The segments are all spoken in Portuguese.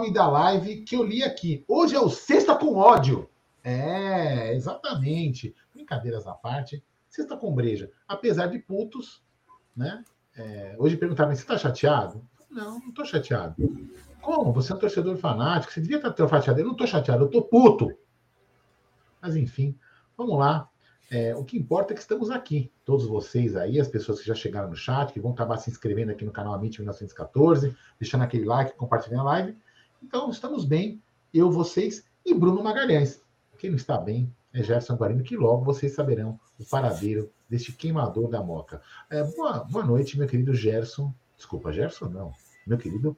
nome da live que eu li aqui. Hoje é o Sexta com Ódio. É, exatamente. Brincadeiras à parte. Sexta com breja. Apesar de putos, né? É, hoje perguntaram, você está chateado? Não, não estou chateado. Como? Você é um torcedor fanático, você devia estar tão chateado. Eu não estou chateado, eu estou puto. Mas enfim, vamos lá. É, o que importa é que estamos aqui, todos vocês aí, as pessoas que já chegaram no chat, que vão acabar se inscrevendo aqui no canal Amit 1914, deixando aquele like, compartilhando a live. Então, estamos bem, eu, vocês e Bruno Magalhães. Quem não está bem é Gerson Guarino, que logo vocês saberão o paradeiro deste queimador da moca. É, boa, boa noite, meu querido Gerson. Desculpa, Gerson não. Meu querido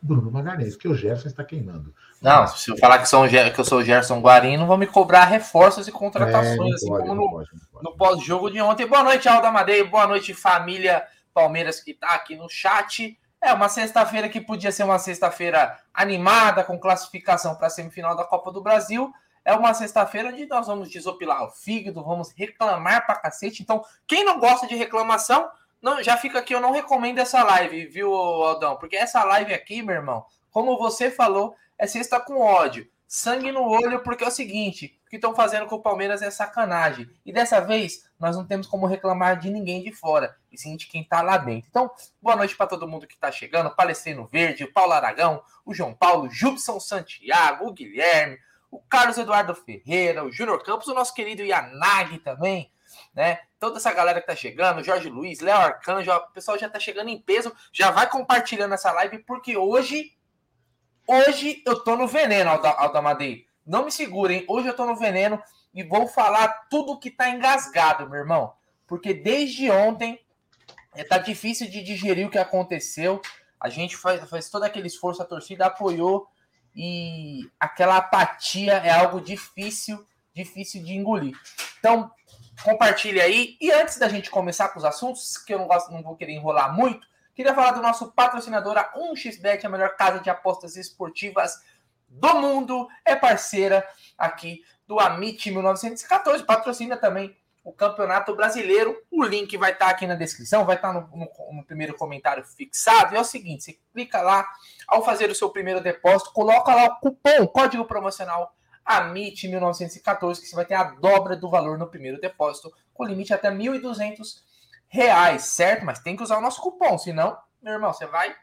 Bruno Magalhães, que o Gerson está queimando. Não, se eu falar que, sou, que eu sou o Gerson Guarino, vão me cobrar reforços e contratações, é, assim pode, como no, no pós-jogo de ontem. Boa noite, Alda Madeira, boa noite, família Palmeiras que está aqui no chat. É uma sexta-feira que podia ser uma sexta-feira animada, com classificação para a semifinal da Copa do Brasil. É uma sexta-feira onde nós vamos desopilar o fígado, vamos reclamar pra cacete. Então, quem não gosta de reclamação, não, já fica aqui, eu não recomendo essa live, viu, Aldão? Porque essa live aqui, meu irmão, como você falou, é sexta com ódio. Sangue no olho, porque é o seguinte: que estão fazendo com o Palmeiras é sacanagem. E dessa vez, nós não temos como reclamar de ninguém de fora, e sim de quem está lá dentro. Então, boa noite para todo mundo que está chegando: Palestrino Verde, o Paulo Aragão, o João Paulo, o Jubson Santiago, o Guilherme, o Carlos Eduardo Ferreira, o Júnior Campos, o nosso querido Yanagi também né? Toda essa galera que tá chegando, Jorge Luiz, Léo Arcanjo, o pessoal já tá chegando em peso, já vai compartilhando essa live, porque hoje, hoje eu tô no veneno, Aldamadei. Não me segurem, hoje eu tô no veneno e vou falar tudo que tá engasgado, meu irmão. Porque desde ontem é, tá difícil de digerir o que aconteceu. A gente faz, faz todo aquele esforço, a torcida apoiou e aquela apatia é algo difícil, difícil de engolir. Então, compartilhe aí. E antes da gente começar com os assuntos, que eu não, gosto, não vou querer enrolar muito, queria falar do nosso patrocinador, a 1xBet, a melhor casa de apostas esportivas do mundo. É parceira aqui do Amit 1914, patrocina também o Campeonato Brasileiro. O link vai estar aqui na descrição, vai estar no, no, no, primeiro comentário fixado. E é o seguinte: você clica lá, ao fazer o seu primeiro depósito, coloca lá o cupom, código promocional a MIT 1914, que você vai ter a dobra do valor no primeiro depósito, com limite até R$ 1.200, certo? Mas tem que usar o nosso cupom, senão, meu irmão, você vai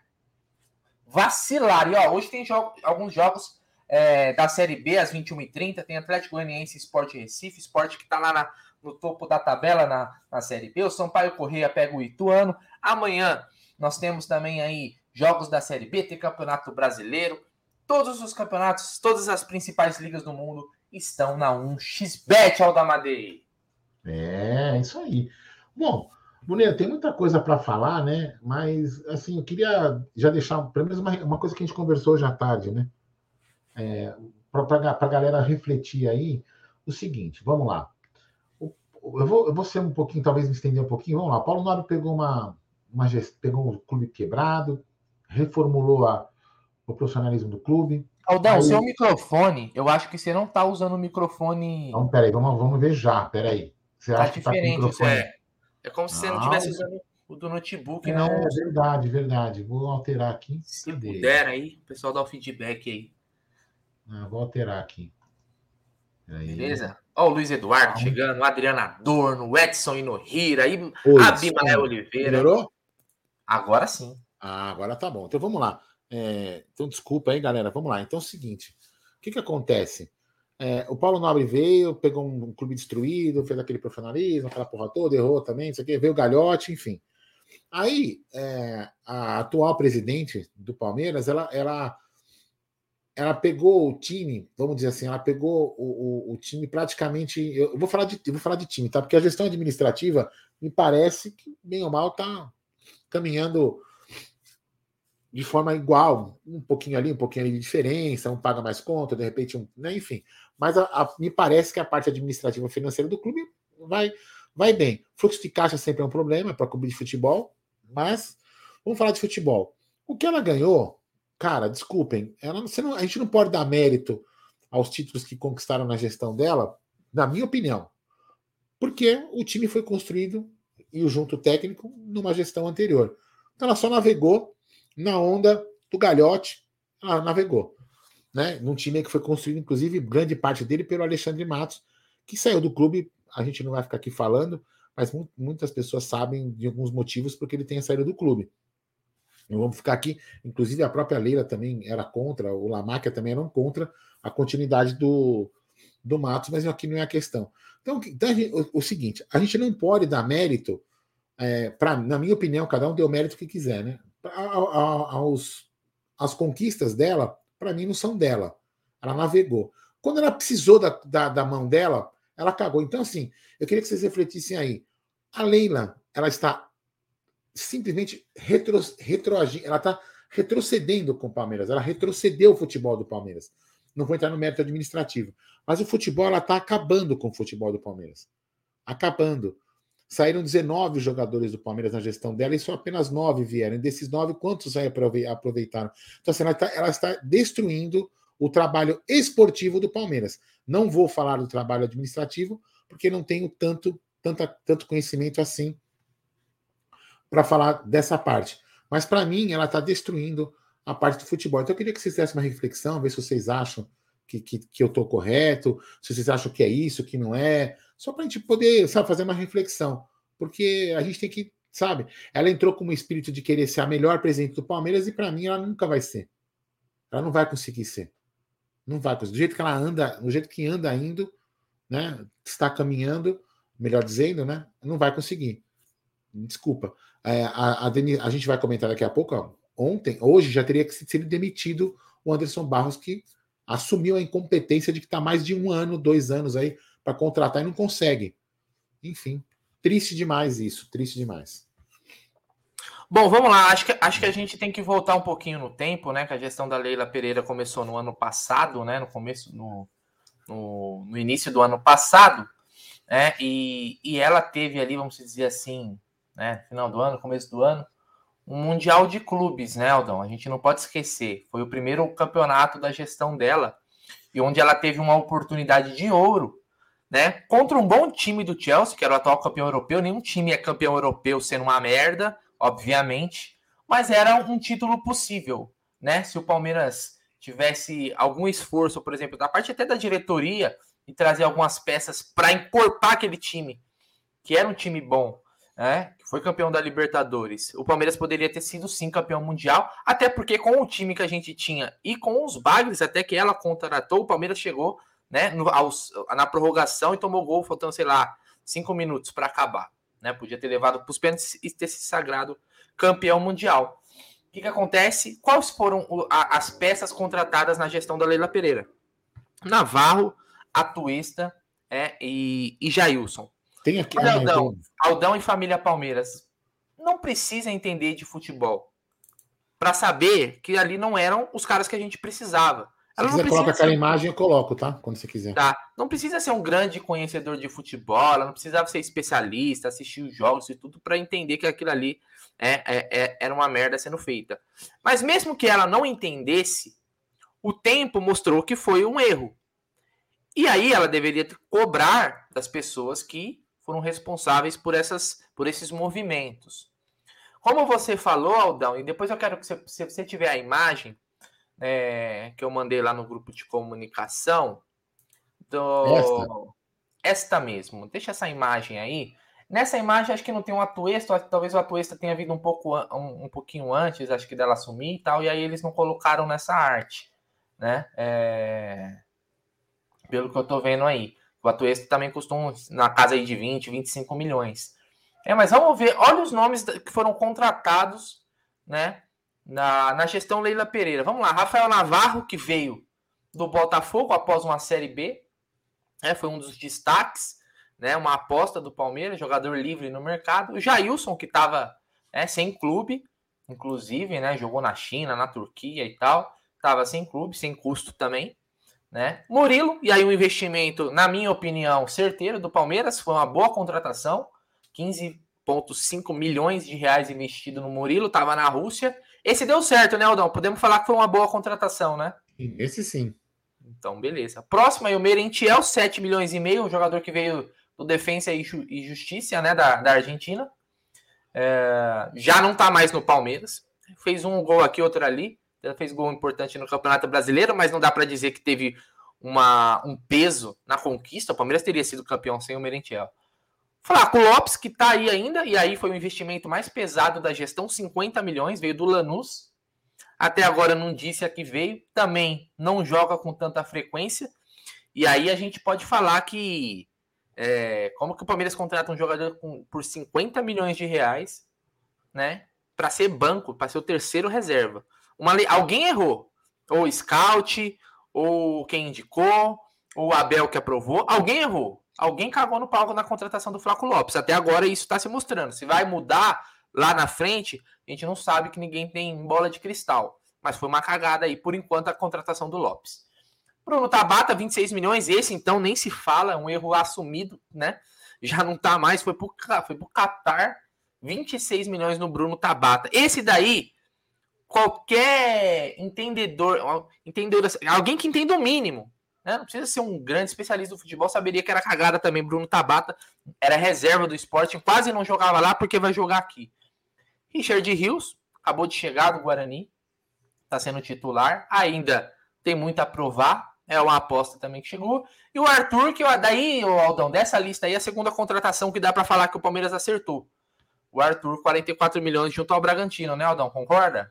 vacilar. E ó, hoje tem jogo, alguns jogos é, da Série B, às 21h30, tem Atlético Goianiense Esporte Recife, esporte que está lá na, no topo da tabela na, na Série B. O Sampaio Correia pega o Ituano. Amanhã nós temos também aí jogos da Série B, tem Campeonato Brasileiro, Todos os campeonatos, todas as principais ligas do mundo estão na 1xBet Aldamadei. É, isso aí. Bom, Bonito, tem muita coisa para falar, né? Mas, assim, eu queria já deixar, pelo menos, uma, uma coisa que a gente conversou hoje à tarde, né? É, para a galera refletir aí, o seguinte, vamos lá. Eu vou, eu vou ser um pouquinho, talvez me estender um pouquinho. Vamos lá. Paulo Nobre pegou uma, uma pegou um clube quebrado, reformulou a, o profissionalismo do clube. Aldão, aí... seu microfone, eu acho que você não está usando o microfone. Então, peraí, vamos, vamos ver já, peraí. Você tá acha que tá microfone... é. É como se você não estivesse usando o do notebook, é, não. É verdade, verdade. Vou alterar aqui. Se Cadê? puder aí, o pessoal dá o feedback aí. Ah, vou alterar aqui. Beleza? Ó, o Luiz Eduardo ah, chegando, o Adriana Adorno, o Edson Inohira, a Abimael Oliveira. Melhorou? Agora sim. Ah, agora tá bom. Então vamos lá. É, então, desculpa aí, galera. Vamos lá. Então é o seguinte: o que, que acontece? É, o Paulo Nobre veio, pegou um, clube destruído, fez aquele profissionalismo, aquela porra toda, errou também, isso aqui, veio o Galhote, enfim. Aí, é, a atual presidente do Palmeiras, ela, ela, ela pegou o time, vamos dizer assim, ela pegou o, o, o time praticamente. Eu vou falar de, vou falar de time, tá? Porque a gestão administrativa me parece que, bem ou mal, tá caminhando de forma igual, um pouquinho ali, um pouquinho ali de diferença, um paga mais conta, de repente, um, né, enfim. Mas a, a, me parece que a parte administrativa financeira do clube vai, vai bem. Fluxo de caixa sempre é um problema para clube de futebol, mas vamos falar de futebol. O que ela ganhou, cara, desculpem, ela, não, a gente não pode dar mérito aos títulos que conquistaram na gestão dela, na minha opinião, porque o time foi construído e o junto técnico numa gestão anterior. Então ela só navegou na onda do galhote ela navegou. Né? Num time que foi construído, inclusive, grande parte dele pelo Alexandre Matos, que saiu do clube. A gente não vai ficar aqui falando, mas muitas pessoas sabem de alguns motivos porque ele tenha saído do clube. Não vamos ficar aqui, inclusive a própria Leila também era contra, o Lamáquia também eram contra a continuidade do, do Matos, mas aqui não é a questão. Então, então o, o, seguinte, a gente não pode dar mérito, é, pra, na minha opinião, cada um deu mérito que quiser, né? A, a, aos, as conquistas dela, para mim, não são dela. Ela navegou. Quando ela precisou da, da, da mão dela, ela cagou. Então, assim, eu queria que vocês refletissem aí. A Leila, ela está simplesmente retro, retroagindo, ela está retrocedendo com o Palmeiras, ela retrocedeu o futebol do Palmeiras. Não vou entrar no mérito administrativo, mas o futebol ela está acabando com o futebol do Palmeiras. Acabando. Saíram 19 jogadores do Palmeiras na gestão dela e só apenas 9 vieram. E desses 9, quantos aí aproveitaram? Então, assim, ela, está, ela está destruindo o trabalho esportivo do Palmeiras. Não vou falar do trabalho administrativo, porque não tenho tanto, tanta, tanto conhecimento assim para falar dessa parte. Mas para mim, ela está destruindo a parte do futebol. Então eu queria que vocês fizessem uma reflexão, ver se vocês acham que, que, que eu estou correto, se vocês acham que é isso, que não é, só para a gente poder, sabe, fazer uma reflexão. Porque a gente tem que, sabe, ela entrou com um espírito de querer ser a melhor presidente do Palmeiras e para mim ela nunca vai ser. Ela não vai conseguir ser. Não vai conseguir. Do jeito que ela anda, do jeito que anda indo, né, está caminhando, melhor dizendo, né, não vai conseguir. Desculpa. É, a, a, a, gente vai comentar daqui a pouco. Ó, ontem, hoje, já teria que sido demitido o Anderson Barros, que assumiu a incompetência de que está mais de um ano, dois anos aí para contratar e não consegue. Enfim, triste demais isso, triste demais. Bom, vamos lá. Acho que, acho que a gente tem que voltar um pouquinho no tempo, né? Que a gestão da Leila Pereira começou no ano passado, né? No começo, no, no, no início do ano passado, né? E, e ela teve ali, vamos dizer assim, né? Final do ano, começo do ano, um Mundial de Clubes, né, Aldão? A gente não pode esquecer. Foi o primeiro campeonato da gestão dela e onde ela teve uma oportunidade de ouro, né? Contra um bom time do Chelsea, que era o atual campeão europeu. Nenhum time é campeão europeu sendo uma merda, obviamente, mas era um título possível, né? Se o Palmeiras tivesse algum esforço, por exemplo, da parte até da diretoria e trazer algumas peças para encorpar aquele time, que era um time bom, né, que foi campeão da Libertadores, o Palmeiras poderia ter sido sim campeão mundial, até porque com o time que a gente tinha e com os bagres até que ela contratou, o Palmeiras chegou né, no, aos, na prorrogação e tomou gol, faltando, sei lá, cinco minutos para acabar. Né, podia ter levado para os pênaltis e ter se sagrado campeão mundial. O que, que acontece? Quais foram as peças contratadas na gestão da Leila Pereira? Navarro, Atuesta é, e, e Jailson. Tem aqui. Olha, Aldão, Aldão e família Palmeiras. Não precisa entender de futebol para saber que ali não eram os caras que a gente precisava. Se quiser colocar aquela imagem, eu coloco, tá? Quando você quiser. Tá. Não precisa ser um grande conhecedor de futebol, ela não precisava ser especialista, assistir os jogos e tudo para entender que aquilo ali é, é, é, era uma merda sendo feita. Mas mesmo que ela não entendesse, o tempo mostrou que foi um erro. E aí ela deveria cobrar das pessoas que foram responsáveis por, essas, por esses movimentos. Como você falou, Aldão, e depois eu quero que você, se você tiver a imagem é, que eu mandei lá no grupo de comunicação, do... esta. esta mesmo, deixa essa imagem aí. Nessa imagem, acho que não tem um atuesta, talvez o atuesta tenha vindo um pouco um, um pouquinho antes, acho que dela assumir e tal, e aí eles não colocaram nessa arte, né? É... Pelo que eu tô vendo aí. O Atuesta também custou na casa aí de 20, 25 milhões. É, mas vamos ver, olha os nomes que foram contratados, né, na, na gestão Leila Pereira. Vamos lá, Rafael Navarro, que veio do Botafogo após uma Série B, é, foi um dos destaques, né, uma aposta do Palmeiras, jogador livre no mercado. O Jailson, que estava é, sem clube, inclusive, né, jogou na China, na Turquia e tal, estava sem clube, sem custo também né? Murilo, e aí um investimento, na minha opinião, certeiro do Palmeiras, foi uma boa contratação, 15,5 milhões de reais investido no Murilo, estava na Rússia. Esse deu certo, né, Aldão? Podemos falar que foi uma boa contratação, né? Esse sim. Então, beleza. Próximo aí o Merentiel, 7 milhões e meio, um jogador que veio do Defensa e Justiça, né, da, da Argentina. É, já não tá mais no Palmeiras. Fez um gol aqui, outro ali. fez gol importante no Campeonato Brasileiro, mas não dá para dizer que teve uma, um peso na conquista. O Palmeiras teria sido campeão sem o Merentiel. Flaco Lopes, que tá aí ainda, e aí foi o investimento mais pesado da gestão, 50 milhões, veio do Lanús. Até agora não disse a que veio, também não joga com tanta frequência. E aí a gente pode falar que é, como que o Palmeiras contrata um jogador com, por 50 milhões de reais, né? Para ser banco, para ser o terceiro reserva. Uma, alguém errou. Ou scout, ou quem indicou, ou o Abel que aprovou. Alguém errou. Alguém cagou no palco na contratação do Flaco Lopes. Até agora isso está se mostrando. Se vai mudar lá na frente, a gente não sabe que ninguém tem bola de cristal. Mas foi uma cagada aí, por enquanto, a contratação do Lopes. Bruno Tabata, 26 milhões. Esse, então, nem se fala, é um erro assumido, né? Já não tá mais, foi pro, foi pro Qatar. 26 milhões no Bruno Tabata. Esse daí, qualquer entendedor, entendedor alguém que entenda o mínimo, né? Não precisa ser um grande especialista do futebol, saberia que era cagada também. Bruno Tabata era reserva do esporte, quase não jogava lá porque vai jogar aqui. Richard Rios acabou de chegar do Guarani, está sendo titular, ainda tem muito a provar, é uma aposta também que chegou. E o Arthur, que daí, o Aldão, dessa lista aí, a segunda contratação que dá para falar que o Palmeiras acertou. O Arthur, 44 milhões junto ao Bragantino, né, Aldão? Concorda?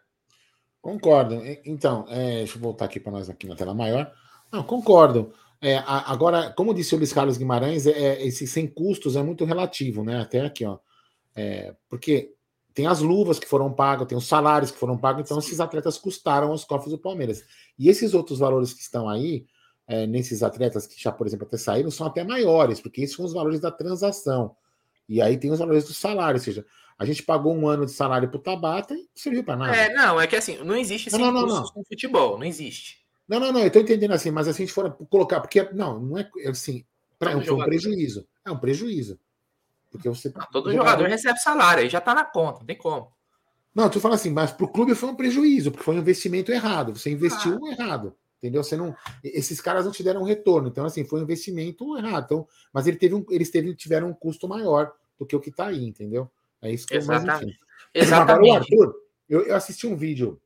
Concordo. Então, é, deixa eu voltar aqui para nós aqui na tela maior. Não, concordo. É, agora, como disse o Luiz Carlos Guimarães, é, é, esse sem custos é muito relativo, né? Até aqui, ó. É, porque tem as luvas que foram pagas, tem os salários que foram pagos, então esses atletas custaram os cofres do Palmeiras. E esses outros valores que estão aí, é, nesses atletas que já, por exemplo, até saíram, são até maiores, porque esses são os valores da transação. E aí tem os valores do salário, ou seja, a gente pagou um ano de salário para o Tabata e não serviu para nada. É, não, é que assim, não existe não, não, não, no futebol, não existe. Não, não, não, eu estou entendendo assim, mas assim, a gente for colocar, porque não, não é assim, pra, é um prejuízo. É um prejuízo. Porque você. Não, todo jogador, jogador recebe salário, aí já está na conta, não tem como. Não, tu fala assim, mas para o clube foi um prejuízo, porque foi um investimento errado. Você investiu ah. errado. Entendeu? Você não, esses caras não te deram um retorno. Então, assim, foi um investimento errado. Então, mas ele teve um, eles teve, tiveram um custo maior do que o que está aí, entendeu? É isso que Exatamente. eu Exatamente. Agora, o Arthur, eu, eu, assisti um vídeo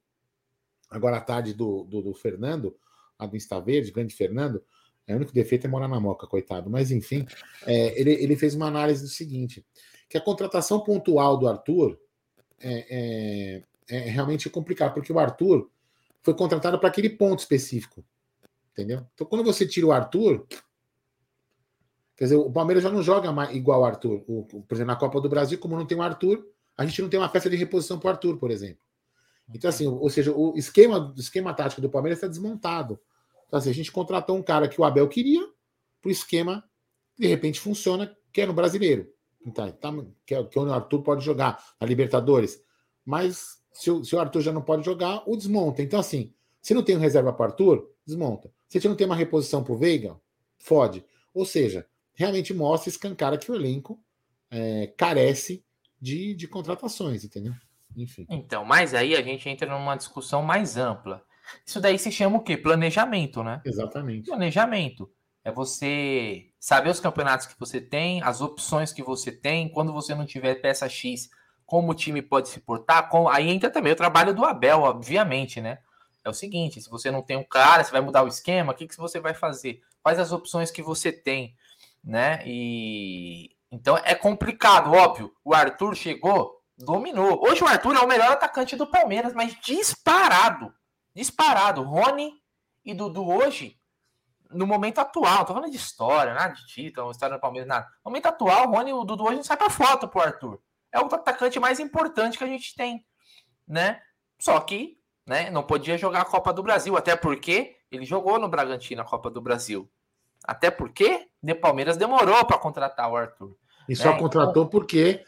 agora à tarde do, do, do Fernando, lá do Insta Verde, grande Fernando. É, o único defeito é morar na moca, coitado. Mas, enfim, é, ele, ele fez uma análise do seguinte: que a contratação pontual do Arthur é, é, é realmente complicado, porque o Arthur foi contratado para aquele ponto específico. Entendeu? Então, quando você tira o Arthur, quer dizer, o Palmeiras já não joga mais igual o Arthur. O, por exemplo, na Copa do Brasil, como não tem o Arthur, a gente não tem uma peça de reposição para o Arthur, por exemplo. Então, assim, ou seja, o esquema, o esquema tático do Palmeiras está desmontado. Então, assim, a gente contratou um cara que o Abel queria, para o esquema, de repente funciona, que é no brasileiro. Então, tá, que, é, que o Arthur pode jogar na Libertadores. Mas se o, se o Arthur já não pode jogar, o desmonta. Então, assim, se não tem reserva para Arthur, desmonta. Se a gente não tem uma reposição para o Veiga, fode. Ou seja, realmente mostra, escancara que o elenco é, carece de, de contratações, entendeu? Enfim. Então, mas aí a gente entra numa discussão mais ampla. Isso daí se chama o quê? Planejamento, né? Exatamente. Planejamento. É você saber os campeonatos que você tem, as opções que você tem, quando você não tiver peça X, como o time pode se portar. Como... Aí entra também o trabalho do Abel, obviamente, né? É o seguinte: se você não tem um cara, você vai mudar o esquema, o que, que você vai fazer? Quais as opções que você tem, né? E então é complicado, óbvio. O Arthur chegou, dominou. Hoje o Arthur é o melhor atacante do Palmeiras, mas disparado. Disparado. Rony e Dudu hoje, no momento atual, não tô falando de história, nada de título, história do Palmeiras, nada. No momento atual, o Rony e o Dudu hoje não sai pra foto pro Arthur. É o atacante mais importante que a gente tem, né? Só que, né, não podia jogar a Copa do Brasil, até porque ele jogou no Bragantino a Copa do Brasil. Até porque o Palmeiras demorou para contratar o Arthur. E só né? contratou então... porque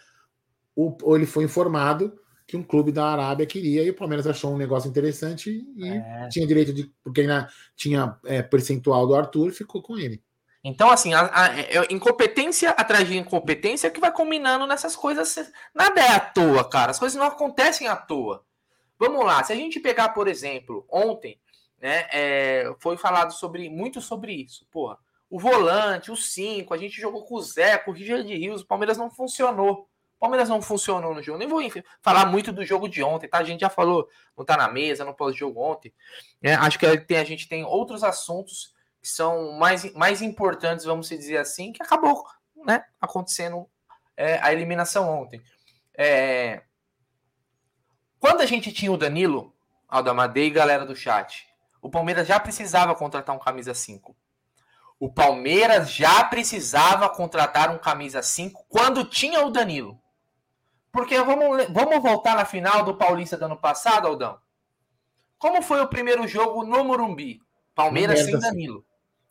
o, ele foi informado que um clube da Arábia queria e o Palmeiras achou um negócio interessante e é. tinha direito de. Porque ainda tinha é, percentual do Arthur ficou com ele. Então, assim, a, a, a, é, incompetência atrás de incompetência que vai combinando nessas coisas. Nada é à toa, cara. As coisas não acontecem à toa. Vamos lá, se a gente pegar, por exemplo, ontem, né, é, foi falado sobre muito sobre isso. Porra, o volante, o 5, a gente jogou com o Zé, com o Richard Rios, o Palmeiras não funcionou. Palmeiras não funcionou no jogo. Nem vou falar muito do jogo de ontem, tá? A gente já falou, não tá na mesa, não pós-jogo ontem. É, acho que a gente tem outros assuntos que são mais, mais importantes, vamos dizer assim, que acabou né, acontecendo é, a eliminação ontem. É, quando a gente tinha o Danilo, Aldamadei e galera do chat, o Palmeiras já precisava contratar um camisa 5. O Palmeiras já precisava contratar um camisa 5 quando tinha o Danilo. Porque vamos, vamos voltar na final do Paulista do ano passado, Aldão? Como foi o primeiro jogo no Morumbi? Palmeiras sem Danilo.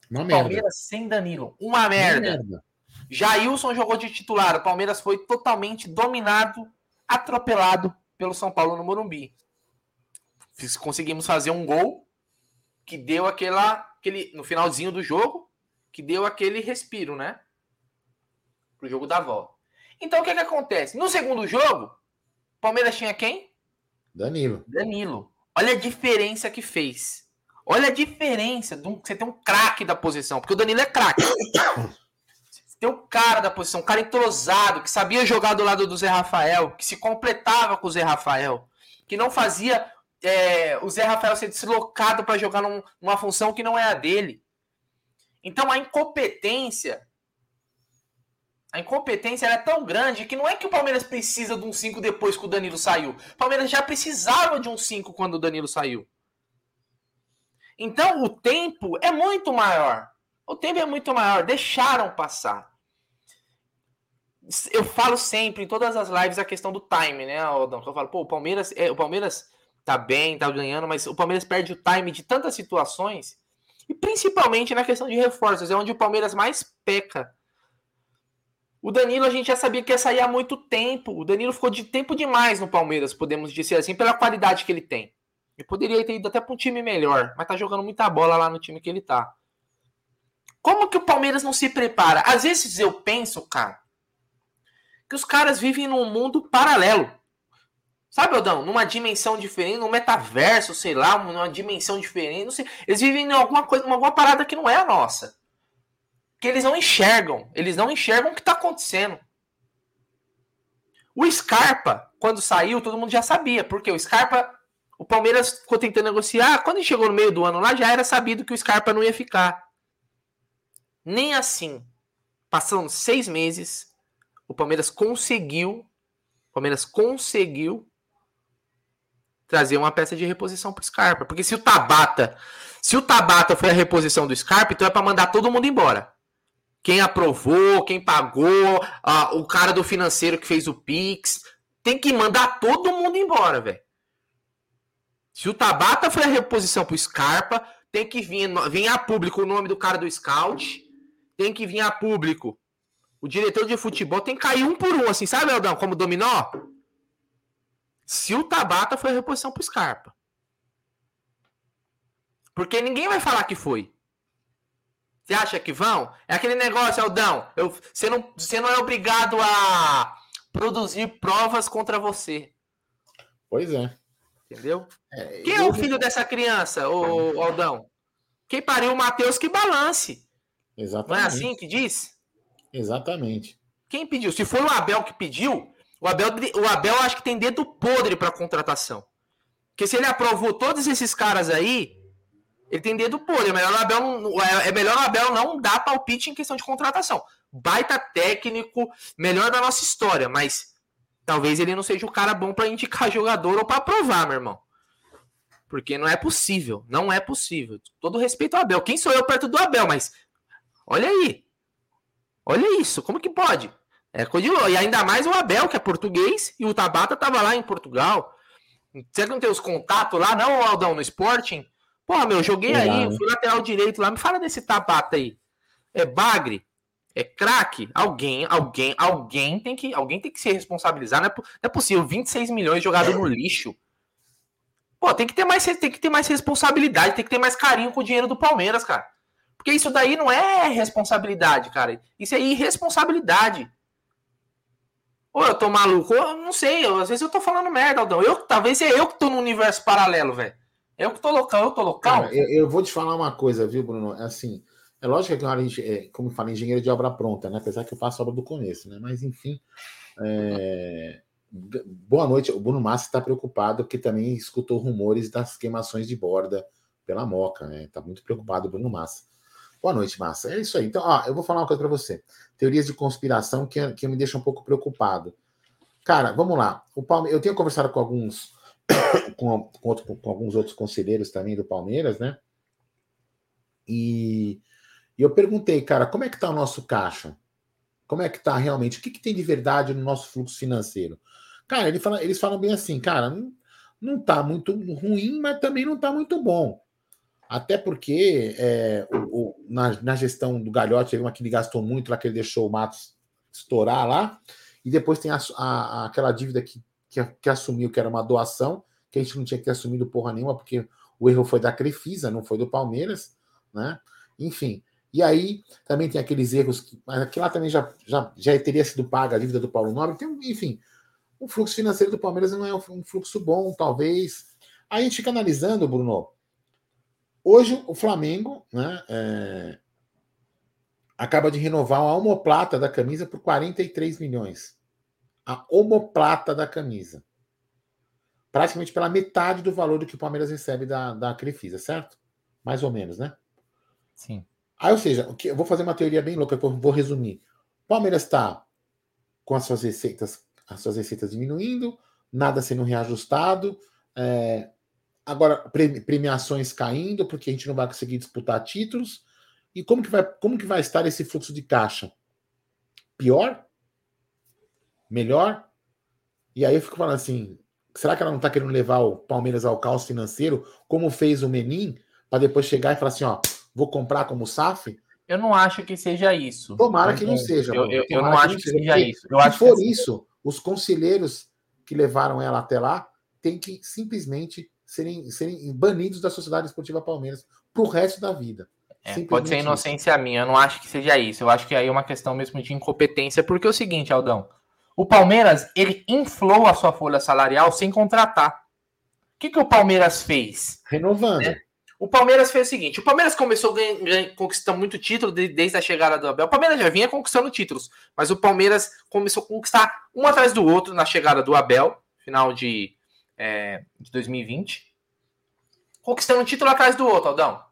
Uma Palmeiras merda. sem Danilo. Uma merda. merda. Jailson jogou de titular. O Palmeiras foi totalmente dominado, atropelado pelo São Paulo no Morumbi. Conseguimos fazer um gol que deu aquela, aquele no finalzinho do jogo, que deu aquele respiro, né? Pro jogo da volta. Então o que que acontece? No segundo jogo, Palmeiras tinha quem? Danilo. Danilo. Olha a diferença que fez. Olha a diferença de um, você tem um craque da posição, porque o Danilo é craque. Você tem um cara da posição, um cara entrosado, que sabia jogar do lado do Zé Rafael, que se completava com o Zé Rafael, que não fazia é, o Zé Rafael ser deslocado para jogar num, numa função que não é a dele. Então a incompetência. A incompetência é tão grande que não é que o Palmeiras precisa de um 5 depois que o Danilo saiu. O Palmeiras já precisava de um 5 quando o Danilo saiu. Então o tempo é muito maior. O tempo é muito maior. Deixaram passar. Eu falo sempre em todas as lives a questão do time, né, Aldão? Eu falo, pô, o Palmeiras, é, o Palmeiras tá bem, tá ganhando, mas o Palmeiras perde o time de tantas situações, e principalmente na questão de reforços, é onde o Palmeiras mais peca. O Danilo a gente já sabia que ia sair há muito tempo. O Danilo ficou de tempo demais no Palmeiras, podemos dizer assim, pela qualidade que ele tem. Ele poderia ter ido até para um time melhor, mas tá jogando muita bola lá no time que ele tá. Como que o Palmeiras não se prepara? Às vezes eu penso, cara, que os caras vivem num mundo paralelo. Sabe, Aldão? Numa dimensão diferente, num metaverso, sei lá, numa dimensão diferente, não sei. Eles vivem em alguma coisa, alguma parada que não é a nossa. Que eles não enxergam. Eles não enxergam o que está acontecendo. O Scarpa, quando saiu, todo mundo já sabia. Porque o Scarpa, o Palmeiras ficou tentando negociar. Quando chegou no meio do ano lá, já era sabido que o Scarpa não ia ficar. Nem assim. Passando seis meses, o Palmeiras conseguiu. O Palmeiras conseguiu trazer uma peça de reposição pro Scarpa. Porque se o Tabata, se o Tabata foi a reposição do Scarpa, então é para mandar todo mundo embora. Quem aprovou, quem pagou, o cara do financeiro que fez o Pix, tem que mandar todo mundo embora, velho. Se o Tabata foi a reposição pro Scarpa, tem que vir, vir a público o nome do cara do scout, tem que vir a público o diretor de futebol, tem que cair um por um, assim, sabe, Eldão, como dominó? se o Tabata foi a reposição pro Scarpa. Porque ninguém vai falar que foi. Você acha que vão? É aquele negócio, Aldão. Eu, você, não, você não é obrigado a produzir provas contra você. Pois é. Entendeu? É, Quem é o filho dessa criança, o Aldão? Quem pariu o Matheus que balance. Exatamente. Não é assim que diz? Exatamente. Quem pediu? Se for o Abel que pediu, o Abel, o Abel acho que tem dedo podre para contratação. Porque se ele aprovou todos esses caras aí, ele tem dedo podre. É melhor o Abel é, é melhor Abel não dar palpite em questão de contratação. Baita técnico, melhor da nossa história, mas talvez ele não seja o cara bom para indicar jogador ou para aprovar, meu irmão. Porque não é possível, não é possível. Todo respeito ao Abel. Quem sou eu perto do Abel, mas olha aí. Olha isso, como que pode? É coisa de. E ainda mais o Abel, que é português, e o Tabata tava lá em Portugal. Você não tem os contatos lá, não, Aldão, no Sporting? Porra, meu, joguei é, aí, fui lateral direito lá. Me fala desse Tabata aí. É bagre? É craque? Alguém, alguém, alguém tem que, alguém tem que se responsabilizar. Não é, não é possível 26 milhões jogado no lixo. Pô, tem que ter mais, tem que ter mais responsabilidade, tem que ter mais carinho com o dinheiro do Palmeiras, cara. Porque isso daí não é responsabilidade, cara. Isso é irresponsabilidade. Ou eu tô maluco, eu não sei, eu, às vezes eu tô falando merda, Aldão. Eu, talvez é eu que tô no universo paralelo, velho. Eu que tô local, eu tô local. Cara, eu, eu, vou te falar uma coisa, viu, Bruno? É assim, é lógico que é, como fala, engenheiro de obra pronta, né? Apesar que eu faço obra do começo, né? Mas enfim. É... Boa noite. O Bruno Massa está preocupado porque também escutou rumores das queimações de borda pela Moca, né? Está muito preocupado o Bruno Massa. Boa noite, Massa. É isso aí. Então, ó, eu vou falar uma coisa para você. Teorias de conspiração que, que me deixam um pouco preocupado. Cara, vamos lá. O Palme... Eu tenho conversado com alguns com, com, com, alguns outros conselheiros também do Palmeiras, né? E, e eu perguntei, cara, como é que tá o nosso caixa? Como é que tá realmente? O que, que tem de verdade no nosso fluxo financeiro? Cara, ele fala, eles falam bem assim, cara, não, não tá muito ruim, mas também não tá muito bom. Até porque é, o, o, na, na, gestão do Galhote, uma que ele gastou muito lá, que ele deixou o Matos estourar lá, e depois tem a, a, aquela dívida que, que, que, assumiu que era uma doação, que a gente não tinha que ter assumido porra nenhuma, porque o erro foi da Crefisa, não foi do Palmeiras, né? Enfim. E aí também tem aqueles erros, que, mas aquilo lá também já, já, já teria sido paga a dívida do Paulo Nobre. Tem, enfim, o fluxo financeiro do Palmeiras não é um fluxo bom, talvez. Aí a gente fica analisando, Bruno, Hoje, o Flamengo né, é, acaba de renovar a homoplata da camisa por 43 milhões. A homoplata da camisa. Praticamente pela metade do valor do que o Palmeiras recebe da, da Crefisa, certo? Mais ou menos, né? Sim. Aí, ou seja, eu vou fazer uma teoria bem louca, eu vou resumir. O Palmeiras está com as suas receitas, as suas receitas diminuindo, nada sendo reajustado, é, Agora, premiações caindo, porque a gente não vai conseguir disputar títulos. E como que vai, como que vai estar esse fluxo de caixa? Pior? Melhor? E aí eu fico falando assim: será que ela não está querendo levar o Palmeiras ao caos financeiro, como fez o Menin, para depois chegar e falar assim: ó, vou comprar como SAF? Eu não acho que seja isso. Tomara que não seja. Eu, eu, eu não acho que, que seja, isso. Eu se for isso, os conselheiros que levaram ela até lá têm que simplesmente serem, serem banidos da Sociedade Esportiva Palmeiras para o resto da vida. É, pode ser inocência isso. minha, eu não acho que seja isso. Eu acho que aí é uma questão mesmo de incompetência, porque é o seguinte, Aldão. O Palmeiras, ele inflou a sua folha salarial sem contratar. O que, que o Palmeiras fez? Renovando. É. O Palmeiras fez o seguinte: o Palmeiras começou conquistando muito título desde a chegada do Abel. O Palmeiras já vinha conquistando títulos, mas o Palmeiras começou a conquistar um atrás do outro na chegada do Abel, final de é, de 2020, conquistando um título atrás do outro, Aldão.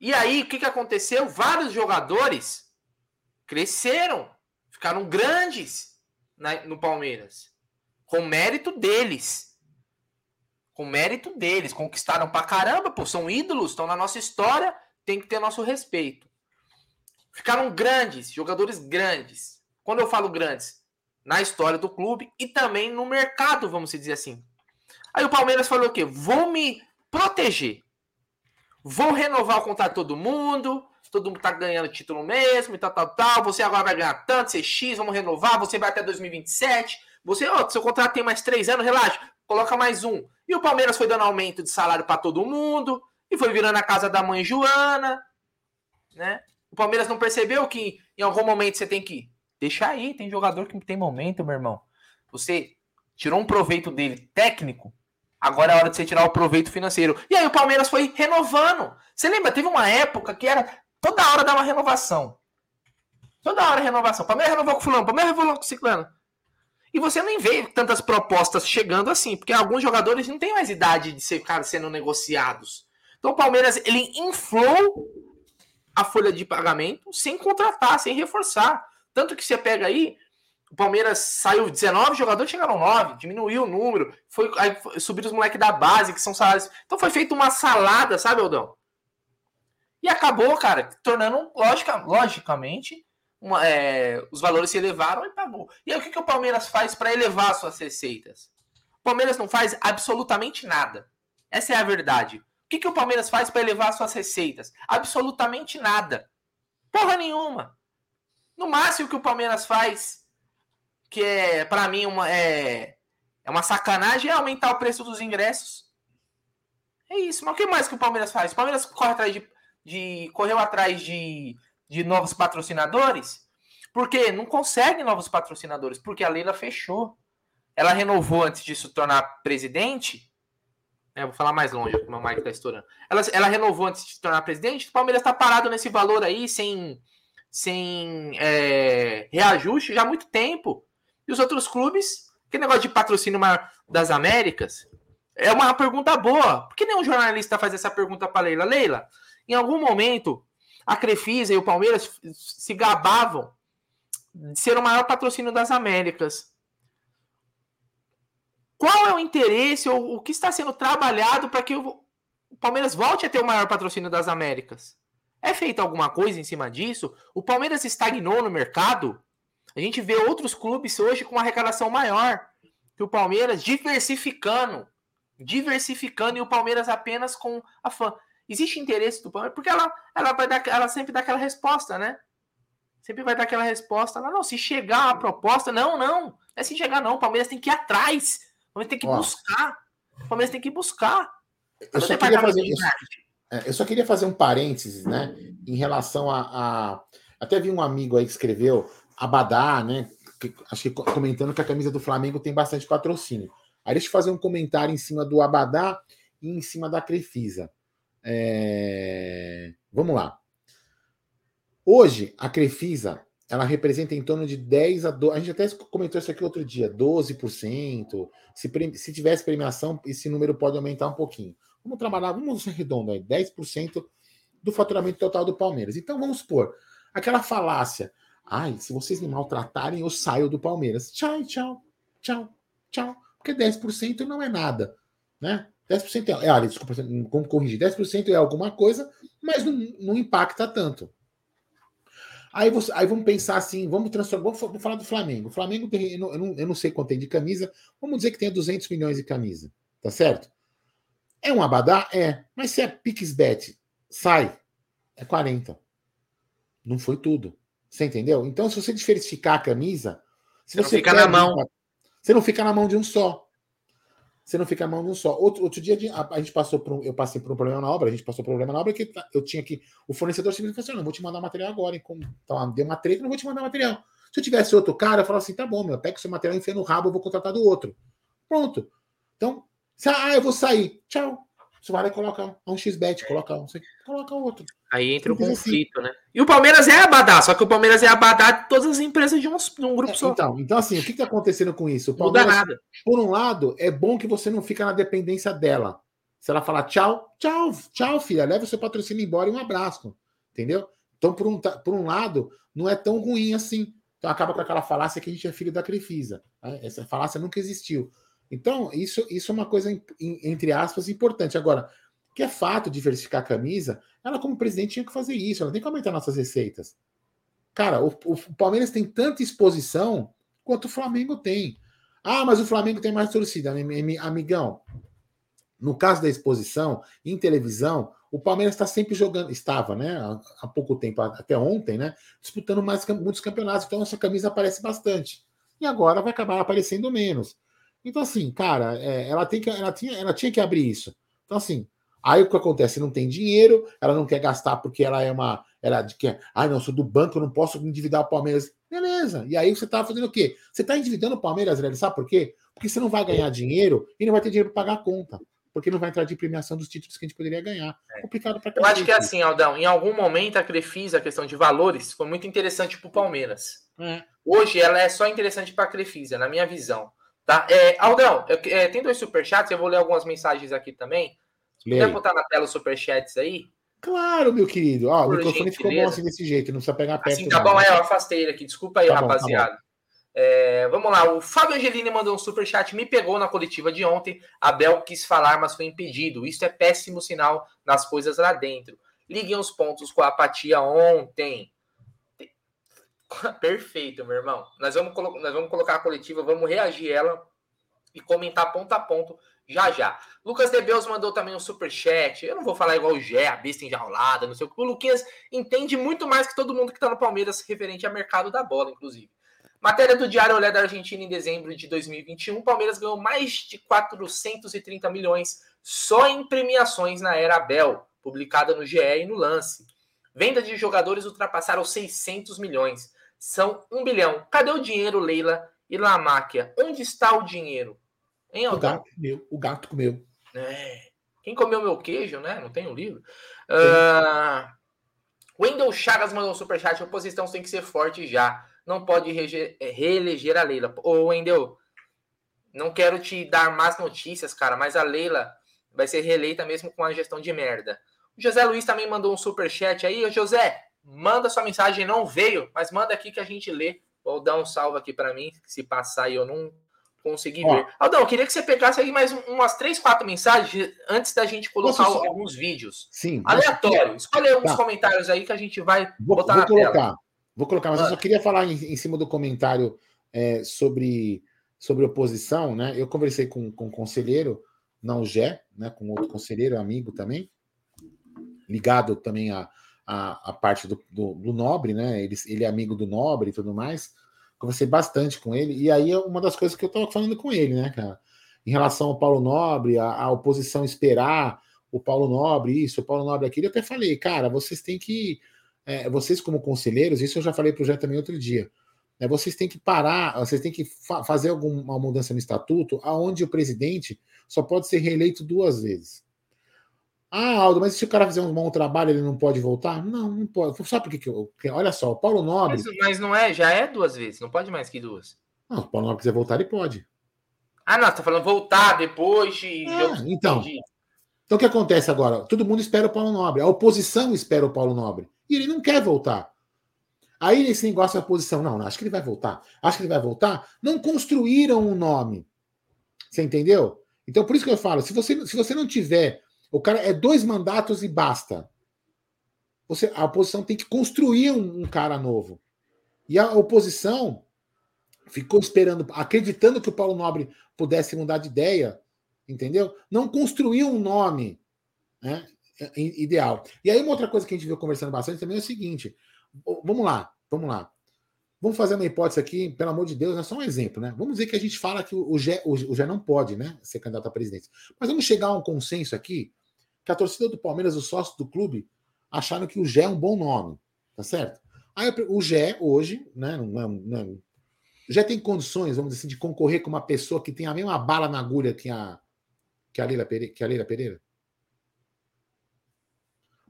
E aí, o que, que aconteceu? Vários jogadores cresceram, ficaram grandes na, no Palmeiras, com mérito deles. Com mérito deles, conquistaram pra caramba, pô, são ídolos, estão na nossa história, tem que ter nosso respeito. Ficaram grandes, jogadores grandes. Quando eu falo grandes, na história do clube e também no mercado, vamos dizer assim. Aí o Palmeiras falou o quê? Vou me proteger. Vou renovar o contrato de todo mundo. Todo mundo tá ganhando título mesmo e tal, tal, tal. Você agora vai ganhar tanto, você X, vamos renovar. Você vai até 2027. Você, ó, seu contrato tem mais três anos, relaxa, coloca mais um. E o Palmeiras foi dando aumento de salário para todo mundo e foi virando a casa da mãe Joana, né? O Palmeiras não percebeu que em algum momento você tem que Deixa aí, tem jogador que tem momento, meu irmão. Você tirou um proveito dele técnico, agora é hora de você tirar o proveito financeiro. E aí o Palmeiras foi renovando. Você lembra? Teve uma época que era toda hora dar uma renovação. Toda hora renovação. Palmeiras renovou com fulano, Palmeiras renovou com ciclano. E você nem vê tantas propostas chegando assim, porque alguns jogadores não têm mais idade de ficar sendo negociados. Então o Palmeiras ele inflou a folha de pagamento sem contratar, sem reforçar. Tanto que você pega aí, o Palmeiras saiu 19 jogadores, chegaram 9, diminuiu o número, foi, aí subiram os moleques da base, que são salários. Então foi feita uma salada, sabe, Aldão? E acabou, cara, tornando, logica, logicamente, uma, é, os valores se elevaram e pagou. E aí o que, que o Palmeiras faz para elevar suas receitas? O Palmeiras não faz absolutamente nada. Essa é a verdade. O que, que o Palmeiras faz para elevar suas receitas? Absolutamente nada. Porra nenhuma. No máximo que o Palmeiras faz, que é para mim uma é, é uma sacanagem, é aumentar o preço dos ingressos. É isso. Mas o que mais que o Palmeiras faz? O Palmeiras corre atrás de, de correu atrás de, de novos patrocinadores. Porque não consegue novos patrocinadores, porque a Leila fechou. Ela renovou antes de se tornar presidente. É, vou falar mais longe, porque o mic está estourando. Ela, ela renovou antes de se tornar presidente. O Palmeiras está parado nesse valor aí, sem sem é, reajuste já há muito tempo. E os outros clubes, que negócio de patrocínio das Américas, é uma pergunta boa. Por que nenhum jornalista faz essa pergunta para Leila? Leila, em algum momento, a Crefisa e o Palmeiras se gabavam de ser o maior patrocínio das Américas. Qual é o interesse ou o que está sendo trabalhado para que o Palmeiras volte a ter o maior patrocínio das Américas? É feita alguma coisa em cima disso? O Palmeiras estagnou no mercado? A gente vê outros clubes hoje com uma arrecadação maior que o Palmeiras, diversificando. Diversificando e o Palmeiras apenas com a fã. Existe interesse do Palmeiras? Porque ela, ela, vai dar, ela sempre dá aquela resposta, né? Sempre vai dar aquela resposta. Não, não, se chegar a proposta, não, não. Não é se chegar, não. O Palmeiras tem que ir atrás. O Palmeiras tem que Ó, buscar. O Palmeiras tem que buscar. Eu só, queria fazer, eu, é, eu só queria fazer um parênteses, né? Em relação a, a. Até vi um amigo aí que escreveu Abadá, né? Que, acho que comentando que a camisa do Flamengo tem bastante patrocínio. Aí deixa eu fazer um comentário em cima do Abadá e em cima da Crefisa. É... Vamos lá. Hoje, a Crefisa ela representa em torno de 10 a 12. A gente até comentou isso aqui outro dia, 12%. Se, se tivesse premiação, esse número pode aumentar um pouquinho. Vamos trabalhar, vamos ser redondo aí, 10% do faturamento total do Palmeiras. Então vamos supor, aquela falácia. Ai, se vocês me maltratarem, eu saio do Palmeiras. Tchau, tchau, tchau, tchau. Porque 10% não é nada, né? 10% é, é desculpa, como corrigir, 10% é alguma coisa, mas não, não impacta tanto. Aí, você, aí vamos pensar assim, vamos transformar, vamos, falar do Flamengo. O Flamengo tem, eu não, eu não sei quanto tem de camisa, vamos dizer que tem 200 milhões de camisa, tá certo? É um abadá? É. Mas se a Pixbet sai, é 40. Não foi tudo. Você entendeu? Então, se você diversificar a camisa, se você, você fica na mão. Você não fica na mão de um só. Você não fica na mão de um só. Outro, outro dia a, a gente passou por um, eu passei por um problema na obra, a gente passou por um problema na obra que eu tinha que. O fornecedor simplesmente falou assim: não vou te mandar material agora. Então, deu uma treta, não vou te mandar material. Se eu tivesse outro cara, eu falava assim: tá bom, meu, pega o seu material, enfia no rabo, eu vou contratar do outro. Pronto. Então, ah, eu vou sair. Tchau. Você vai lá e coloca um XBet, coloca um, coloca outro. Aí entra o assim. conflito, assim. né? E o Palmeiras é abadá, só que o Palmeiras é abadá de todas as empresas de um, de um grupo é, só. Então, então, assim, o que está acontecendo com isso? O Palmeiras, Muda nada. Por um lado, é bom que você não fica na dependência dela. Se ela falar tchau, tchau, tchau, filha, leva o seu patrocínio embora e um abraço. Entendeu? Então, por um, por um lado, não é tão ruim assim. Então acaba com aquela falácia que a gente é filho da Crefisa. Né? Essa falácia nunca existiu. Então, isso, isso é uma coisa, entre aspas, importante. Agora, que é fato diversificar a camisa, ela, como presidente, tinha que fazer isso. Ela tem que aumentar nossas receitas. Cara, o, o Palmeiras tem tanta exposição quanto o Flamengo tem. Ah, mas o Flamengo tem mais torcida, amigão. No caso da exposição, em televisão, o Palmeiras está sempre jogando, estava, né, há, pouco tempo, até ontem, né, disputando mais muitos campeonatos, então essa camisa aparece bastante. E agora vai acabar aparecendo menos. Então, assim, cara, é, ela, tem que, ela, tinha, ela tinha que abrir isso. Então, assim, aí o que acontece? Não tem dinheiro, ela não quer gastar porque ela é uma. Ela de que, ah, não, sou do banco, eu não posso endividar o Palmeiras. Beleza. E aí você tá fazendo o quê? Você tá endividando o Palmeiras, velho, sabe por quê? Porque você não vai ganhar dinheiro e não vai ter dinheiro para pagar a conta. Porque não vai entrar de premiação dos títulos que a gente poderia ganhar. É. Complicado para Eu acho que é assim, Aldão. Em algum momento a Crefisa, a questão de valores, foi muito interessante para o Palmeiras. É. Hoje ela é só interessante para a Crefisa, na minha visão. Tá? É, Aldão, eu, é, tem dois superchats, eu vou ler algumas mensagens aqui também. Puder botar na tela os superchats aí. Claro, meu querido. Ó, o microfone gentileza. ficou bom assim desse jeito, não precisa pegar perto. Assim, tá bom, é, eu afastei ele aqui. Desculpa aí, tá rapaziada. Bom, tá é, vamos lá, o Fábio Angelini mandou um superchat, me pegou na coletiva de ontem. Abel quis falar, mas foi impedido. Isso é péssimo sinal nas coisas lá dentro. Liguem os pontos com a apatia ontem. Perfeito, meu irmão. Nós vamos, nós vamos colocar a coletiva, vamos reagir ela e comentar ponto a ponto já já. Lucas Debeus mandou também um super chat. Eu não vou falar igual o Gé, a besta enjaulada, não sei o que. O Luquinhas entende muito mais que todo mundo que está no Palmeiras referente ao mercado da bola, inclusive. Matéria do Diário Olé da Argentina em dezembro de 2021. O Palmeiras ganhou mais de 430 milhões só em premiações na era Abel, publicada no GE e no Lance. Venda de jogadores ultrapassaram 600 milhões são um bilhão. Cadê o dinheiro, Leila e Lamáquia? Onde está o dinheiro? Hein, o gato comeu. O gato comeu. É. Quem comeu meu queijo, né? Não tem um livro. Uh, Wendel Chagas mandou um superchat. A oposição tem que ser forte já. Não pode reeleger a Leila. Ô, Wendel, não quero te dar más notícias, cara, mas a Leila vai ser reeleita mesmo com a gestão de merda. O José Luiz também mandou um super chat aí. José, manda sua mensagem, não veio, mas manda aqui que a gente lê. Vou dar um salve aqui para mim, se passar e eu não consegui Ó. ver. Aldão, queria que você pegasse aí mais umas três, quatro mensagens antes da gente colocar alguns vídeos. Sim. Aleatório. Escolhe alguns tá. comentários aí que a gente vai vou, botar vou na colocar. tela. Vou colocar, mas ah. eu só queria falar em, em cima do comentário é, sobre, sobre oposição, né? Eu conversei com, com um conselheiro na UGE, né, com outro conselheiro, amigo também, ligado também a, a, a parte do, do, do, Nobre, né? Ele, ele é amigo do Nobre e tudo mais. Conversei bastante com ele, e aí é uma das coisas que eu estava falando com ele, né, cara? Em relação ao Paulo Nobre, a, a, oposição esperar o Paulo Nobre, isso, o Paulo Nobre aquilo, eu até falei, cara, vocês têm que. É, vocês, como conselheiros, isso eu já falei para o Jean também outro dia. Né, vocês têm que parar, vocês têm que fa fazer alguma mudança no estatuto, aonde o presidente só pode ser reeleito duas vezes. Ah, Aldo, mas se o cara fizer um bom trabalho, ele não pode voltar? Não, não pode. Sabe por que eu. Olha só, o Paulo Nobre. Mas, mas, não é, já é duas vezes, não pode mais que duas. Não, se o Paulo Nobre quiser voltar, ele pode. Ah, não, você tá falando voltar depois de. É, então. Então o que acontece agora? Todo mundo espera o Paulo Nobre, a oposição espera o Paulo Nobre. E ele não quer voltar. Aí esse negócio da oposição, não, não, acho que ele vai voltar. Acho que ele vai voltar. Não construíram um nome. Você entendeu? Então, por isso que eu falo: se você, se você não tiver o cara é dois mandatos e basta. Você, a oposição tem que construir um, um cara novo. E a oposição ficou esperando, acreditando que o Paulo Nobre pudesse mudar de ideia, entendeu? Não construiu um nome né, ideal. E aí, uma outra coisa que a gente viu conversando bastante também é o seguinte: vamos lá, vamos lá. Vamos fazer uma hipótese aqui, pelo amor de Deus, é só um exemplo, né? Vamos dizer que a gente fala que o Gé, o não pode né, ser candidato à presidência. Mas vamos chegar a um consenso aqui que a torcida do Palmeiras, os sócios do clube, acharam que o Gé é um bom nome, tá certo? Aí o Gé, hoje, né, não, não, já tem condições, vamos dizer assim, de concorrer com uma pessoa que tem a mesma bala na agulha que a, que a, Leila, Pereira, que a Leila Pereira?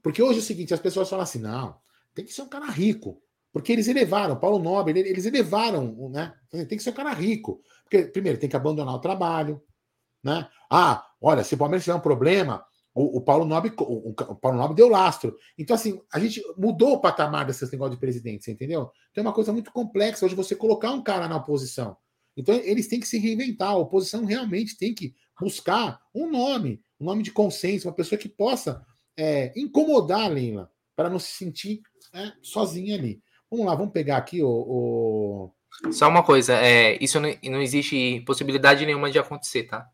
Porque hoje é o seguinte, as pessoas falam assim, não, tem que ser um cara rico. Porque eles elevaram, Paulo Nobre, eles elevaram, né? Tem que ser um cara rico. Porque, primeiro, tem que abandonar o trabalho, né? Ah, olha, se o Palmeiras tiver um problema, o, o, Paulo Nobre, o, o, Paulo Nobre deu lastro. Então, assim, a gente mudou o patamar desse negócio de presidente, você entendeu? Então é uma coisa muito complexa hoje você colocar um cara na oposição. Então, eles têm que se reinventar. A oposição realmente tem que buscar um nome, um nome de consenso, uma pessoa que possa é, incomodar a Leila, para não se sentir é, sozinha ali. Vamos lá, vamos pegar aqui o. o... Só uma coisa, é, isso não, não existe possibilidade nenhuma de acontecer, tá?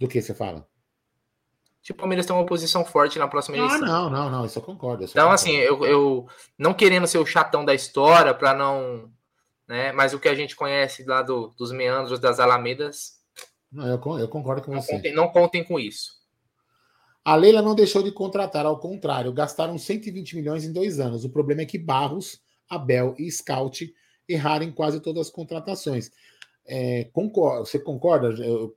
Do que você fala? Que o Palmeiras tem uma posição forte na próxima ah, eleição. Ah, não, não, não, isso eu concordo. Isso então, eu assim, eu, eu não querendo ser o chatão da história para não. Né, mas o que a gente conhece lá do, dos meandros das Alamedas. Não, eu, eu concordo com não você. Contem, não contem com isso. A Leila não deixou de contratar, ao contrário, gastaram 120 milhões em dois anos. O problema é que Barros, Abel e Scout erraram em quase todas as contratações. É, concorda, você concorda? Eu,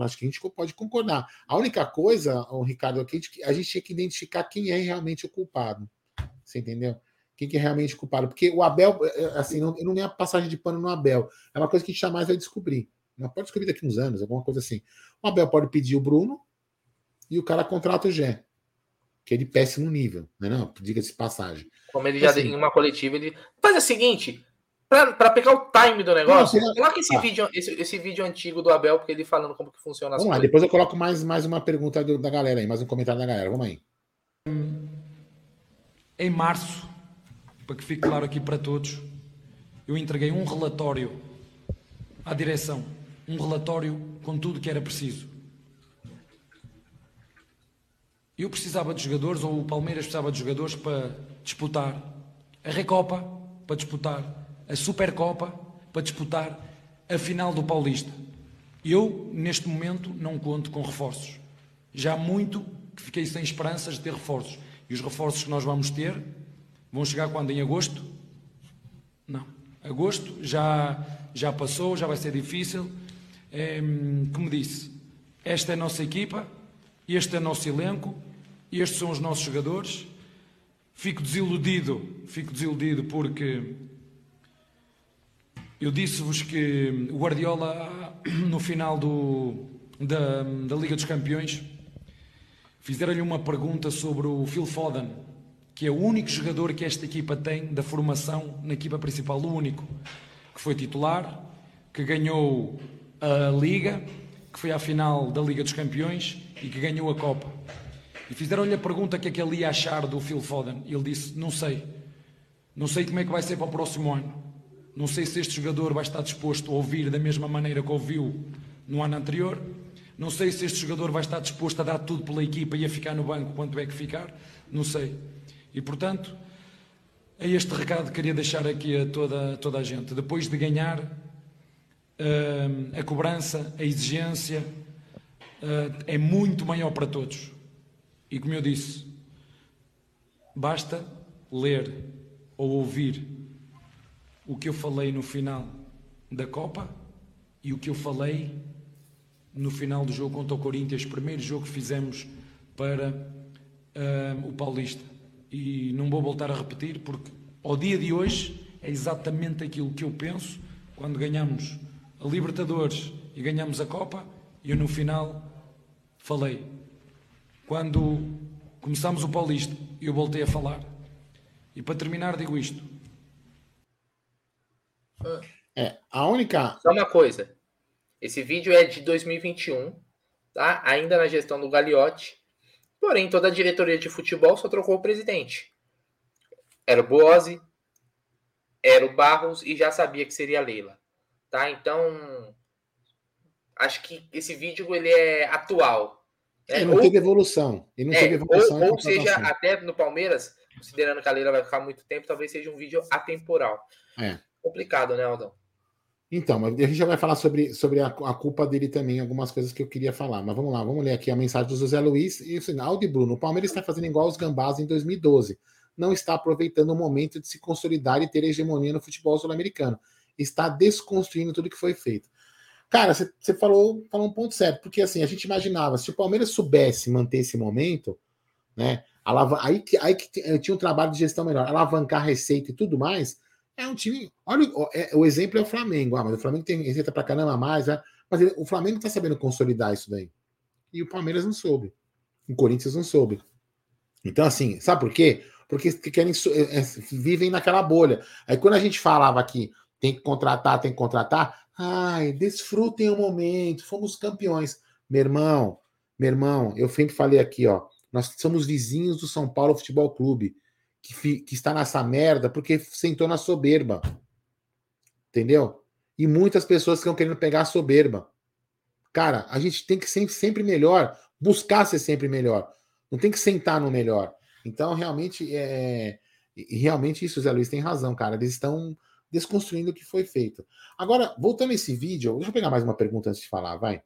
acho que a gente pode concordar. A única coisa, o Ricardo, aqui, a gente tinha que identificar quem é realmente o culpado. Você entendeu? Quem que é realmente o culpado? Porque o Abel, é, é, assim, não, não nem a passagem de pano no Abel. É uma coisa que a gente jamais vai descobrir. Não pode descobrir daqui uns anos, alguma coisa assim. O Abel pode pedir o Bruno e o cara contrata o Gé. Que é de péssimo nível, né? Não, diga-se passagem. Como ele já assim, em uma coletiva, ele faz o seguinte: para pegar o time do negócio, não, coloca esse, ah. vídeo, esse, esse, vídeo antigo do Abel, porque ele falando como que funciona as Vamos coisas. lá, depois eu coloco mais, mais uma pergunta do, da galera aí, mais um comentário da galera. Vamos aí. Em março, para que fique claro aqui para todos, eu entreguei um relatório à direção, um relatório com tudo que era preciso. Eu precisava de jogadores, ou o Palmeiras precisava de jogadores para disputar a Recopa, para disputar a Supercopa para disputar a final do Paulista. Eu, neste momento, não conto com reforços. Já há muito que fiquei sem esperanças de ter reforços. E os reforços que nós vamos ter vão chegar quando? Em agosto? Não. Agosto já, já passou, já vai ser difícil. É, como disse, esta é a nossa equipa, este é o nosso elenco, estes são os nossos jogadores. fico desiludido, fico desiludido porque eu disse-vos que o Guardiola, no final do, da, da Liga dos Campeões, fizeram-lhe uma pergunta sobre o Phil Foden, que é o único jogador que esta equipa tem da formação na equipa principal, o único, que foi titular, que ganhou a Liga, que foi à final da Liga dos Campeões e que ganhou a Copa. E fizeram-lhe a pergunta que é que ele ia achar do Phil Foden. Ele disse: Não sei. Não sei como é que vai ser para o próximo ano. Não sei se este jogador vai estar disposto a ouvir da mesma maneira que ouviu no ano anterior. Não sei se este jogador vai estar disposto a dar tudo pela equipa e a ficar no banco quanto é que ficar. Não sei. E portanto, é este recado que queria deixar aqui a toda, a toda a gente. Depois de ganhar, uh, a cobrança, a exigência uh, é muito maior para todos. E como eu disse, basta ler ou ouvir o que eu falei no final da Copa e o que eu falei no final do jogo contra o Corinthians, primeiro jogo que fizemos para uh, o Paulista. E não vou voltar a repetir, porque ao dia de hoje é exatamente aquilo que eu penso quando ganhamos a Libertadores e ganhamos a Copa. E eu no final falei. Quando começamos o Paulista, eu voltei a falar. E para terminar, digo isto: é, a única. Só uma coisa. Esse vídeo é de 2021, tá? Ainda na gestão do Gagliotti. Porém, toda a diretoria de futebol só trocou o presidente. Era o Boazzi, era o Barros e já sabia que seria a Leila. Tá? Então, acho que esse vídeo ele é atual. Né? É, não ou, teve evolução. Ele não é, teve evolução ou, ou seja, até no Palmeiras, considerando que a Leila vai ficar muito tempo, talvez seja um vídeo atemporal. É. Complicado, né, Aldão? Então, a gente já vai falar sobre, sobre a, a, culpa dele também, algumas coisas que eu queria falar. Mas vamos lá, vamos ler aqui a mensagem do José Luiz. E assim, Aldo Bruno, o Palmeiras está fazendo igual os gambás em 2012. Não está aproveitando o momento de se consolidar e ter hegemonia no futebol sul-americano. Está desconstruindo tudo que foi feito. Cara, você falou, falou um ponto certo, porque assim, a gente imaginava, se o Palmeiras soubesse manter esse momento, né? Aí, aí que tinha um trabalho de gestão melhor, alavancar receita e tudo mais, é um time. Olha, é, o exemplo é o Flamengo. Ah, mas o Flamengo tem receita pra caramba mais, né? mas ele, o Flamengo tá sabendo consolidar isso daí. E o Palmeiras não soube. O Corinthians não soube. Então, assim, sabe por quê? Porque querem, é, é, vivem naquela bolha. Aí quando a gente falava aqui, tem que contratar, tem que contratar, ai, desfrutem o momento, fomos campeões. Meu irmão, meu irmão, eu sempre falei aqui, ó, nós somos vizinhos do São Paulo Futebol Clube que, que está nessa merda porque sentou na soberba. Entendeu? E muitas pessoas estão querendo pegar a soberba. Cara, a gente tem que ser sempre melhor, buscar ser sempre melhor. Não tem que sentar no melhor. Então, realmente, é. Realmente, isso, Zé Luiz tem razão, cara. Eles estão desconstruindo o que foi feito. Agora, voltando a esse vídeo, deixa eu pegar mais uma pergunta antes de falar, vai.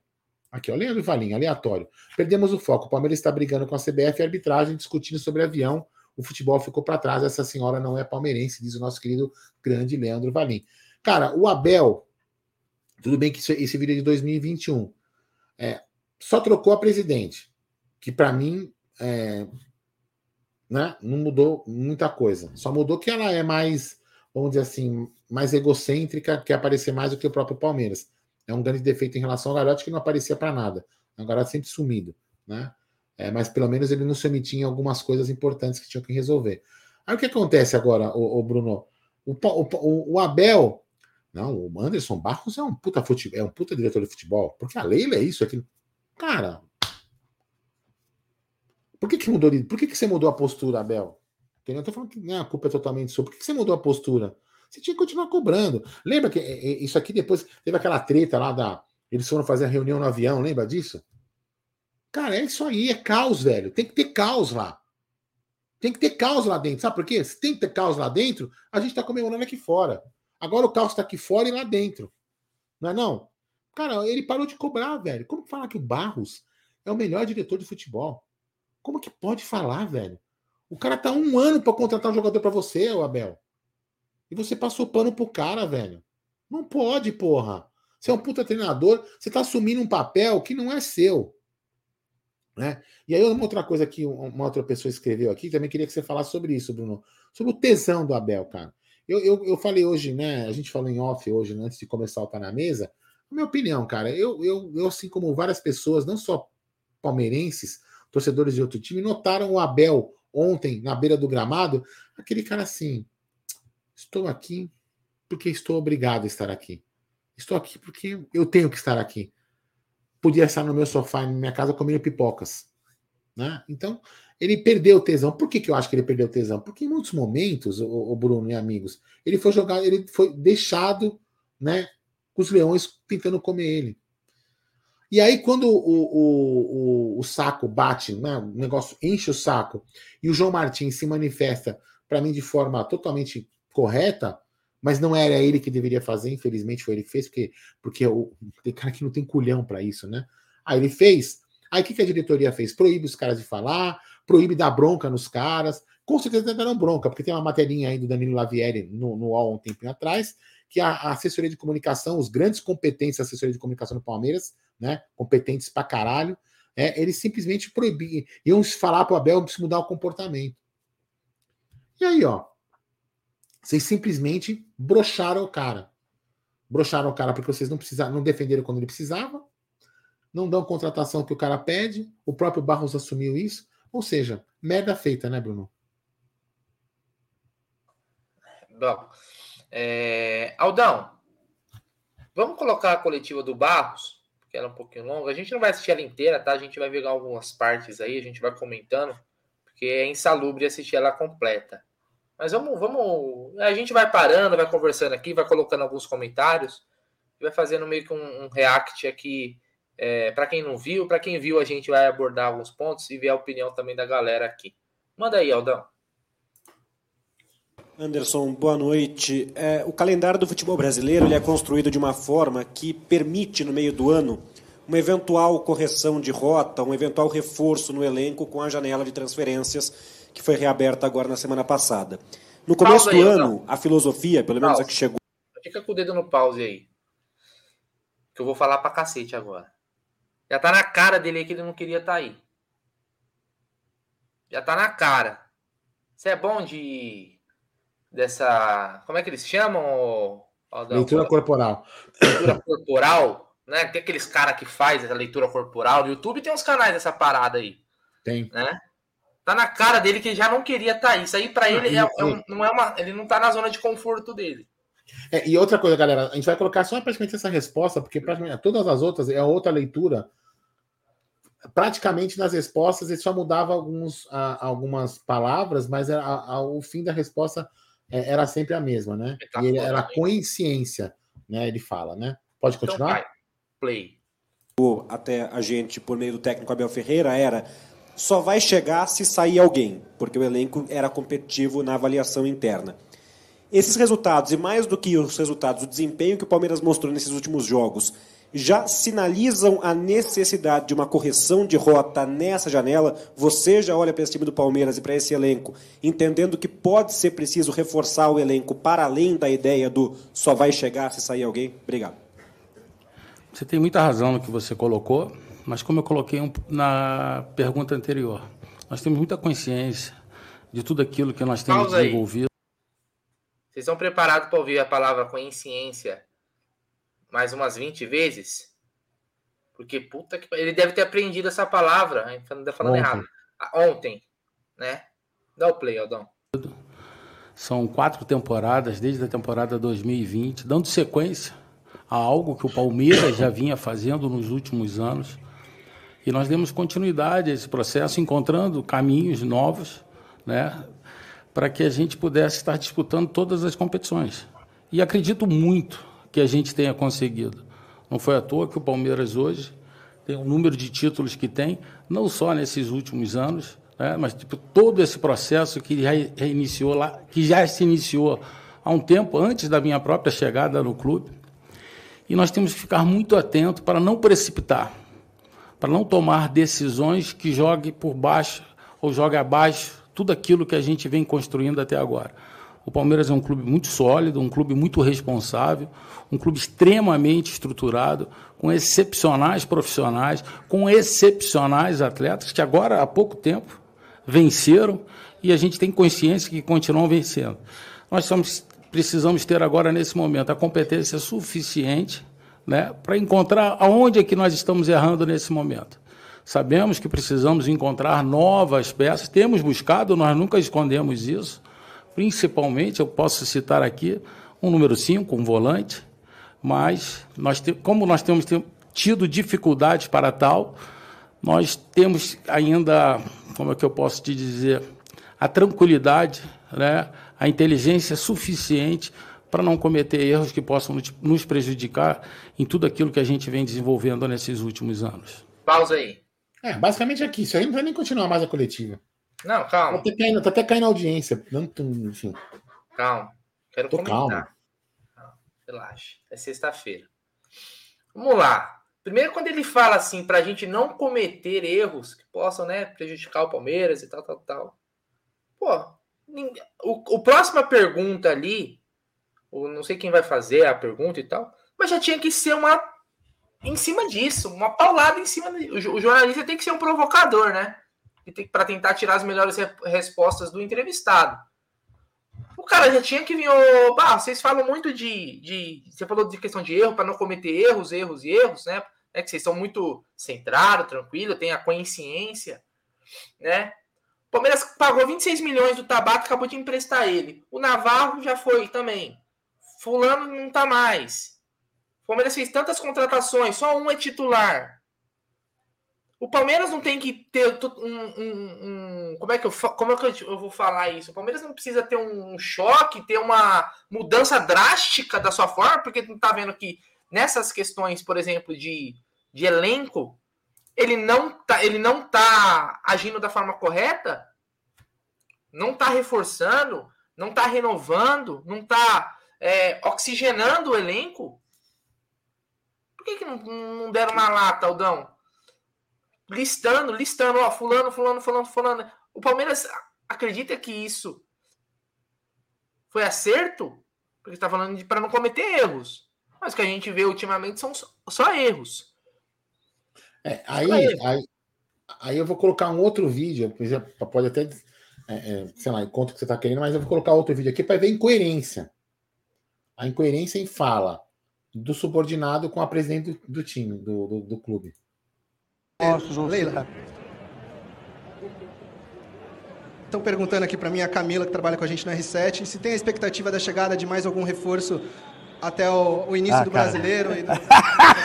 Aqui, ó, Leandro Valinho, aleatório. Perdemos o foco. O Palmeiras está brigando com a CBF e arbitragem, discutindo sobre avião o futebol ficou para trás. Essa senhora não é palmeirense, diz o nosso querido grande Leandro Valim. Cara, o Abel, tudo bem que isso, esse vídeo é de 2021, é, só trocou a presidente, que para mim é, né, não mudou muita coisa. Só mudou que ela é mais, vamos dizer assim, mais egocêntrica, quer aparecer mais do que o próprio Palmeiras. É um grande defeito em relação ao Garoto que não aparecia para nada. O Garoto sempre sumido, né? É, mas pelo menos ele não se omitia em algumas coisas importantes que tinham que resolver. Aí o que acontece agora, o, o Bruno? O, o, o, Abel, não, o Anderson Barros é um puta futebol, é um puta diretor de futebol, porque a Leila é isso, aquilo. Cara, por que, que mudou? Por que, que você mudou a postura, Abel? Eu tô falando que né, a culpa é totalmente sua. Por que, que você mudou a postura? Você tinha que continuar cobrando. Lembra que é, é, isso aqui depois teve aquela treta lá da. Eles foram fazer a reunião no avião, lembra disso? Cara, é isso aí, é caos, velho. Tem que ter caos lá. Tem que ter caos lá dentro. Sabe por quê? Se tem que ter caos lá dentro, a gente está comemorando aqui fora. Agora o caos está aqui fora e lá dentro. Não é não? Cara, ele parou de cobrar, velho. Como falar que o Barros é o melhor diretor de futebol? Como que pode falar, velho? O cara tá um ano para contratar um jogador para você, o Abel. E você passou pano pro cara, velho. Não pode, porra. Você é um puta treinador, você tá assumindo um papel que não é seu. Né? E aí, uma outra coisa que uma outra pessoa escreveu aqui, também queria que você falasse sobre isso, Bruno. Sobre o tesão do Abel, cara. Eu, eu, eu falei hoje, né? A gente falou em off hoje, né, antes de começar o Tá na Mesa. Minha opinião, cara, eu, eu, eu, assim como várias pessoas, não só palmeirenses, torcedores de outro time, notaram o Abel ontem, na beira do gramado, aquele cara assim: estou aqui porque estou obrigado a estar aqui. Estou aqui porque eu tenho que estar aqui. Podia estar no meu sofá, na minha casa, comendo pipocas. Né? Então, ele perdeu o tesão. Por que, que eu acho que ele perdeu o tesão? Porque em muitos momentos, o, o Bruno e amigos, ele foi jogado, ele foi deixado né, com os leões tentando comer ele. E aí, quando o, o, o, o saco bate, né, o negócio enche o saco, e o João Martins se manifesta, para mim, de forma totalmente correta, mas não era ele que deveria fazer, infelizmente foi ele que fez, porque, porque o, tem cara que não tem culhão para isso, né? Aí ele fez. Aí o que, que a diretoria fez? Proíbe os caras de falar, proíbe dar bronca nos caras. Com certeza deram bronca, porque tem uma materinha aí do Danilo Lavieri no, no UOL um tempo atrás, que a, a assessoria de comunicação, os grandes competentes da assessoria de comunicação do Palmeiras, né, competentes pra caralho, é, eles simplesmente proibiam, iam falar pro Abel mudar o comportamento. E aí, ó, vocês simplesmente brocharam o cara. Brocharam o cara porque vocês não precisaram, não defenderam quando ele precisava, não dão contratação que o cara pede, o próprio Barros assumiu isso. Ou seja, merda feita, né, Bruno? Bom, é... Aldão, vamos colocar a coletiva do Barros, porque ela é um pouquinho longa. A gente não vai assistir ela inteira, tá? A gente vai ver algumas partes aí, a gente vai comentando, porque é insalubre assistir ela completa. Mas vamos, vamos. A gente vai parando, vai conversando aqui, vai colocando alguns comentários, vai fazendo meio que um, um react aqui. É, para quem não viu, para quem viu, a gente vai abordar alguns pontos e ver a opinião também da galera aqui. Manda aí, Aldão. Anderson, boa noite. É, o calendário do futebol brasileiro ele é construído de uma forma que permite, no meio do ano, uma eventual correção de rota, um eventual reforço no elenco com a janela de transferências que foi reaberta agora na semana passada. No começo do ano, a filosofia, pelo menos a que chegou. Fica com o dedo no pause aí. Que eu vou falar pra cacete agora. Já tá na cara dele aí que ele não queria estar tá aí. Já tá na cara. Você é bom de dessa. Como é que eles chamam? Aldão? Leitura corporal. Leitura corporal, né? Tem aqueles caras que faz essa leitura corporal. No YouTube tem uns canais dessa parada aí. Tem. Né? Tá na cara dele que ele já não queria estar tá aí. Isso aí para ele é, é um, não é uma. Ele não tá na zona de conforto dele. É, e outra coisa, galera, a gente vai colocar só praticamente essa resposta, porque praticamente todas as outras é outra leitura. Praticamente nas respostas ele só mudava alguns, a, algumas palavras, mas a, a, o fim da resposta é, era sempre a mesma, né? E ele, era consciência, né? Ele fala, né? Pode então continuar? Então, Play. Até a gente, por meio do técnico Abel Ferreira, era só vai chegar se sair alguém, porque o elenco era competitivo na avaliação interna. Esses resultados, e mais do que os resultados, o desempenho que o Palmeiras mostrou nesses últimos jogos, já sinalizam a necessidade de uma correção de rota nessa janela. Você já olha para esse time do Palmeiras e para esse elenco, entendendo que pode ser preciso reforçar o elenco para além da ideia do só vai chegar se sair alguém? Obrigado. Você tem muita razão no que você colocou mas como eu coloquei um, na pergunta anterior, nós temos muita consciência de tudo aquilo que nós temos Pausa desenvolvido. Aí. Vocês estão preparados para ouvir a palavra consciência mais umas 20 vezes? Porque puta que ele deve ter aprendido essa palavra, ainda falando ontem. errado. Ah, ontem, né? Dá o play, Aldão. São quatro temporadas, desde a temporada 2020, dando sequência a algo que o Palmeiras já vinha fazendo nos últimos anos. E nós demos continuidade a esse processo, encontrando caminhos novos, né, para que a gente pudesse estar disputando todas as competições. E acredito muito que a gente tenha conseguido. Não foi à toa que o Palmeiras hoje tem o número de títulos que tem, não só nesses últimos anos, né, mas tipo, todo esse processo que já iniciou lá, que já se iniciou há um tempo antes da minha própria chegada no clube. E nós temos que ficar muito atento para não precipitar para não tomar decisões que jogue por baixo ou jogue abaixo tudo aquilo que a gente vem construindo até agora. O Palmeiras é um clube muito sólido, um clube muito responsável, um clube extremamente estruturado, com excepcionais profissionais, com excepcionais atletas que agora há pouco tempo venceram e a gente tem consciência que continuam vencendo. Nós somos, precisamos ter agora, nesse momento, a competência suficiente né, para encontrar aonde é que nós estamos errando nesse momento. Sabemos que precisamos encontrar novas peças, temos buscado, nós nunca escondemos isso. Principalmente, eu posso citar aqui um número 5, um volante, mas nós como nós temos tido dificuldades para tal, nós temos ainda, como é que eu posso te dizer, a tranquilidade, né, a inteligência suficiente para não cometer erros que possam nos prejudicar em tudo aquilo que a gente vem desenvolvendo nesses últimos anos. Pausa aí. É, basicamente aqui. Isso aí não vai nem continuar mais a coletiva. Não, calma. Tá até caindo, tá até caindo a audiência. Não, enfim. Calma. Quero Tô comentar. Calma. Relaxa. É sexta-feira. Vamos lá. Primeiro, quando ele fala assim, para a gente não cometer erros que possam né, prejudicar o Palmeiras e tal, tal, tal. Pô, o, o próxima pergunta ali, ou não sei quem vai fazer a pergunta e tal, mas já tinha que ser uma em cima disso, uma paulada em cima. O jornalista tem que ser um provocador, né? Para tentar tirar as melhores respostas do entrevistado. O cara já tinha que vir. Bah, vocês falam muito de, de. Você falou de questão de erro, para não cometer erros, erros e erros, né? É que vocês são muito centrados, tranquilo, tem a consciência, né? O Palmeiras pagou 26 milhões do Tabaco, acabou de emprestar ele. O Navarro já foi também. Fulano não tá mais. O Palmeiras fez tantas contratações, só um é titular. O Palmeiras não tem que ter um, um, um, como é que eu como é que eu vou falar isso? O Palmeiras não precisa ter um choque, ter uma mudança drástica da sua forma, porque não tá vendo que nessas questões, por exemplo, de, de elenco, ele não tá ele não tá agindo da forma correta, não tá reforçando, não tá renovando, não tá é, oxigenando o elenco. Por que, que não, não deram na lata, Aldão? Listando, listando, ó, fulano, fulano, fulano, fulano. O Palmeiras acredita que isso foi acerto? Porque está falando para não cometer erros. Mas o que a gente vê ultimamente são só, só erros. É, aí, aí, aí, eu vou colocar um outro vídeo, pode até, é, é, sei lá, encontro que você está querendo, mas eu vou colocar outro vídeo aqui para ver a incoerência. A incoerência em fala do subordinado com a presidente do, do time, do, do, do clube. Nossa, Leila. Estão perguntando aqui para mim, a Camila, que trabalha com a gente na R7, se tem a expectativa da chegada de mais algum reforço até o, o início ah, do cara. brasileiro. E do...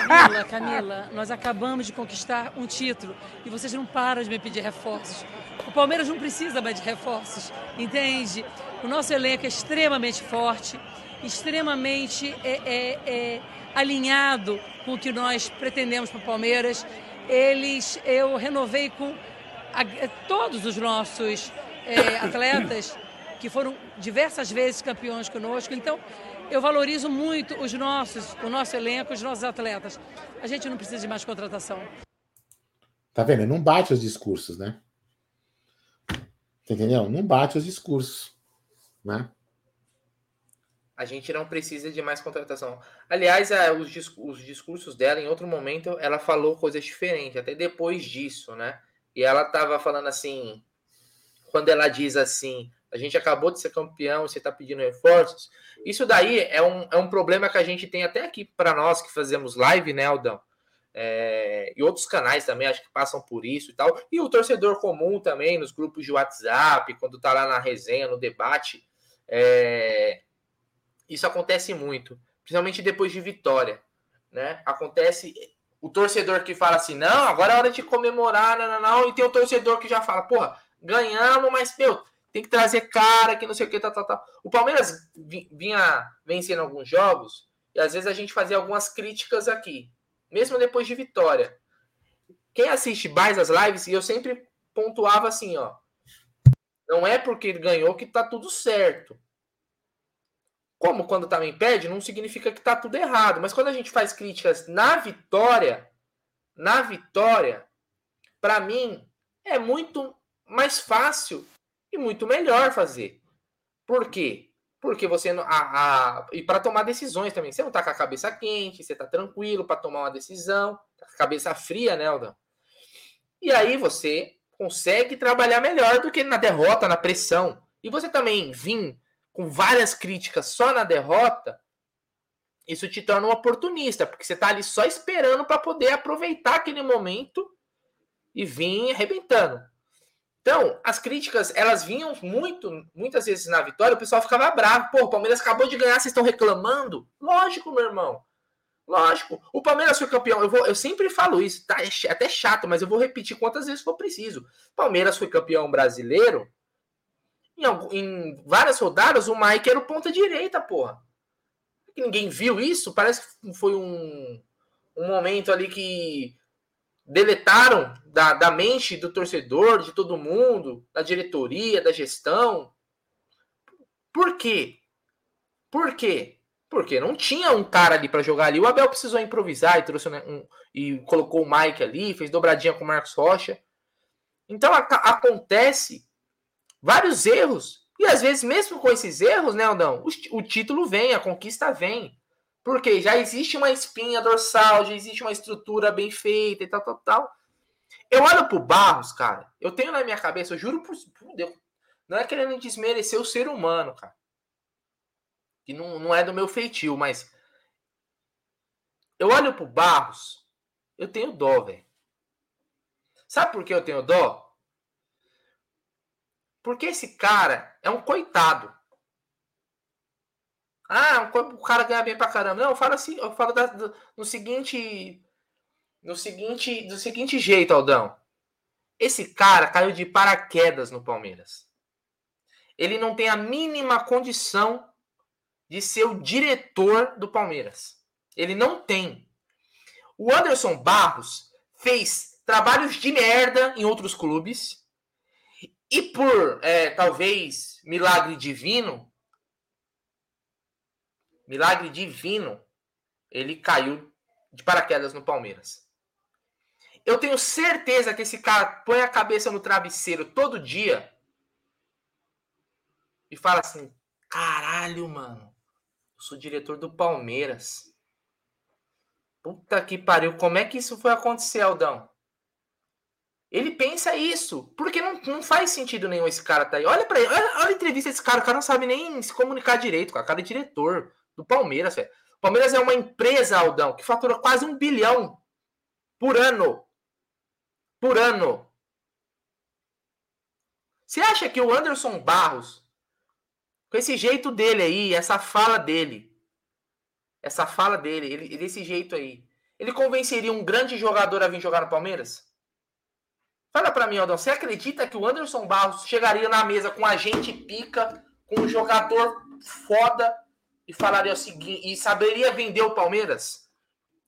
Camila, Camila, nós acabamos de conquistar um título e vocês não param de me pedir reforços. O Palmeiras não precisa mais de reforços, entende? O nosso elenco é extremamente forte extremamente é, é, é, alinhado com o que nós pretendemos para o Palmeiras. Eles, eu renovei com a, todos os nossos é, atletas que foram diversas vezes campeões conosco. Então, eu valorizo muito os nossos, o nosso elenco, os nossos atletas. A gente não precisa de mais contratação. Tá vendo? Não bate os discursos, né? Entendeu? Não bate os discursos, né? A gente não precisa de mais contratação. Aliás, a, os, os, discursos dela, em outro momento, ela falou coisas diferentes, até depois disso, né? E ela estava falando assim, quando ela diz assim, a gente acabou de ser campeão, você está pedindo reforços. Isso daí é um, é um problema que a gente tem até aqui para nós que fazemos live, né, Aldão? É, e outros canais também acho que passam por isso e tal. E o torcedor comum também, nos grupos de WhatsApp, quando tá lá na resenha, no debate. É, isso acontece muito, principalmente depois de vitória, né? Acontece o torcedor que fala assim: "Não, agora é hora de comemorar, não, não, não", e tem o torcedor que já fala: "Porra, ganhamos, mas meu, tem que trazer cara, que não sei o que, tá, tá, tá". O Palmeiras vinha vencendo alguns jogos e às vezes a gente fazia algumas críticas aqui, mesmo depois de vitória. Quem assiste mais as lives, eu sempre pontuava assim, ó. Não é porque ele ganhou que tá tudo certo. Como quando também perde, não significa que está tudo errado. Mas quando a gente faz críticas na vitória, na vitória, para mim é muito mais fácil e muito melhor fazer. Por quê? Porque você a, a e para tomar decisões também, você não tá com a cabeça quente, você tá tranquilo para tomar uma decisão, tá cabeça fria, né, Aldão? E aí você consegue trabalhar melhor do que na derrota, na pressão. E você também vir com várias críticas só na derrota, isso te torna um oportunista, porque você tá ali só esperando para poder aproveitar aquele momento e vir arrebentando. Então, as críticas, elas vinham muito, muitas vezes na vitória, o pessoal ficava bravo. Pô, o Palmeiras acabou de ganhar, vocês estão reclamando? Lógico, meu irmão. Lógico. O Palmeiras foi campeão. Eu, vou, eu sempre falo isso, tá? É até chato, mas eu vou repetir quantas vezes for preciso. Palmeiras foi campeão brasileiro. Em, em várias rodadas, o Mike era o ponta direita, porra. Ninguém viu isso? Parece que foi um, um momento ali que deletaram da, da mente do torcedor, de todo mundo, da diretoria, da gestão. Por quê? Por quê? Porque não tinha um cara ali para jogar ali. O Abel precisou improvisar e trouxe um, e colocou o Mike ali, fez dobradinha com o Marcos Rocha. Então a, acontece vários erros. E às vezes, mesmo com esses erros, né, Aldão, o, o título vem, a conquista vem. Porque já existe uma espinha dorsal, já existe uma estrutura bem feita e tal, tal, tal. Eu olho pro Barros, cara. Eu tenho na minha cabeça, eu juro por, por Deus. Não é querendo desmerecer o ser humano, cara. Que não, não é do meu feitio, mas. Eu olho pro Barros, eu tenho dó, velho. Sabe por que eu tenho dó? Porque esse cara é um coitado. Ah, o cara ganha bem pra caramba. Não, eu falo assim, eu falo da, do, no seguinte. No seguinte. Do seguinte jeito, Aldão. Esse cara caiu de paraquedas no Palmeiras. Ele não tem a mínima condição de ser o diretor do Palmeiras. Ele não tem. O Anderson Barros fez trabalhos de merda em outros clubes. E por é, talvez milagre divino, milagre divino, ele caiu de paraquedas no Palmeiras. Eu tenho certeza que esse cara põe a cabeça no travesseiro todo dia e fala assim: caralho, mano, eu sou diretor do Palmeiras. Puta que pariu, como é que isso foi acontecer, Aldão? Ele pensa isso, porque não, não faz sentido nenhum esse cara tá aí. Olha para ele, olha, olha, a entrevista desse cara, o cara não sabe nem se comunicar direito, cara. O cara é diretor do Palmeiras, velho. Palmeiras é uma empresa, Aldão, que fatura quase um bilhão por ano. Por ano. Você acha que o Anderson Barros, com esse jeito dele aí, essa fala dele, essa fala dele, ele, desse jeito aí, ele convenceria um grande jogador a vir jogar no Palmeiras? Fala para mim, Aldão, você acredita que o Anderson Barros chegaria na mesa com a gente pica, com um jogador foda, e falaria o seguinte, e saberia vender o Palmeiras,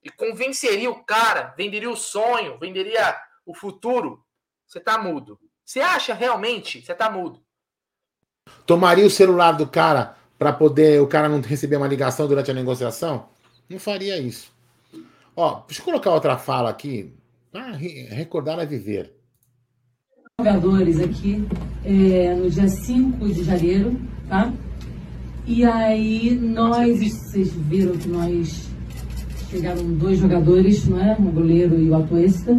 e convenceria o cara, venderia o sonho, venderia o futuro, você tá mudo. Você acha realmente? Você tá mudo. Tomaria o celular do cara para poder o cara não receber uma ligação durante a negociação? Não faria isso. Ó, deixa eu colocar outra fala aqui. Ah, recordar é viver. Jogadores aqui é, no dia 5 de janeiro, tá? E aí nós, vocês viram que nós chegaram dois jogadores, não é? O goleiro e o Atuesta.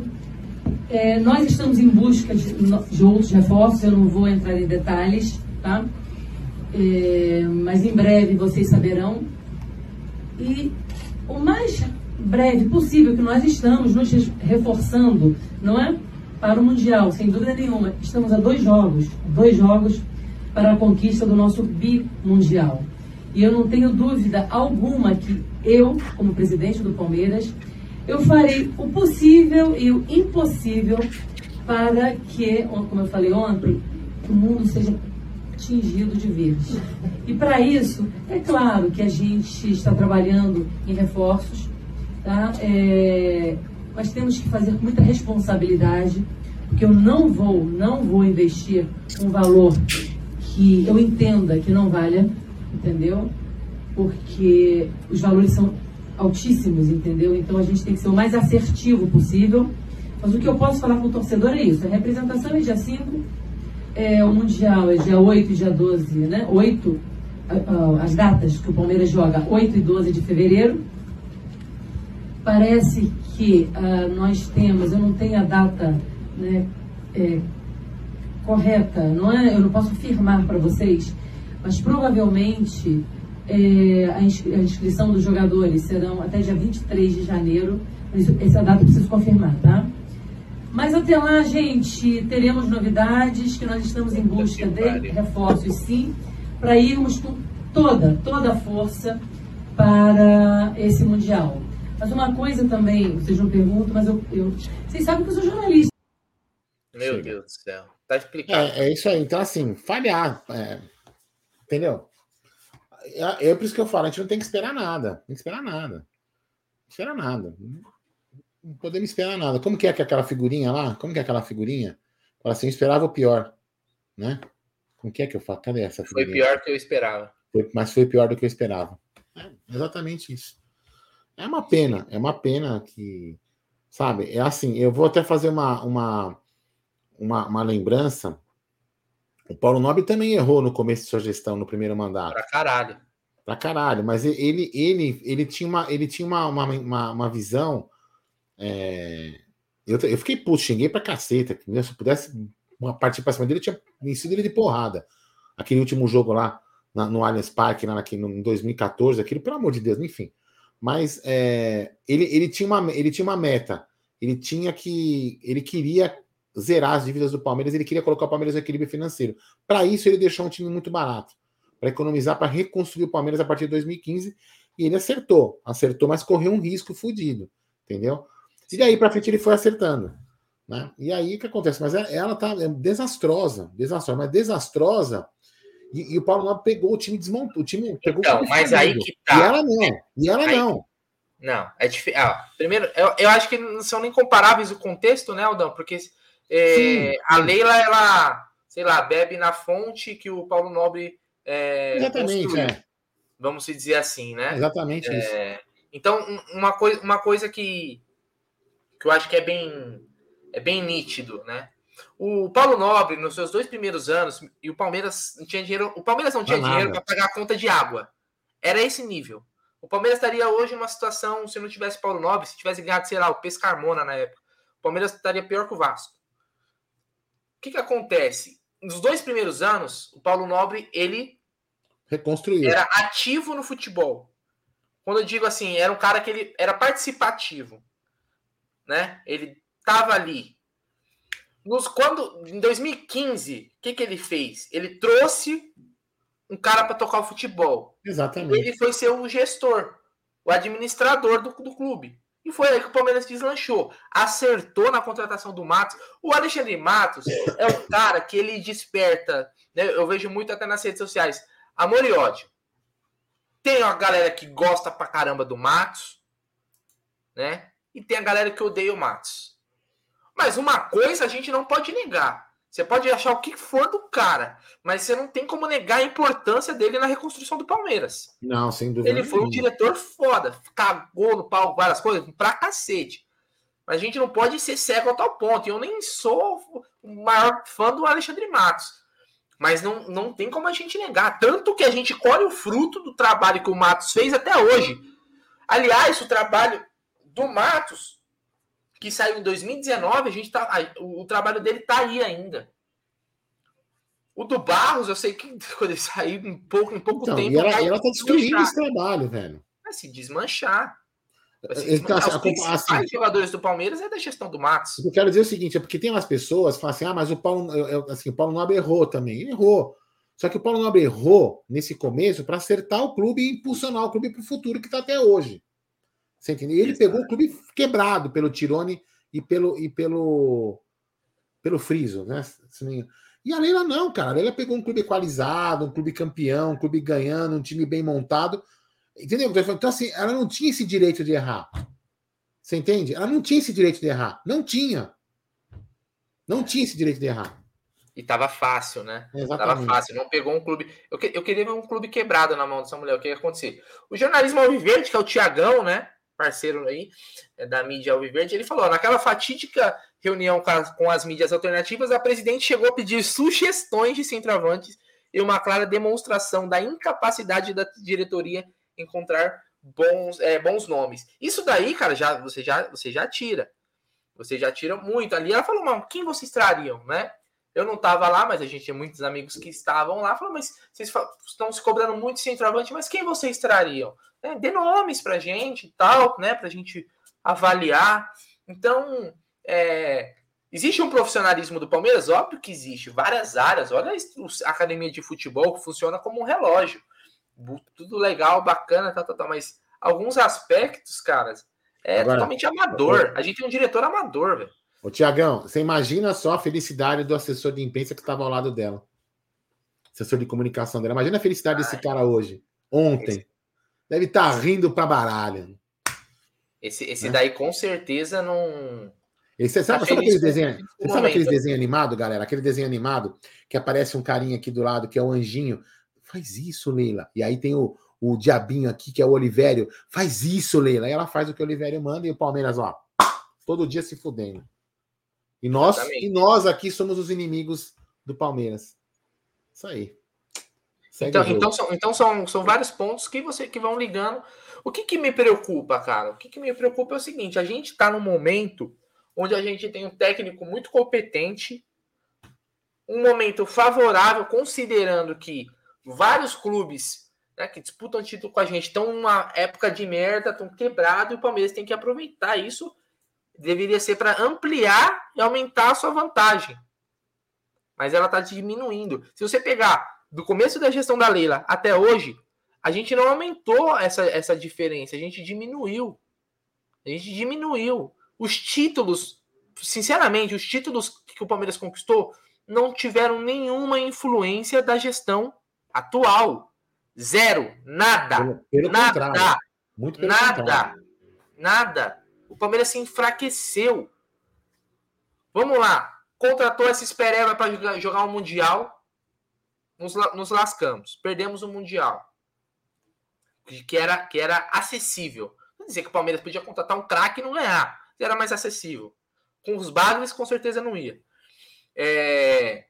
É, nós estamos em busca de, de, outros reforços, eu não vou entrar em detalhes, tá? É, mas em breve vocês saberão. E o mais breve possível que nós estamos nos reforçando, não é? Para o Mundial, sem dúvida nenhuma. Estamos a dois jogos, dois jogos para a conquista do nosso bimundial. E eu não tenho dúvida alguma que eu, como presidente do Palmeiras, eu farei o possível e o impossível para que, como eu falei ontem, o mundo seja tingido de verde. E para isso, é claro que a gente está trabalhando em reforços, tá? É, mas temos que fazer com muita responsabilidade, porque eu não vou, não vou investir um valor que eu entenda que não valha, entendeu? Porque os valores são altíssimos, entendeu? Então a gente tem que ser o mais assertivo possível. Mas o que eu posso falar com o torcedor é isso: a representação é dia 5, é, o Mundial é dia 8 e dia 12, né? 8 as datas que o Palmeiras joga 8 e 12 de fevereiro. Parece que uh, nós temos, eu não tenho a data né, é, correta, não é? Eu não posso afirmar para vocês, mas provavelmente é, a, inscri a, inscrição dos jogadores serão até dia 23 de janeiro. Essa data eu preciso confirmar, tá? Mas até lá, gente, teremos novidades, que nós estamos em busca de reforços, sim, para irmos com toda, toda a força para esse Mundial. Mas uma coisa também, vocês não perguntam, mas eu, eu vocês sabem que eu sou jornalista. Meu Chega. Deus do céu. Tá explicado. É, é isso aí. Então, assim, falhar. É, entendeu? É, é por isso que eu falo, a gente não tem que esperar nada. Tem que esperar nada. Não esperar nada. Não podemos esperar nada. Como que é que aquela figurinha lá? Como que é aquela figurinha? Fala assim, eu esperava o pior. Né? Como que é que eu falo? Cadê essa figurinha? Foi pior que eu esperava. Foi, mas foi pior do que eu esperava. É exatamente isso. É uma pena, é uma pena que, sabe, é assim, eu vou até fazer uma, uma, uma, uma lembrança. O Paulo Nobre também errou no começo de sua gestão, no primeiro mandato. Pra caralho. Pra caralho, mas ele, ele, ele tinha uma, ele tinha uma, uma, uma, uma visão. É... Eu, eu fiquei puto, xinguei pra caceta. Se eu pudesse uma participação dele, tinha vencido ele de porrada. Aquele último jogo lá na, no Allianz Parque, lá naquele, no, em 2014, aquilo, pelo amor de Deus, enfim. Mas é, ele, ele, tinha uma, ele tinha uma meta. Ele tinha que. Ele queria zerar as dívidas do Palmeiras, ele queria colocar o Palmeiras no equilíbrio financeiro. Para isso, ele deixou um time muito barato. Para economizar, para reconstruir o Palmeiras a partir de 2015. E ele acertou. Acertou, mas correu um risco fodido. Entendeu? E daí para frente ele foi acertando. Né? E aí o que acontece? Mas ela tá é desastrosa, desastrosa, mas desastrosa e, e, o Paulo Nobre pegou o time, desmontou o time. Pegou então, o time mas aí que tá. E ela não. E ela aí, não. Não, é difícil. Ah, primeiro, eu, eu acho que não são nem comparáveis o contexto, né, Aldão? Porque é, a Leila, ela, sei lá, bebe na fonte que o Paulo Nobre. É, Exatamente, é. Vamos dizer assim, né? Exatamente é, isso. Então, uma coisa, uma coisa que, que eu acho que é bem, é bem nítido, né? O Paulo Nobre, nos seus dois primeiros anos, e o Palmeiras não tinha dinheiro. O Palmeiras não tinha não dinheiro para pagar a conta de água. Era esse nível. O Palmeiras estaria hoje numa situação, se não tivesse Paulo Nobre, se tivesse ganhado, sei lá, o Pescarmona na época, o Palmeiras estaria pior que o Vasco. O que, que acontece? Nos dois primeiros anos, o Paulo Nobre, ele reconstruiu. Era ativo no futebol. Quando eu digo assim, era um cara que ele era participativo, né? Ele estava ali, nos, quando, em 2015, o que, que ele fez? Ele trouxe um cara para tocar o futebol. Exatamente. Ele foi ser o gestor, o administrador do, do clube. E foi aí que o Palmeiras deslanchou. Acertou na contratação do Matos. O Alexandre Matos é o cara que ele desperta. Né? Eu vejo muito até nas redes sociais. Amor e ódio. Tem a galera que gosta pra caramba do Matos, né? E tem a galera que odeia o Matos. Mas uma coisa a gente não pode negar. Você pode achar o que for do cara, mas você não tem como negar a importância dele na reconstrução do Palmeiras. Não, sem dúvida. Ele foi um diretor foda, cagou no pau várias coisas, pra cacete. Mas a gente não pode ser cego a tal ponto. Eu nem sou o maior fã do Alexandre Matos. Mas não, não tem como a gente negar. Tanto que a gente colhe o fruto do trabalho que o Matos fez até hoje. Aliás, o trabalho do Matos que saiu em 2019, a gente tá, o, o trabalho dele tá aí ainda. O do Barros, eu sei que quando ele saiu em pouco, em pouco então, tempo. E ela, ela tá destruindo esse trabalho, velho. Vai se desmanchar. Vai se desmanchar. Tá, Os principais assim, jogadores do Palmeiras é da gestão do Matos. Eu quero dizer o seguinte: é porque tem umas pessoas que falam assim, ah, mas o Paulo, assim, o Paulo Nobre errou também. Ele errou. Só que o Paulo Nobre errou nesse começo para acertar o clube e impulsionar o clube para o futuro que está até hoje. Você entendeu? E ele pegou o clube quebrado pelo Tirone e pelo e pelo pelo Friso, né? E a Leila não, cara. A Leila pegou um clube equalizado, um clube campeão, um clube ganhando, um time bem montado. Entendeu? Então, assim, ela não tinha esse direito de errar. Você entende? Ela não tinha esse direito de errar. Não tinha. Não tinha esse direito de errar. E tava fácil, né? Exatamente. Tava fácil. Não pegou um clube. Eu, que, eu queria ver um clube quebrado na mão dessa mulher. O que ia acontecer? O jornalismo Alviverde, que é o Tiagão, né? Parceiro aí é, da mídia Alviverde, ele falou: naquela fatídica reunião com as, mídias alternativas, a presidente chegou a pedir sugestões de centroavantes e uma clara demonstração da incapacidade da diretoria encontrar bons, é, bons nomes. Isso daí, cara, já você já você já tira. Você já tira muito. Ali ela falou, mano, quem vocês trariam, né? Eu não estava lá, mas a gente tinha muitos amigos que estavam lá. Falou, mas vocês estão se cobrando muito centroavante, mas quem vocês trariam? É, dê nomes pra gente e tal, né? Pra gente avaliar. Então, é, existe um profissionalismo do Palmeiras? Óbvio que existe. Várias áreas. Olha a academia de futebol que funciona como um relógio. Tudo legal, bacana, tal, tal, tal. Mas alguns aspectos, caras, é Agora, totalmente amador. A gente tem um diretor amador, velho. Ô, Tiagão, você imagina só a felicidade do assessor de imprensa que estava ao lado dela. Assessor de comunicação dela. Imagina a felicidade Ai, desse cara hoje. Ontem. Esse... Deve estar tá rindo pra baralho. Esse, esse é. daí com certeza não. Esse, sabe, sabe aquele desenho? Você sabe aquele desenho animado, galera? Aquele desenho animado que aparece um carinha aqui do lado, que é o anjinho. Faz isso, Leila. E aí tem o, o diabinho aqui, que é o Olivério. Faz isso, Leila. Aí ela faz o que o Olivério manda e o Palmeiras, ó, todo dia se fudendo. E nós, e nós aqui somos os inimigos do Palmeiras. Isso aí. Segue então, então, são, então são, são vários pontos que você que vão ligando. O que, que me preocupa, cara? O que, que me preocupa é o seguinte: a gente está num momento onde a gente tem um técnico muito competente, um momento favorável, considerando que vários clubes né, que disputam título com a gente estão numa época de merda, estão quebrados, e o Palmeiras tem que aproveitar isso deveria ser para ampliar e aumentar a sua vantagem. Mas ela está diminuindo. Se você pegar do começo da gestão da Leila até hoje, a gente não aumentou essa, essa diferença, a gente diminuiu. A gente diminuiu. Os títulos, sinceramente, os títulos que o Palmeiras conquistou não tiveram nenhuma influência da gestão atual. Zero. Nada. Pelo, pelo nada. Muito pelo nada. Contrário. Nada. O Palmeiras se enfraqueceu. Vamos lá. Contratou essa Espereva para jogar o um Mundial. Nos, nos lascamos. Perdemos o Mundial. Que era, que era acessível. Não dizer que o Palmeiras podia contratar um craque e não ganhar. Era mais acessível. Com os bagres, com certeza não ia. É...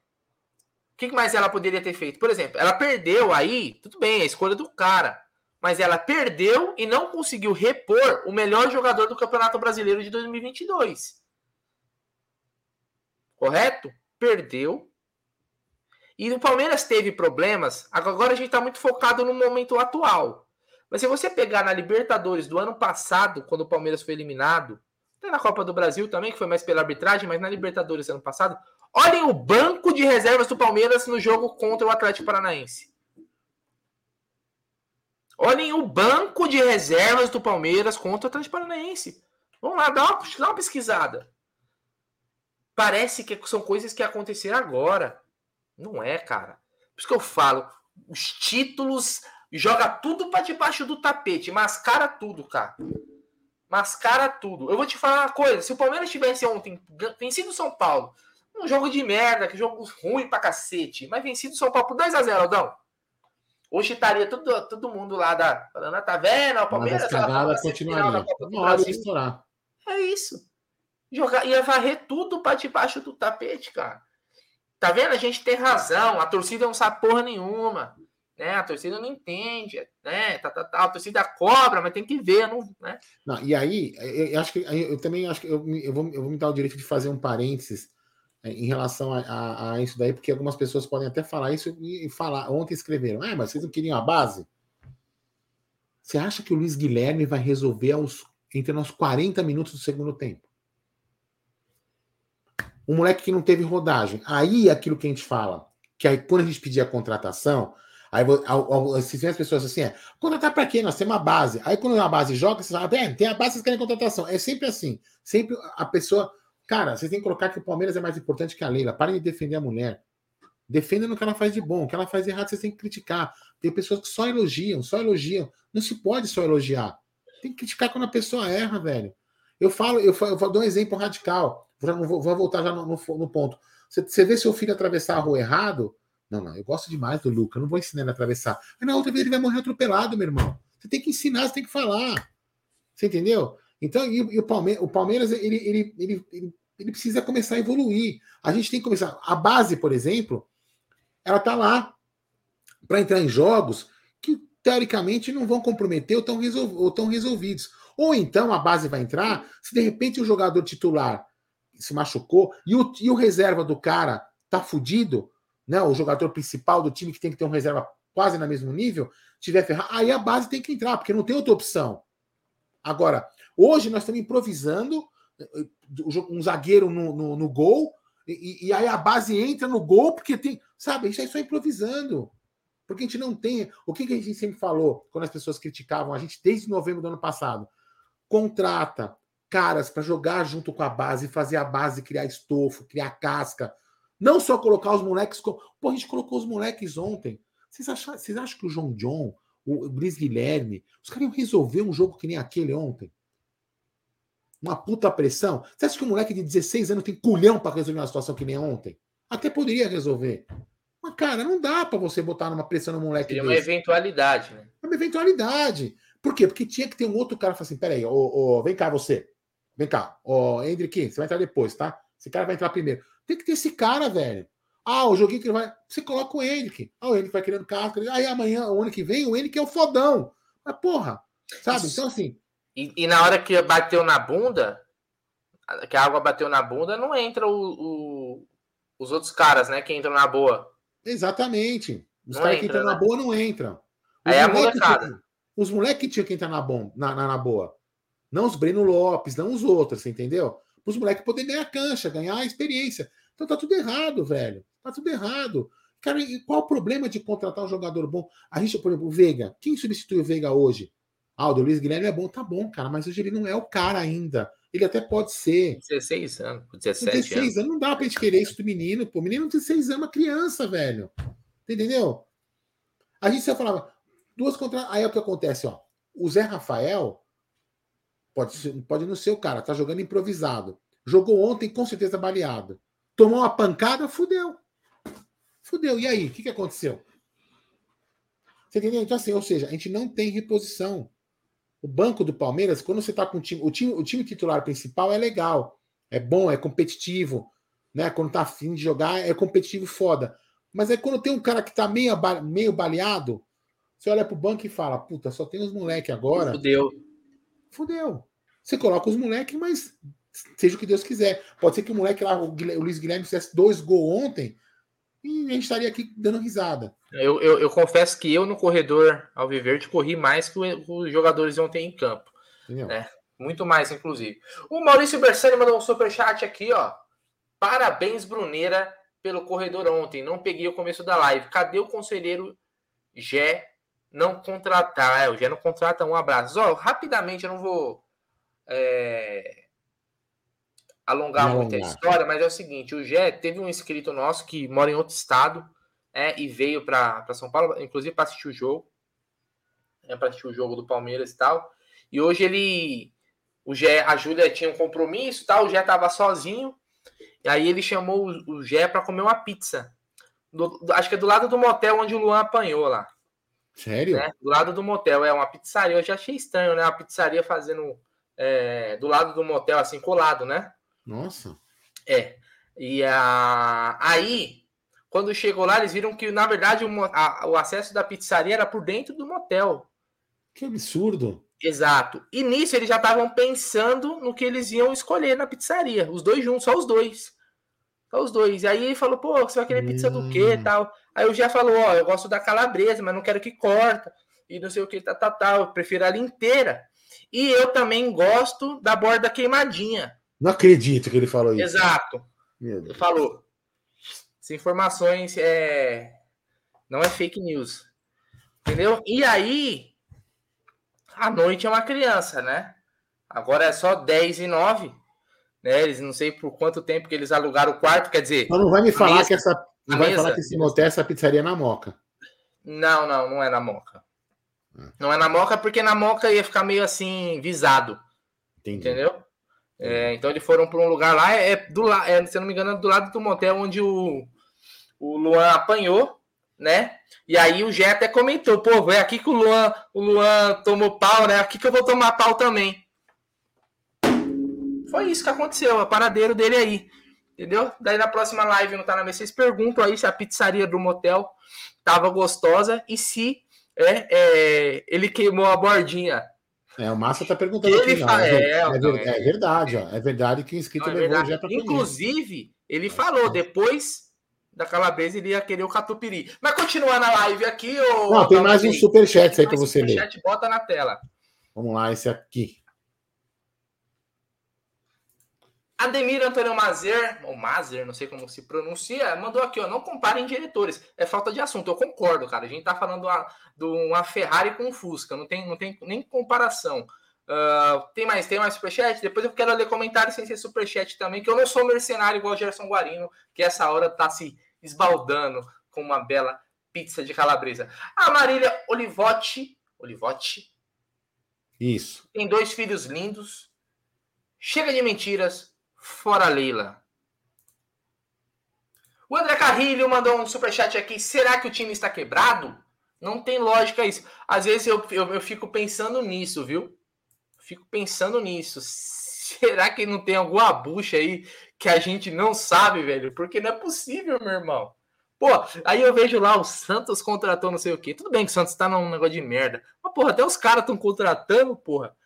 O que mais ela poderia ter feito? Por exemplo, ela perdeu aí, tudo bem, a escolha do cara mas ela perdeu e não conseguiu repor o melhor jogador do Campeonato Brasileiro de 2022. Correto? Perdeu. E o Palmeiras teve problemas. Agora a gente está muito focado no momento atual. Mas se você pegar na Libertadores do ano passado, quando o Palmeiras foi eliminado, até na Copa do Brasil também, que foi mais pela arbitragem, mas na Libertadores ano passado, olhem o banco de reservas do Palmeiras no jogo contra o Atlético Paranaense. Olhem o banco de reservas do Palmeiras contra o Atlético Paranaense. Vamos lá, dá uma, dá uma pesquisada. Parece que são coisas que aconteceram agora. Não é, cara. Por isso que eu falo, os títulos joga tudo para debaixo do tapete, mascara tudo, cara. Mascara tudo. Eu vou te falar uma coisa, se o Palmeiras tivesse ontem vencido o São Paulo, um jogo de merda, que jogo ruim pra cacete, mas vencido o São Paulo por 2 a 0, Aldão. Hoje estaria todo, todo mundo lá da, falando, ah, tá vendo? O Palmeiras. Mas as cagadas continuariam. Uma hora estourar. É isso. Jogar, ia varrer tudo para debaixo do tapete, cara. Tá vendo? A gente tem razão. A torcida não sabe porra nenhuma. Né? A torcida não entende. Né? Tá, tá, tá. A torcida cobra, mas tem que ver. Não, né? não, e aí, eu acho que eu também acho que eu, eu, vou, eu vou me dar o direito de fazer um parênteses em relação a, a, a, isso daí, porque algumas pessoas podem até falar isso e, falar. Ontem escreveram, ah, mas vocês não queriam a base? Você acha que o Luiz Guilherme vai resolver aos, entre os 40 minutos do segundo tempo? Um moleque que não teve rodagem. Aí é aquilo que a gente fala, que aí quando a gente pedir a contratação, aí se vem as pessoas assim, é, contratar para quê? Nós temos uma base. Aí quando a base joga, você fala, é, tem a base, vocês querem contratação. É sempre assim. Sempre a pessoa Cara, vocês têm que colocar que o Palmeiras é mais importante que a Leila. Parem de defender a mulher. Defenda no que ela faz de bom. O que ela faz de errado, vocês têm que criticar. Tem pessoas que só elogiam, só elogiam. Não se pode só elogiar. Tem que criticar quando a pessoa erra, velho. Eu falo, eu, falo, eu dar um exemplo radical. Vou, vou voltar já no, no, no ponto. Você, você, vê seu filho atravessar a rua errado? Não, não, eu gosto demais do Luca, eu não vou ensinar ele a atravessar. Mas na outra vez ele vai morrer atropelado, meu irmão. Você tem que ensinar, você tem que falar. Você entendeu? Então, e, e o, Palmeiras, o Palmeiras, ele, ele, ele, ele ele precisa começar a evoluir. A gente tem que começar. A base, por exemplo, ela está lá. para entrar em jogos que teoricamente não vão comprometer ou estão resol resolvidos. Ou então a base vai entrar, se de repente o jogador titular se machucou e o, e o reserva do cara tá fudido, né? O jogador principal do time que tem que ter um reserva quase no mesmo nível, tiver ferrado, aí a base tem que entrar, porque não tem outra opção. Agora, hoje nós estamos improvisando um zagueiro no, no, no gol, e, e, aí a base entra no gol, porque tem. Sabe, isso aí só improvisando. Porque a gente não tem. O que, que a gente sempre falou quando as pessoas criticavam a gente desde novembro do ano passado? Contrata caras para jogar junto com a base, fazer a base criar estofo, criar casca. Não só colocar os moleques. Pô, a gente colocou os moleques ontem. Vocês acham, vocês acham que o João John, o Brice Guilherme, os caras iam resolver um jogo que nem aquele ontem? Uma puta pressão? Você acha que um moleque de 16 anos tem culhão para resolver uma situação que nem ontem? Até poderia resolver. Mas, cara, não dá para você botar numa pressão no moleque. É uma eventualidade, né? É uma eventualidade. Por quê? Porque tinha que ter um outro cara que fala assim: peraí, ô, ô, vem cá você. Vem cá, ó, Hendrick, você vai entrar depois, tá? Esse cara vai entrar primeiro. Tem que ter esse cara, velho. Ah, o joguinho que ele vai. Você coloca o Hendrick. Ah, o Hendrick vai querendo casca. Aí amanhã, o ano que vem, o Hendrick é o fodão. Mas, porra, sabe? Então, assim. E, e, na hora que bateu na bunda, que a água bateu na bunda, não entra o, o os outros caras, né? Que entram na boa. Exatamente. Os caras que entram né? na boa não entram. Os Aí é a molecada. Os moleques que tinham que entrar na, bom, na, na, na boa. Não os Breno Lopes, não os outros, entendeu? Os moleques poderem ganhar cancha, ganhar experiência. Então tá tudo errado, velho. Tá tudo errado. Cara, qual o problema de contratar um jogador bom? A gente, por exemplo, o Veiga. Quem substitui o Veiga hoje? Ah, o Luiz Guilherme é bom, tá bom, cara, mas hoje ele não é o cara ainda. Ele até pode ser. 16 anos, 17 16 anos. anos. Não dá pra gente querer isso do menino, pô. O menino de 16 anos é uma criança, velho. Entendeu? A gente só falava, duas contra. Aí é o que acontece, ó. O Zé Rafael Pode, pode não ser o cara, tá jogando improvisado. Jogou ontem, com certeza baleado. Tomou uma pancada, fudeu. Fudeu. E aí, o que, que aconteceu? Você entendeu? Então, assim, ou seja, a gente não tem reposição. O banco do Palmeiras, quando você tá com o time, o time, o time titular principal é legal, é bom, é competitivo, né? Quando tá afim de jogar, é competitivo foda. Mas é quando tem um cara que tá meio, meio baleado, você olha pro banco e fala: puta, só tem os moleques agora. Fudeu fudeu. Você coloca os moleques, mas seja o que Deus quiser. Pode ser que o moleque lá, o, Luiz Guilherme, fizesse dois gols ontem e a gente estaria aqui dando risada. Eu, eu, eu confesso que eu no corredor ao Viverde corri mais que os jogadores ontem em campo. Né? Muito mais, inclusive. O Maurício Bersani mandou um superchat aqui, ó. Parabéns, Bruneira, pelo corredor ontem. Não peguei o começo da live. Cadê o conselheiro Gé não contratar. É, o Gé não contrata um abraço. Ó, rapidamente, eu não vou é, alongar não, muito a história, mas é o seguinte: o Gé teve um inscrito nosso que mora em outro estado é, e veio para São Paulo, inclusive para assistir o jogo. É, para assistir o jogo do Palmeiras e tal. E hoje ele. O Gé, a Júlia tinha um compromisso tal, o Gé estava sozinho. E aí ele chamou o Gé para comer uma pizza. Do, acho que é do lado do motel onde o Luan apanhou lá. Sério? Né? Do lado do motel, é uma pizzaria. Eu já achei estranho, né? Uma pizzaria fazendo é, do lado do motel, assim, colado, né? Nossa. É. E a... aí, quando chegou lá, eles viram que, na verdade, o, a, o acesso da pizzaria era por dentro do motel. Que absurdo. Exato. E nisso eles já estavam pensando no que eles iam escolher na pizzaria. Os dois juntos, só os dois. Só os dois. E aí ele falou, pô, você vai querer pizza do quê hum. tal? Aí o já falou, ó, eu gosto da calabresa, mas não quero que corta. E não sei o que, tá, tá, tá. Eu prefiro ela inteira. E eu também gosto da borda queimadinha. Não acredito que ele falou isso. Exato. Ele falou. As informações é... não é fake news. Entendeu? E aí, a noite é uma criança, né? Agora é só 10 e 9. Né? Eles não sei por quanto tempo que eles alugaram o quarto, quer dizer. Mas não vai me falar mesa, que essa não vai mesa, falar que esse motel, essa pizzaria é na Moca. Não, não, não é na Moca. Ah. Não é na Moca porque na Moca ia ficar meio assim visado. Entendi. Entendeu? É, então eles foram para um lugar lá, é, do lado, é, se eu não me engano, é do lado do motel onde o, o Luan apanhou, né? E aí o Gé até comentou, pô, é aqui que o Luan, o Luan tomou pau, né? Aqui que eu vou tomar pau também. Foi isso que aconteceu, a paradeiro dele aí. Entendeu? Daí na próxima live não tá na mesa, vocês perguntam aí se a pizzaria do motel tava gostosa e se é, é ele queimou a bordinha. É, o Massa tá perguntando aqui, não, é, é, é, é, verdade, ó. É verdade que o inscrito não, é levou já para Inclusive, ele falou, depois da calabresa ele ia querer o catupiry. Mas continuando a live aqui, ô, Não, tem mais um superchat aí para você ler. Bota na tela. Vamos lá, esse aqui. Ademir Antônio Mazer, ou Mazer, não sei como se pronuncia, mandou aqui, ó, não comparem diretores, é falta de assunto. Eu concordo, cara. A gente tá falando de uma Ferrari com um Fusca, não tem, não tem nem comparação. Uh, tem mais, tem mais superchat? Depois eu quero ler comentários sem ser superchat também, que eu não sou mercenário igual o Gerson Guarino, que essa hora tá se esbaldando com uma bela pizza de calabresa. A Marília Olivotti, Olivotti? Isso. Tem dois filhos lindos. Chega de mentiras, Fora Leila. O André Carrilho mandou um superchat aqui. Será que o time está quebrado? Não tem lógica isso. Às vezes eu, eu, eu fico pensando nisso, viu? Fico pensando nisso. Será que não tem alguma bucha aí que a gente não sabe, velho? Porque não é possível, meu irmão. Pô, aí eu vejo lá o Santos contratou não sei o quê. Tudo bem que o Santos tá num negócio de merda. Mas, porra, até os caras estão contratando, porra.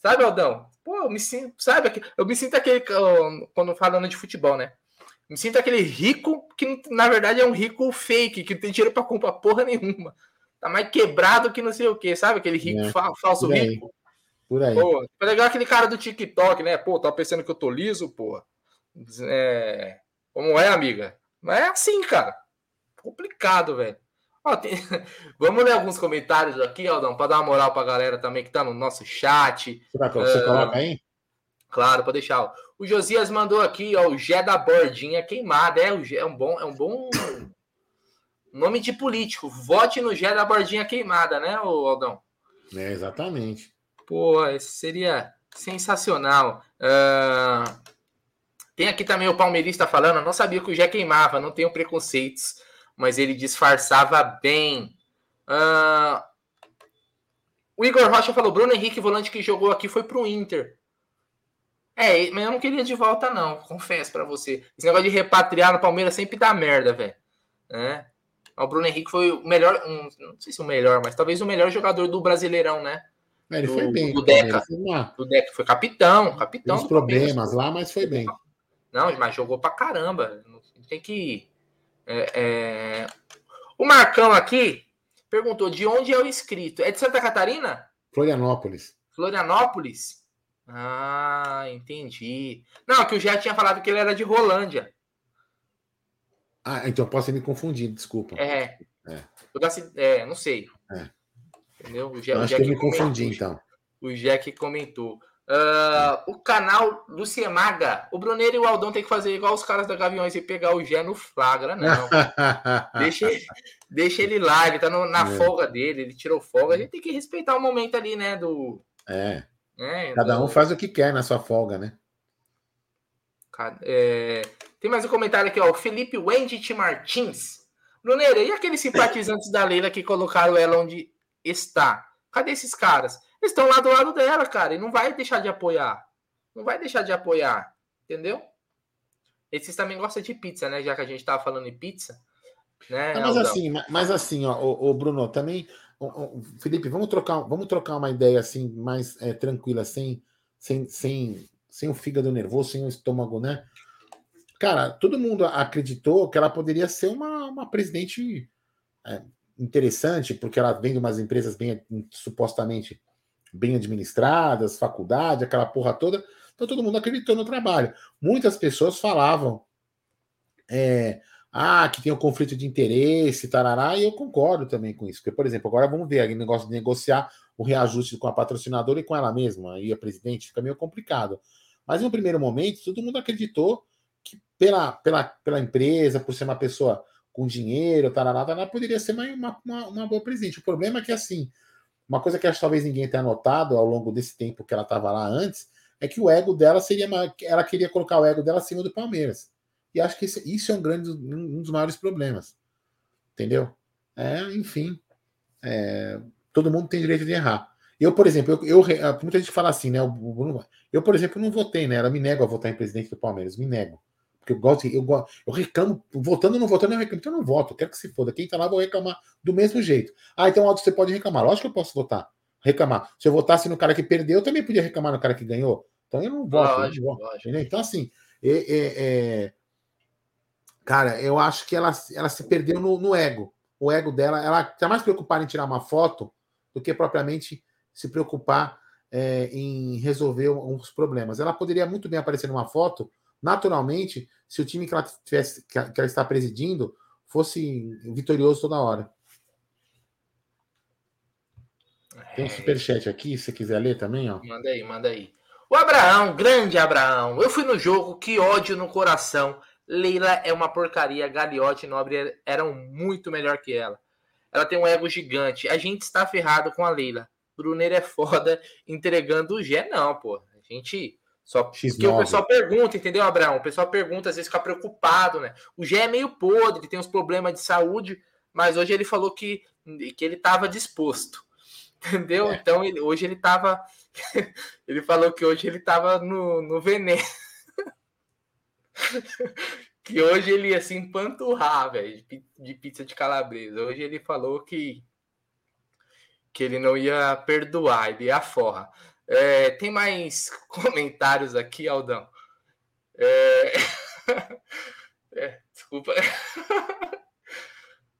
Sabe, Aldão? Pô, eu me sinto, sabe? Eu me sinto aquele, quando falando de futebol, né? Me sinto aquele rico que, na verdade, é um rico fake, que não tem dinheiro pra comprar porra nenhuma. Tá mais quebrado que não sei o que, sabe? Aquele rico é, fa falso por rico. Por aí. Pô, é legal aquele cara do TikTok, né? Pô, tá pensando que eu tô liso, porra. É... Como é, amiga? Não é assim, cara. Complicado, velho. Ó, tem... Vamos ler alguns comentários aqui, Aldão, para dar uma moral para a galera também que está no nosso chat. Será que você uh... coloca aí? Claro, pode deixar. O Josias mandou aqui, ó, o Gé da Bordinha queimada. É, o Gé, é um bom, é um bom nome de político. Vote no Gé da Bordinha queimada, né, Aldão? É, exatamente. Pô, esse seria sensacional. Uh... Tem aqui também o palmeirista falando, não sabia que o Gé queimava, não tenho preconceitos mas ele disfarçava bem. Uh... O Igor Rocha falou: Bruno Henrique, volante que jogou aqui, foi pro Inter. É, mas eu não queria de volta, não, confesso para você. Esse negócio de repatriar no Palmeiras sempre dá merda, velho. É. O Bruno Henrique foi o melhor, um, não sei se o melhor, mas talvez o melhor jogador do Brasileirão, né? É, ele do, foi bem. Do Deca. Do Deca foi capitão, capitão. Tem uns problemas lá, mas foi bem. Não, mas jogou pra caramba. Tem que é, é... O Marcão aqui perguntou de onde é o inscrito. É de Santa Catarina? Florianópolis. Florianópolis? Ah, entendi. Não, que o já tinha falado que ele era de Rolândia. Ah, então posso me confundir, desculpa. É. É, é não sei. É. Entendeu? O Jack, acho que eu me confundi, então. O Jack comentou. Uh, o canal Luciemaga. O Bruneiro e o Aldão tem que fazer igual os caras da Gaviões e pegar o Gé no flagra, não. deixa, ele, deixa ele lá, ele tá no, na é. folga dele, ele tirou folga. A gente tem que respeitar o momento ali, né? Do. É. é Cada do... um faz o que quer na sua folga, né? É... Tem mais um comentário aqui, ó. O Felipe Wendt Martins. Bruneiro, e aqueles simpatizantes da Leila que colocaram ela onde está? Cadê esses caras? Eles estão lá do lado dela, cara, e não vai deixar de apoiar. Não vai deixar de apoiar, entendeu? Esses também gostam de pizza, né? Já que a gente tava falando em pizza. Né, não, mas assim, mas assim, ó, o, Bruno, também. O, Felipe, vamos trocar, vamos trocar uma ideia assim, mais é, tranquila, sem, sem, sem, sem o fígado nervoso, sem o estômago, né? Cara, todo mundo acreditou que ela poderia ser uma, uma presidente é, interessante, porque ela vem de umas empresas bem supostamente bem administradas, faculdade, aquela porra toda. Então todo mundo acreditou no trabalho. Muitas pessoas falavam é, ah, que tem um conflito de interesse, tarará, e eu concordo também com isso. Porque, por exemplo, agora vamos ver o negócio de negociar o reajuste com a patrocinadora e com ela mesma, aí a presidente fica meio complicado. Mas no primeiro momento, todo mundo acreditou que pela, pela, pela empresa, por ser uma pessoa com dinheiro, tarará, tarará poderia ser uma, uma, uma boa presidente. O problema é que, assim, uma coisa que acho que talvez ninguém tenha notado ao longo desse tempo que ela estava lá antes é que o ego dela seria. Ela queria colocar o ego dela acima do Palmeiras. E acho que isso, é um grande um dos maiores problemas. Entendeu? É, enfim. É, todo mundo tem direito de errar. Eu, por exemplo, eu, eu, muita gente fala assim, né? Eu, por exemplo, não votei, né? Eu me nego a votar em presidente do Palmeiras, me nego. Porque eu gosto, eu, eu reclamo, votando ou não votando, eu reclamo, então eu não voto, eu quero que se foda. Quem tá lá, vou reclamar do mesmo jeito. Ah, então Aldo, você pode reclamar. Lógico que eu posso votar, reclamar. Se eu votasse no cara que perdeu, eu também podia reclamar no cara que ganhou. Então eu não voto. Lógico, eu não voto então, assim, é, é, é, cara, eu acho que ela, ela se perdeu no, no ego. O ego dela, ela está mais preocupada em tirar uma foto do que propriamente se preocupar é, em resolver uns problemas. Ela poderia muito bem aparecer numa foto, naturalmente, se o time que ela, tivesse, que ela está presidindo fosse vitorioso toda hora. Tem um é. superchat aqui, se você quiser ler também, ó. Manda aí, manda aí. O Abraão, grande Abraão. Eu fui no jogo, que ódio no coração. Leila é uma porcaria, Galiote e Nobre eram muito melhor que ela. Ela tem um ego gigante. A gente está ferrado com a Leila. Brunner é foda entregando o Gé. Não, pô. A gente. Só porque o pessoal pergunta, entendeu, Abraão? O pessoal pergunta, às vezes fica preocupado, né? O Gé é meio podre, tem uns problemas de saúde, mas hoje ele falou que, que ele estava disposto. Entendeu? É. Então, ele, hoje ele estava. ele falou que hoje ele estava no, no veneno. que hoje ele ia se empanturrar, velho, de pizza de calabresa. Hoje ele falou que que ele não ia perdoar, ele ia forra. É, tem mais comentários aqui, Aldão? É... é, desculpa.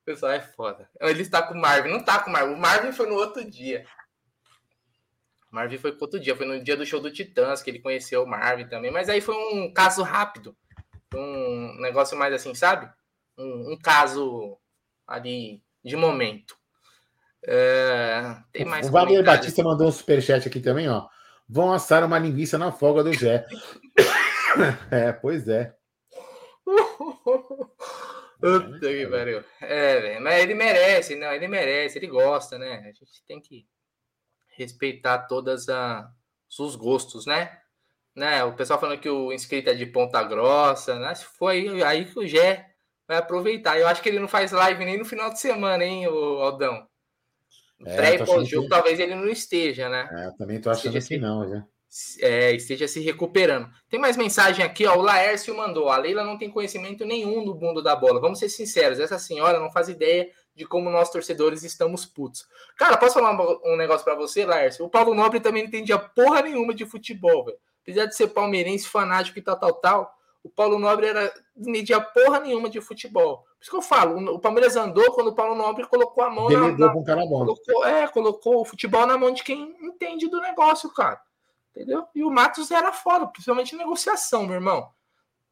o pessoal é foda. Ele está com o Marvin. Não está com o Marvin. O Marvin foi no outro dia. O Marvin foi no outro dia. Foi no dia do show do Titãs que ele conheceu o Marvin também. Mas aí foi um caso rápido. Um negócio mais assim, sabe? Um, um caso ali de momento. É, tem mais o Wagner Batista mandou um superchat aqui também, ó. Vão assar uma linguiça na folga do Jé. é, pois é. Puta que pariu. É, mas ele merece, não, ele merece, ele gosta, né? A gente tem que respeitar todas a, os gostos, né? né? O pessoal falando que o inscrito é de Ponta Grossa, né? Se for aí, que o Gé vai aproveitar. Eu acho que ele não faz live nem no final de semana, hein, o Aldão? É, Pré e pós-jogo, que... talvez ele não esteja, né? É, eu também tô achando que se... não, já. É, esteja se recuperando. Tem mais mensagem aqui, ó. O Laércio mandou. A Leila não tem conhecimento nenhum do mundo da bola. Vamos ser sinceros, essa senhora não faz ideia de como nós torcedores estamos putos. Cara, posso falar um negócio para você, Laércio? O Paulo Nobre também não entendia porra nenhuma de futebol, velho. Apesar de ser palmeirense, fanático e tal, tal, tal, o Paulo Nobre era media porra nenhuma de futebol. Por isso que eu falo, o Palmeiras andou quando o Paulo Nobre colocou a mão Ele na, na cara bom. Colocou, é, colocou o futebol na mão de quem entende do negócio, cara. Entendeu? E o Matos era foda, principalmente negociação, meu irmão.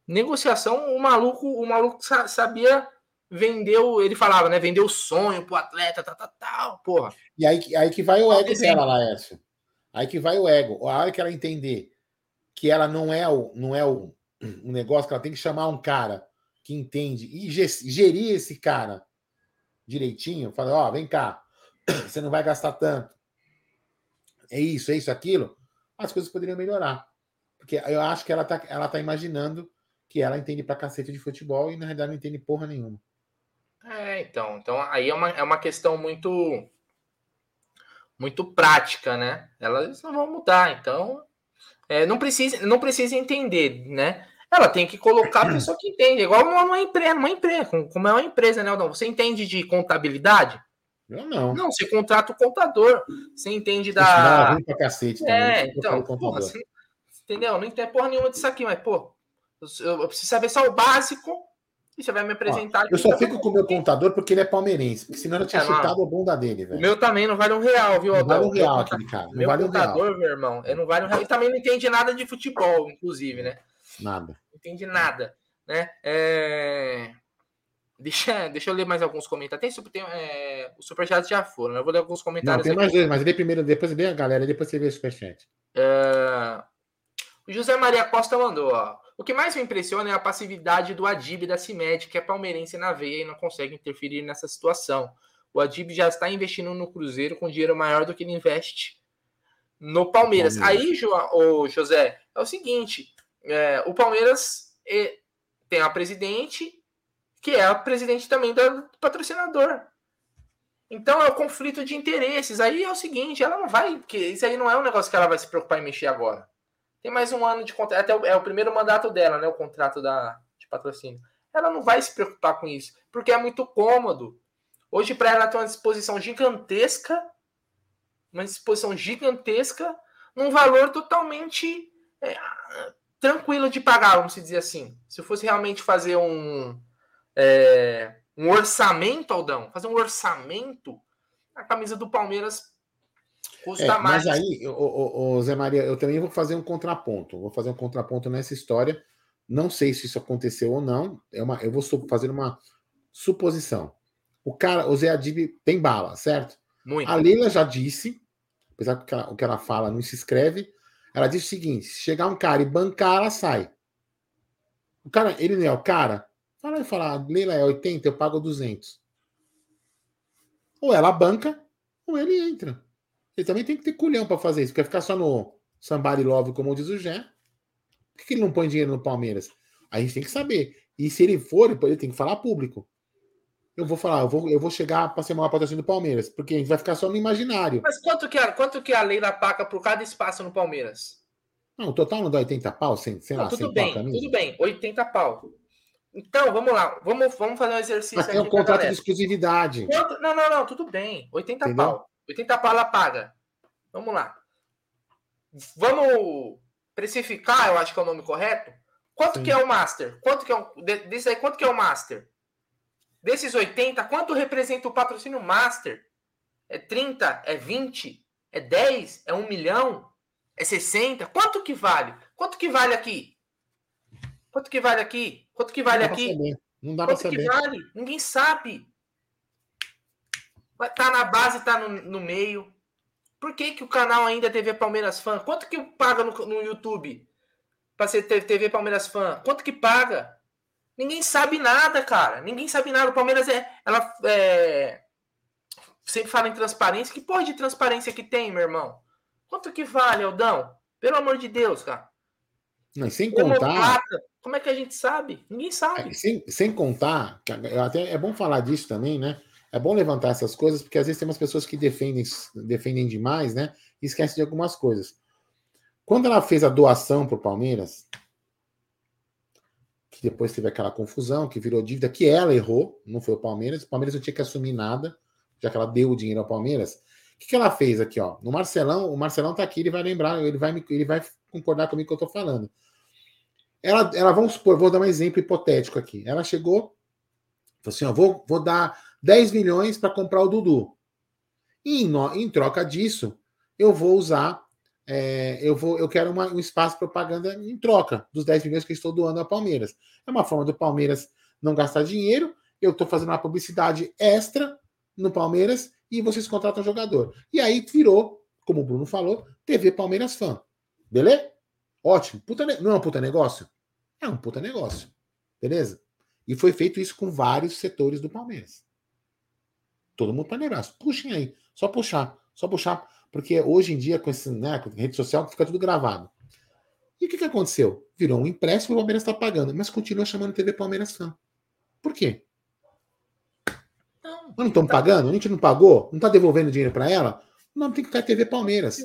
Negociação, o maluco, o maluco sabia vendeu, ele falava, né? Vendeu o sonho pro atleta, tal, tal, tal, porra. E aí, aí que vai o ego dela, Laércio. Aí que vai o ego. A hora que ela entender que ela não é o, não é o, um negócio que ela tem que chamar um cara que entende e gerir esse cara direitinho, falar, ó, oh, vem cá, você não vai gastar tanto. É isso, é isso, aquilo. As coisas poderiam melhorar. Porque eu acho que ela tá, ela tá imaginando que ela entende pra cacete de futebol e na realidade não entende porra nenhuma. É, então, então aí é uma, é uma questão muito muito prática, né? Elas não vão mudar, então é, não, precisa, não precisa entender, né? Ela tem que colocar a pessoa que entende, igual uma, empresa, uma empresa, como é uma empresa, né? Não, você entende de contabilidade? Eu não. Não, você contrata o contador, você entende da. Não, pra cacete é, então, porra, você, entendeu? Não entende porra nenhuma disso aqui, mas, pô, eu, eu preciso saber só o básico e você vai me apresentar. Ó, eu só fico com o meu contador porque ele é palmeirense, porque senão eu tinha é, chutado a bunda dele, velho. O meu também não vale um real, viu, Não vale um real aquele cara. Não meu vale contador, um real. meu irmão, ele não vale um real. Ele também não entende nada de futebol, inclusive, né? Nada. Não entende nada, né? É... Deixa, deixa eu ler mais alguns comentários. Tem, tem é, os superchats já foram, né? eu vou ler alguns comentários. Não, tem mais dois, mas lê primeiro, depois lê a galera, depois você vê o superchat. É... O José Maria Costa mandou, ó. O que mais me impressiona é a passividade do Adib da CIMED, que é palmeirense na veia e não consegue interferir nessa situação. O Adib já está investindo no Cruzeiro com dinheiro maior do que ele investe no Palmeiras. Palmeiras. Aí, jo, oh, José, é o seguinte: é, o Palmeiras tem a presidente, que é a presidente também do patrocinador. Então é o conflito de interesses. Aí é o seguinte, ela não vai. que Isso aí não é um negócio que ela vai se preocupar em mexer agora. Tem mais um ano de contrato. Até é o primeiro mandato dela, né? O contrato da, de patrocínio. Ela não vai se preocupar com isso, porque é muito cômodo. Hoje, para ela ter uma disposição gigantesca, uma disposição gigantesca, num valor totalmente é, tranquilo de pagar, vamos dizer assim. Se eu fosse realmente fazer um, é, um orçamento, Aldão, fazer um orçamento, a camisa do Palmeiras custa é, mais. Mas aí, o, Zé Maria, eu também vou fazer um contraponto. Vou fazer um contraponto nessa história. Não sei se isso aconteceu ou não. É uma, eu vou fazer uma suposição. O cara, o Zé Adib tem bala, certo? Muito. A Leila já disse, apesar que o que ela fala não se escreve, ela disse o seguinte: se chegar um cara e bancar, ela sai. O cara, ele não é o cara? Fala e fala, ah, Leila é 80, eu pago 200. Ou ela banca, ou ele entra. Ele também tem que ter culhão para fazer isso, porque ficar só no somebody love, como diz o Jé. Por que ele não põe dinheiro no Palmeiras? A gente tem que saber. E se ele for, ele tem que falar público. Eu vou falar, eu vou, eu vou chegar para ser maior patrocínio do Palmeiras, porque a gente vai ficar só no imaginário. Mas quanto que a, quanto que a Leila paga por cada espaço no Palmeiras? Não, o total não dá 80 pau, sem, sei não, lá, tudo bem, tudo bem, 80 pau. Então, vamos lá, vamos, vamos fazer um exercício Mas tem um contrato de exclusividade. Quanto, não, não, não, tudo bem, 80 Entendeu? pau. 80 pau ela paga. Vamos lá. Vamos precificar, eu acho que é o nome correto. Quanto Sim. que é o Master? Quanto que é o, desse aí, quanto que é o Master? Desses 80, quanto representa o patrocínio Master? É 30? É 20? É 10? É 1 milhão? É 60? Quanto que vale? Quanto que vale aqui? Quanto que vale aqui? Quanto que vale aqui? Não dá Quanto pra saber. que vale? Ninguém sabe. Tá na base, tá no, no meio. Por que, que o canal ainda é TV Palmeiras Fã? Quanto que paga no, no YouTube para ser TV Palmeiras Fã? Quanto que paga? Ninguém sabe nada, cara. Ninguém sabe nada. O Palmeiras é. Ela é, sempre fala em transparência. Que porra de transparência que tem, meu irmão? Quanto que vale, Aldão? Pelo amor de Deus, cara. Não, sem contar. como é que a gente sabe? Ninguém sabe. É, sem, sem contar, até é bom falar disso também, né? É bom levantar essas coisas, porque às vezes tem umas pessoas que defendem, defendem demais, né? E esquecem de algumas coisas. Quando ela fez a doação para o Palmeiras, que depois teve aquela confusão, que virou dívida, que ela errou, não foi o Palmeiras. O Palmeiras não tinha que assumir nada, já que ela deu o dinheiro ao Palmeiras. O que, que ela fez aqui, ó? No Marcelão, o Marcelão tá aqui, ele vai lembrar, ele vai, ele vai concordar comigo que eu tô falando. Ela, ela, vamos supor, vou dar um exemplo hipotético aqui. Ela chegou, falou assim: ó, vou, vou dar 10 milhões para comprar o Dudu. E em, em troca disso, eu vou usar é, eu vou, eu quero uma, um espaço de propaganda em troca dos 10 milhões que eu estou doando ao Palmeiras. É uma forma do Palmeiras não gastar dinheiro. Eu estou fazendo uma publicidade extra no Palmeiras e vocês contratam jogador. E aí virou, como o Bruno falou, TV Palmeiras Fã. Beleza? Ótimo. Puta, não é um puta negócio? É um puta negócio. Beleza? E foi feito isso com vários setores do Palmeiras. Todo mundo paneiraço. Puxem aí. Só puxar. Só puxar porque hoje em dia, com esse né, com rede social, fica tudo gravado. E o que, que aconteceu? Virou um empréstimo e o Palmeiras está pagando, mas continua chamando TV Palmeiras Fã. Por quê? Não, não estamos pagando? A gente não pagou? Não está devolvendo dinheiro para ela? Não, tem que ficar TV Palmeiras.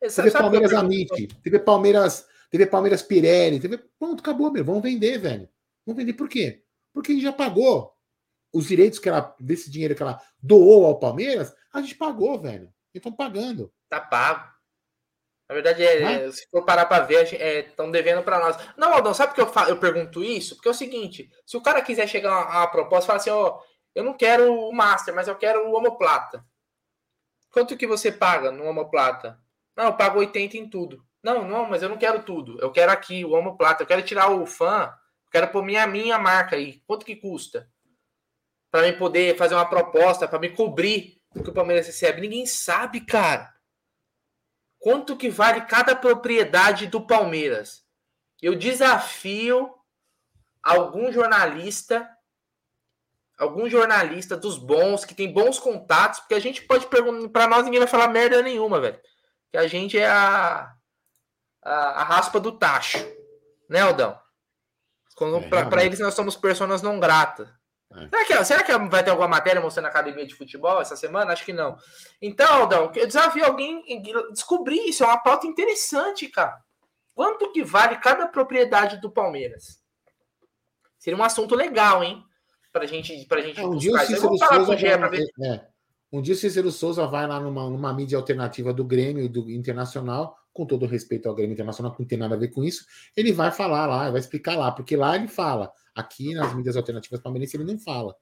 TV Palmeiras Amit, TV Palmeiras, TV Palmeiras Pirelli, TV... Pronto, acabou, meu. Vamos vender, velho. Vamos vender por quê? Porque a gente já pagou. Os direitos que ela, desse dinheiro que ela doou ao Palmeiras, a gente pagou, velho estão pagando. Tá pago. Na verdade, é, se for parar para ver, estão é, devendo para nós. Não, Aldão, sabe por que eu, falo, eu pergunto isso? Porque é o seguinte: se o cara quiser chegar a uma proposta e falar assim, ó, eu não quero o Master, mas eu quero o Homoplata. Quanto que você paga no Homoplata? Não, eu pago 80 em tudo. Não, não, mas eu não quero tudo. Eu quero aqui o Homoplata. Eu quero tirar o fã. Eu quero pôr minha, minha marca aí. Quanto que custa? Para mim poder fazer uma proposta, para me cobrir que o Palmeiras recebe? Ninguém sabe, cara. Quanto que vale cada propriedade do Palmeiras? Eu desafio algum jornalista, algum jornalista dos bons, que tem bons contatos, porque a gente pode perguntar, para nós ninguém vai falar merda nenhuma, velho. Que a gente é a, a, a raspa do tacho, né, Aldão? É, para eles nós somos pessoas não gratas. É. Será, que, será que vai ter alguma matéria mostrando a academia de futebol essa semana? Acho que não. Então, Aldão, eu desafio alguém descobrir isso. É uma pauta interessante, cara. Quanto que vale cada propriedade do Palmeiras? Seria um assunto legal, hein? Pra gente, pra gente é, um dia o Cícero Souza vai, é, um dia o Cícero Souza vai lá numa, numa mídia alternativa do Grêmio do Internacional, com todo respeito ao Grêmio Internacional, que não tem nada a ver com isso, ele vai falar lá, vai explicar lá, porque lá ele fala. Aqui nas mídias alternativas palmeirenses ele não fala.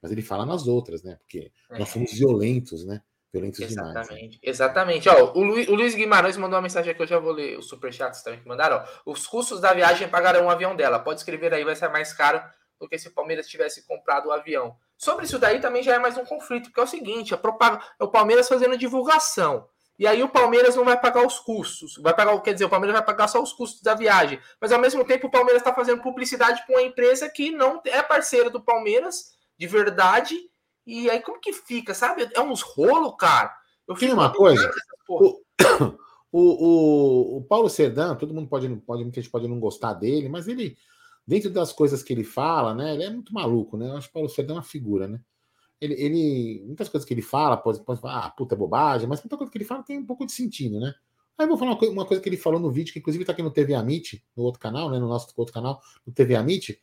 Mas ele fala nas outras, né? Porque é. nós somos violentos, né? Violentos exatamente, demais. Exatamente. Ó, o, Luiz, o Luiz Guimarães mandou uma mensagem aqui, eu já vou ler os superchats também que mandaram. Ó. Os custos da viagem pagarão o avião dela. Pode escrever aí, vai ser mais caro do que se o Palmeiras tivesse comprado o avião. Sobre isso daí também já é mais um conflito, porque é o seguinte, a propag... é o Palmeiras fazendo divulgação. E aí o Palmeiras não vai pagar os custos. Vai pagar, quer dizer, o Palmeiras vai pagar só os custos da viagem. Mas ao mesmo tempo o Palmeiras está fazendo publicidade para uma empresa que não é parceira do Palmeiras de verdade. E aí como que fica, sabe? É uns rolo, cara. Eu Tem uma coisa. O, o, o, Paulo Serdão, todo mundo pode, pode, muita gente pode não gostar dele, mas ele, dentro das coisas que ele fala, né? Ele é muito maluco, né? Eu acho que o Paulo Serdão é uma figura, né? Ele, ele, muitas coisas que ele fala, pode, pode falar, ah, puta, é bobagem, mas muita coisa que ele fala tem um pouco de sentido, né? Aí eu vou falar uma coisa, uma coisa que ele falou no vídeo, que inclusive tá aqui no TV Amit, no outro canal, né? No nosso outro canal, no TV Amit.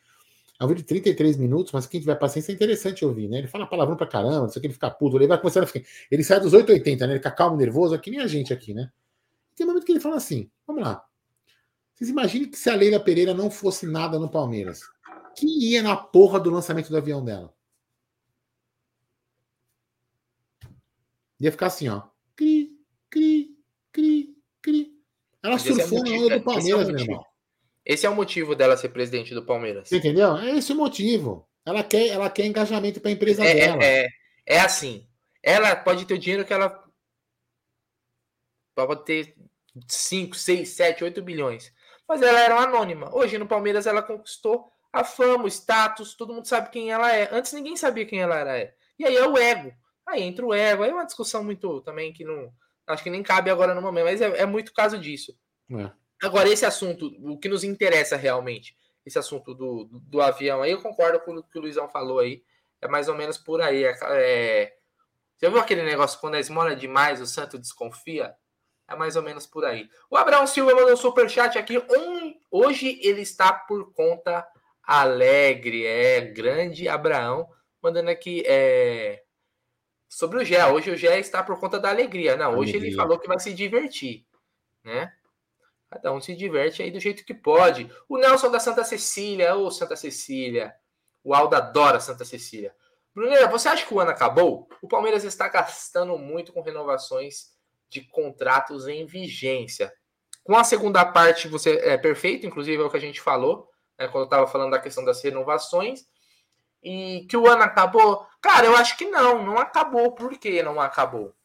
É um vídeo de 33 minutos, mas quem tiver paciência é interessante ouvir, né? Ele fala palavrão pra caramba, não sei o que, ele fica puto, ele vai começando a ficar. Ele sai dos 880, né? Ele fica calmo, nervoso, aqui nem a gente aqui, né? Tem um momento que ele fala assim: vamos lá. Vocês imaginem que se a Leila Pereira não fosse nada no Palmeiras, quem ia na porra do lançamento do avião dela? Ia ficar assim, ó. Cri, cri, cri, cri. Ela Mas surfou é na onda do Palmeiras, é meu irmão. Esse é o motivo dela ser presidente do Palmeiras. Entendeu? É esse o motivo. Ela quer, ela quer engajamento para a empresa é, dela. É, é, é assim. Ela pode ter o dinheiro que ela pode ter 5, 6, 7, 8 bilhões. Mas ela era anônima. Hoje no Palmeiras ela conquistou a fama, o status, todo mundo sabe quem ela é. Antes ninguém sabia quem ela era. E aí é o ego. Aí entra o ego, aí é uma discussão muito também que não. Acho que nem cabe agora no momento, mas é, é muito caso disso. É. Agora, esse assunto, o que nos interessa realmente, esse assunto do, do, do, avião aí, eu concordo com o que o Luizão falou aí. É mais ou menos por aí. É, é, você viu aquele negócio quando a esmola demais, o santo desconfia? É mais ou menos por aí. O Abraão Silva mandou um superchat aqui. Um, hoje ele está por conta alegre. É grande Abraão. Mandando aqui. É, sobre o Gé. Hoje o Gé está por conta da alegria. Não, hoje alegria. ele falou que vai se divertir, né? Cada um se diverte aí do jeito que pode. O Nelson da Santa Cecília, ô Santa Cecília. O Aldo adora Santa Cecília. Bruneira, você acha que o ano acabou? O Palmeiras está gastando muito com renovações de contratos em vigência. Com a segunda parte, você é perfeito, inclusive é o que a gente falou, né, quando eu estava falando da questão das renovações e que o ano acabou? Cara, eu acho que não, não acabou. Por que não acabou?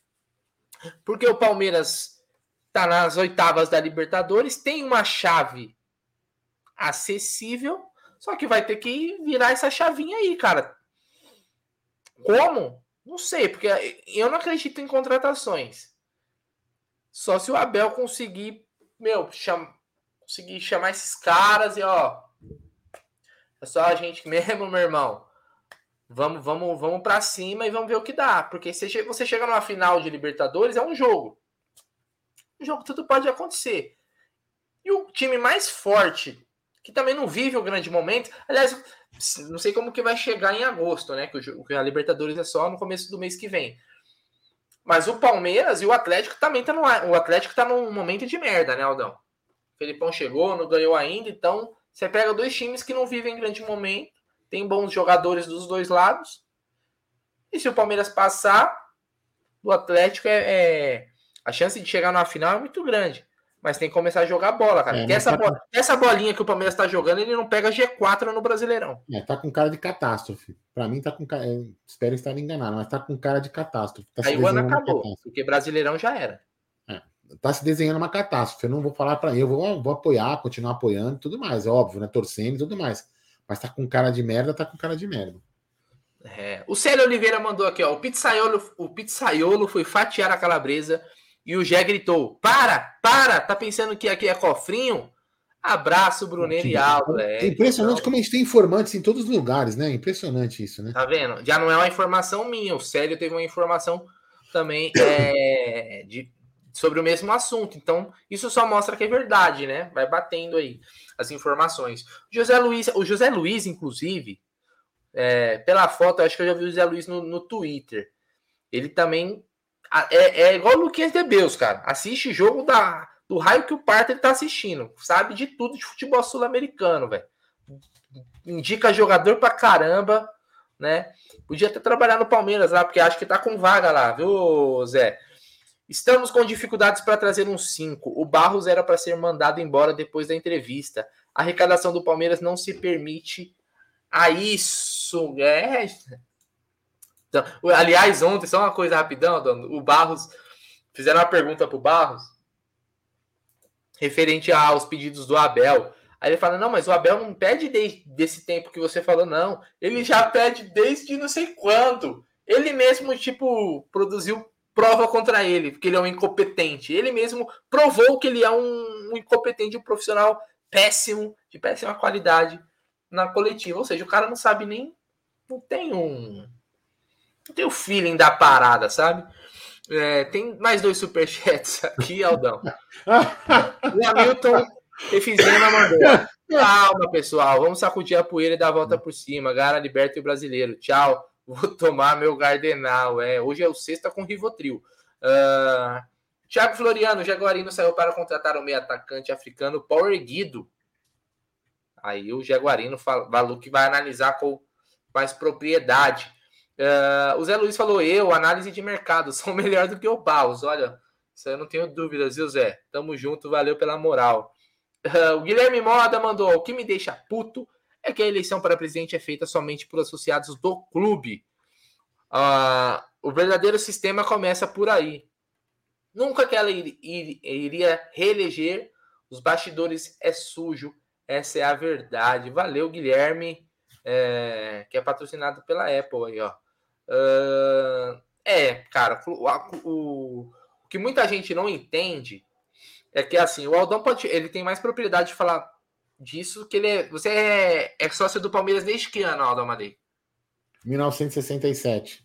Porque o Palmeiras está nas oitavas da Libertadores, tem uma chave acessível, só que vai ter que virar essa chavinha aí, cara. Como? Não sei, porque eu não acredito em contratações. Só se o Abel conseguir, meu, cham... conseguir chamar esses caras e ó, é só a gente mesmo, meu irmão. Vamos, vamos, vamos para cima e vamos ver o que dá. Porque se você chega numa final de Libertadores, é um jogo. Um jogo tudo pode acontecer. E o time mais forte, que também não vive um grande momento, aliás, não sei como que vai chegar em agosto, né? Que a Libertadores é só no começo do mês que vem. Mas o Palmeiras e o Atlético também tá no. O Atlético tá num momento de merda, né, Aldão? O Felipão chegou, não ganhou ainda, então você pega dois times que não vivem grande momento, tem bons jogadores dos dois lados. E se o Palmeiras passar, o Atlético é, é a chance de chegar na final é muito grande. Mas tem que começar a jogar bola, cara. É, essa, tá... essa bolinha que o Palmeiras está jogando, ele não pega G4 no Brasileirão. É, tá com cara de catástrofe. Para mim, tá com cara. É, espero estar enganado, mas tá com cara de catástrofe. Tá Aí o ano acabou, porque Brasileirão já era tá se desenhando uma catástrofe. Eu não vou falar para eu vou, vou apoiar, continuar apoiando tudo mais, é óbvio, né? Torcendo e tudo mais. Mas tá com cara de merda, tá com cara de merda. É. O Célio Oliveira mandou aqui, ó. O pizzaiolo, o pizzaiolo foi fatiar a calabresa e o Gé gritou: Para, para! Tá pensando que aqui é cofrinho? Abraço, Bruneiro e Aldo. É, é impressionante então... como a gente tem informantes em todos os lugares, né? Impressionante isso, né? Tá vendo? Já não é uma informação minha. O Célio teve uma informação também é, de, sobre o mesmo assunto. Então, isso só mostra que é verdade, né? Vai batendo aí as informações. José Luiz, o José Luiz, inclusive, é, pela foto, acho que eu já vi o José Luiz no, no Twitter. Ele também é, é igual o Luquinhas de Beus, cara. Assiste jogo da, do raio que o Parta ele tá assistindo. Sabe de tudo de futebol sul-americano, velho. Indica jogador pra caramba, né? Podia até trabalhar no Palmeiras lá, porque acho que tá com vaga lá, viu, Zé? Estamos com dificuldades para trazer um 5. O Barros era para ser mandado embora depois da entrevista. A arrecadação do Palmeiras não se permite a isso. É. Então, aliás, ontem, só uma coisa rapidão, dono. O Barros. Fizeram uma pergunta para o Barros referente aos pedidos do Abel. Aí ele fala: Não, mas o Abel não pede desde desse tempo que você falou, não. Ele já pede desde não sei quando. Ele mesmo, tipo, produziu prova contra ele, porque ele é um incompetente. Ele mesmo provou que ele é um, um incompetente, um profissional péssimo, de péssima qualidade na coletiva. Ou seja, o cara não sabe nem. Não tem um. Não tem o feeling da parada, sabe? É, tem mais dois superchats aqui, Aldão. o Hamilton Refizema mandou. Calma, pessoal. Vamos sacudir a poeira e dar a volta por cima. Gara, liberta o brasileiro. Tchau. Vou tomar meu Gardenal. É, hoje é o sexta com Rivotril. Uh, Thiago Floriano, Jaguarino saiu para contratar o meio atacante africano Paulo Erguido. Aí o Jaguarino falou que vai analisar com mais propriedade. Uh, o Zé Luiz falou: eu, análise de mercado, sou melhor do que o Baus. Olha, isso eu não tenho dúvidas, viu, Zé? Tamo junto, valeu pela moral. Uh, o Guilherme Moda mandou: o que me deixa puto é que a eleição para presidente é feita somente por associados do clube. Uh, o verdadeiro sistema começa por aí. Nunca que ela ir, ir, iria reeleger, os bastidores é sujo, essa é a verdade. Valeu, Guilherme, é, que é patrocinado pela Apple aí, ó. Uh, é, cara, o, o, o que muita gente não entende é que assim, o Aldão pode, ele tem mais propriedade de falar disso, que ele é. Você é, é sócio do Palmeiras desde que ano, Aldo Amadei? 1967.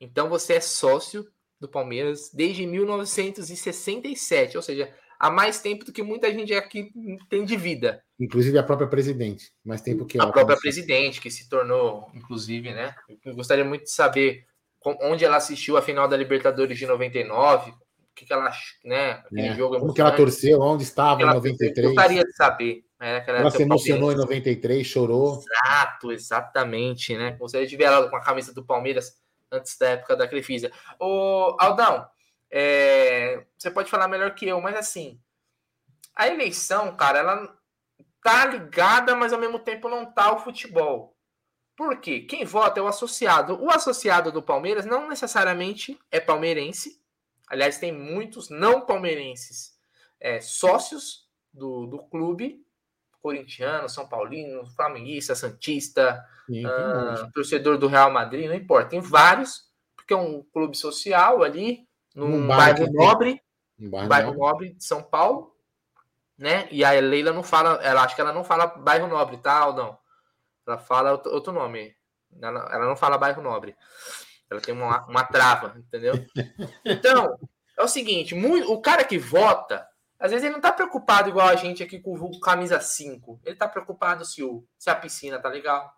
Então você é sócio do Palmeiras desde 1967, ou seja, há mais tempo do que muita gente aqui tem de vida. Inclusive a própria presidente, mais tempo que ela. A própria presidente, que se tornou, inclusive, né? Eu gostaria muito de saber onde ela assistiu a final da Libertadores de 99, que, que ela, né? Aquele é. jogo Como que ela torceu, onde estava em 93. Eu gostaria de saber. Né, ela, ela se emocionou em 93, chorou. Exato, exatamente, né? Gostaria de ver ela com a camisa do Palmeiras antes da época da Crefisa. Ô, Aldão, é, você pode falar melhor que eu, mas assim, a eleição, cara, ela tá ligada, mas ao mesmo tempo não tá o futebol. Por quê? Quem vota é o associado. O associado do Palmeiras não necessariamente é palmeirense, Aliás, tem muitos não palmeirenses é, sócios do, do clube, corintiano, São Paulino, flamenguista, santista, Sim, uh, torcedor do Real Madrid, não importa. Tem vários, porque é um clube social ali, num bairro, bairro nobre, um bairro, bairro nobre de São Paulo, né? E a Leila não fala, ela acha que ela não fala bairro nobre, tá, Aldão? Ela fala outro nome. Ela, ela não fala bairro nobre. Ela tem uma, uma trava, entendeu? Então, é o seguinte: muito, o cara que vota, às vezes ele não tá preocupado igual a gente aqui com o camisa 5. Ele tá preocupado se, o, se a piscina tá legal.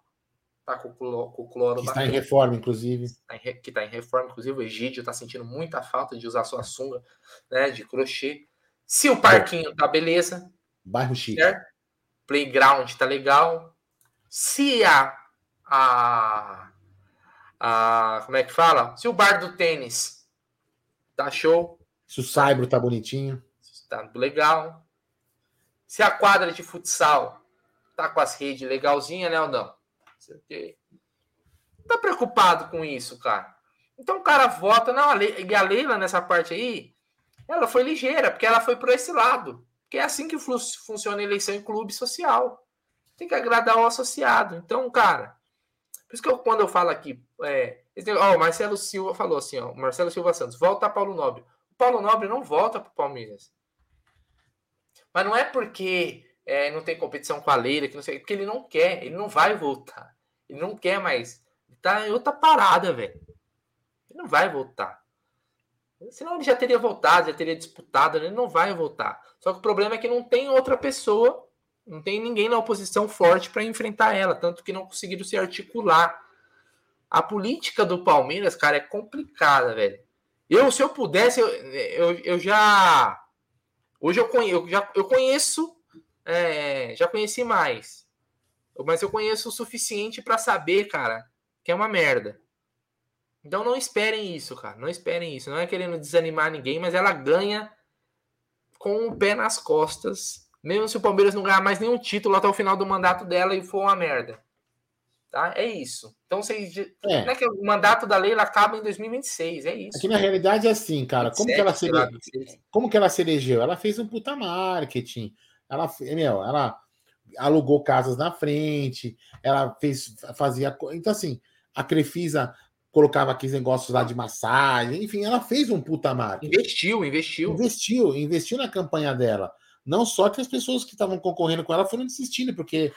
Tá com, cloro, com cloro. Que está em reforma, inclusive. Tá que está em reforma, inclusive. O Egídio tá sentindo muita falta de usar sua sunga, né? De crochê. Se o parquinho tá beleza. Bairro chique. Certo? Playground tá legal. Se a, a a. Como é que fala? Se o bar do tênis tá show. Se o saibro tá bonitinho. Tá legal. Se a quadra de futsal tá com as redes legalzinha, né, ou não? Tá preocupado com isso, cara. Então o cara vota. Não, a e a Leila nessa parte aí, ela foi ligeira, porque ela foi por esse lado. Que é assim que funciona a eleição em clube social. Tem que agradar o associado. Então, cara, por isso que eu, quando eu falo aqui, é, ó, o Marcelo Silva falou assim, ó, Marcelo Silva Santos, volta Paulo Nobre. O Paulo Nobre não volta para o Palmeiras. Mas não é porque é, não tem competição com a Leila, que não sei, porque ele não quer, ele não vai voltar. Ele não quer mais. Tá em outra parada, velho. Ele não vai voltar. Senão ele já teria voltado, já teria disputado, ele não vai voltar. Só que o problema é que não tem outra pessoa, não tem ninguém na oposição forte para enfrentar ela, tanto que não conseguiram se articular. A política do Palmeiras, cara, é complicada, velho. Eu, se eu pudesse, eu, eu, eu já. Hoje eu conheço, eu já, eu conheço, é, já conheci mais. Mas eu conheço o suficiente para saber, cara, que é uma merda. Então não esperem isso, cara. Não esperem isso. Não é querendo desanimar ninguém, mas ela ganha com o pé nas costas. Mesmo se o Palmeiras não ganhar mais nenhum título até o final do mandato dela e for uma merda. Tá? É isso. Então, vocês. É. É que o mandato da Leila acaba em 2026, é isso. Aqui na realidade é assim, cara. 27, como que ela se elegeu? Como que ela se elegeu? Ela fez um puta marketing. Ela, meu, ela alugou casas na frente, ela fez, fazia. Então, assim, a Crefisa colocava aqueles negócios lá de massagem, enfim, ela fez um puta marketing. Investiu, investiu. Investiu, investiu na campanha dela. Não só que as pessoas que estavam concorrendo com ela foram desistindo, porque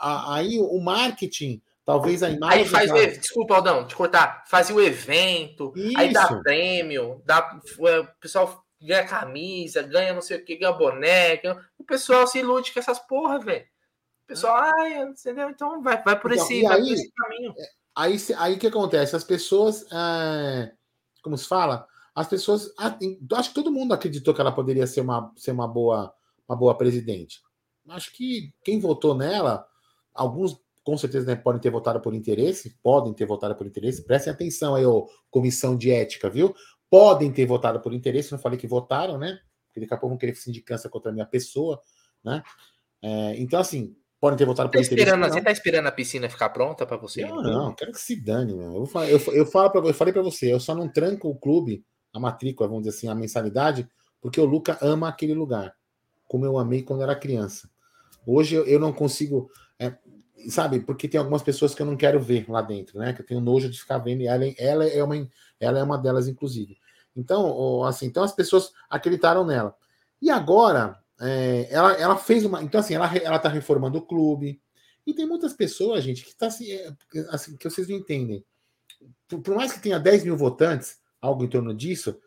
aí o marketing, talvez a imagem. Aí faz o, desculpa, Aldão, te cortar, fazia o evento, Isso. aí dá prêmio, dá, o pessoal ganha camisa, ganha não sei o que, ganha boné, o pessoal se ilude com essas porra, velho. O pessoal, ah, entendeu? Então vai, vai por, então, esse, vai aí, por esse caminho. É, Aí aí que acontece? As pessoas, é, como se fala? As pessoas, acho que todo mundo acreditou que ela poderia ser uma, ser uma boa, uma boa presidente. Acho que quem votou nela, alguns com certeza né, podem ter votado por interesse, podem ter votado por interesse. Prestem atenção aí, ô, comissão de ética, viu? Podem ter votado por interesse, não falei que votaram, né? Porque daqui a pouco vão querer sindicância contra a minha pessoa, né? É, então, assim, podem ter votado tá por esperando, Você está esperando a piscina ficar pronta para você? Não, não, quero que se dane. Meu. Eu, falo, eu, eu, falo pra, eu falei para você, eu só não tranco o clube, a matrícula, vamos dizer assim, a mensalidade, porque o Luca ama aquele lugar, como eu amei quando era criança. Hoje eu, não consigo, é, sabe, porque tem algumas pessoas que eu não quero ver lá dentro, né? Que eu tenho nojo de ficar vendo, e ela, ela, é, uma, ela é uma delas, inclusive. Então, assim, então as pessoas acreditaram nela. E agora, é, ela, ela fez uma. Então, assim, ela, ela tá reformando o clube. E tem muitas pessoas, gente, que tá assim, é, assim que vocês não entendem. Por, por, mais que tenha 10 mil votantes, algo em torno disso,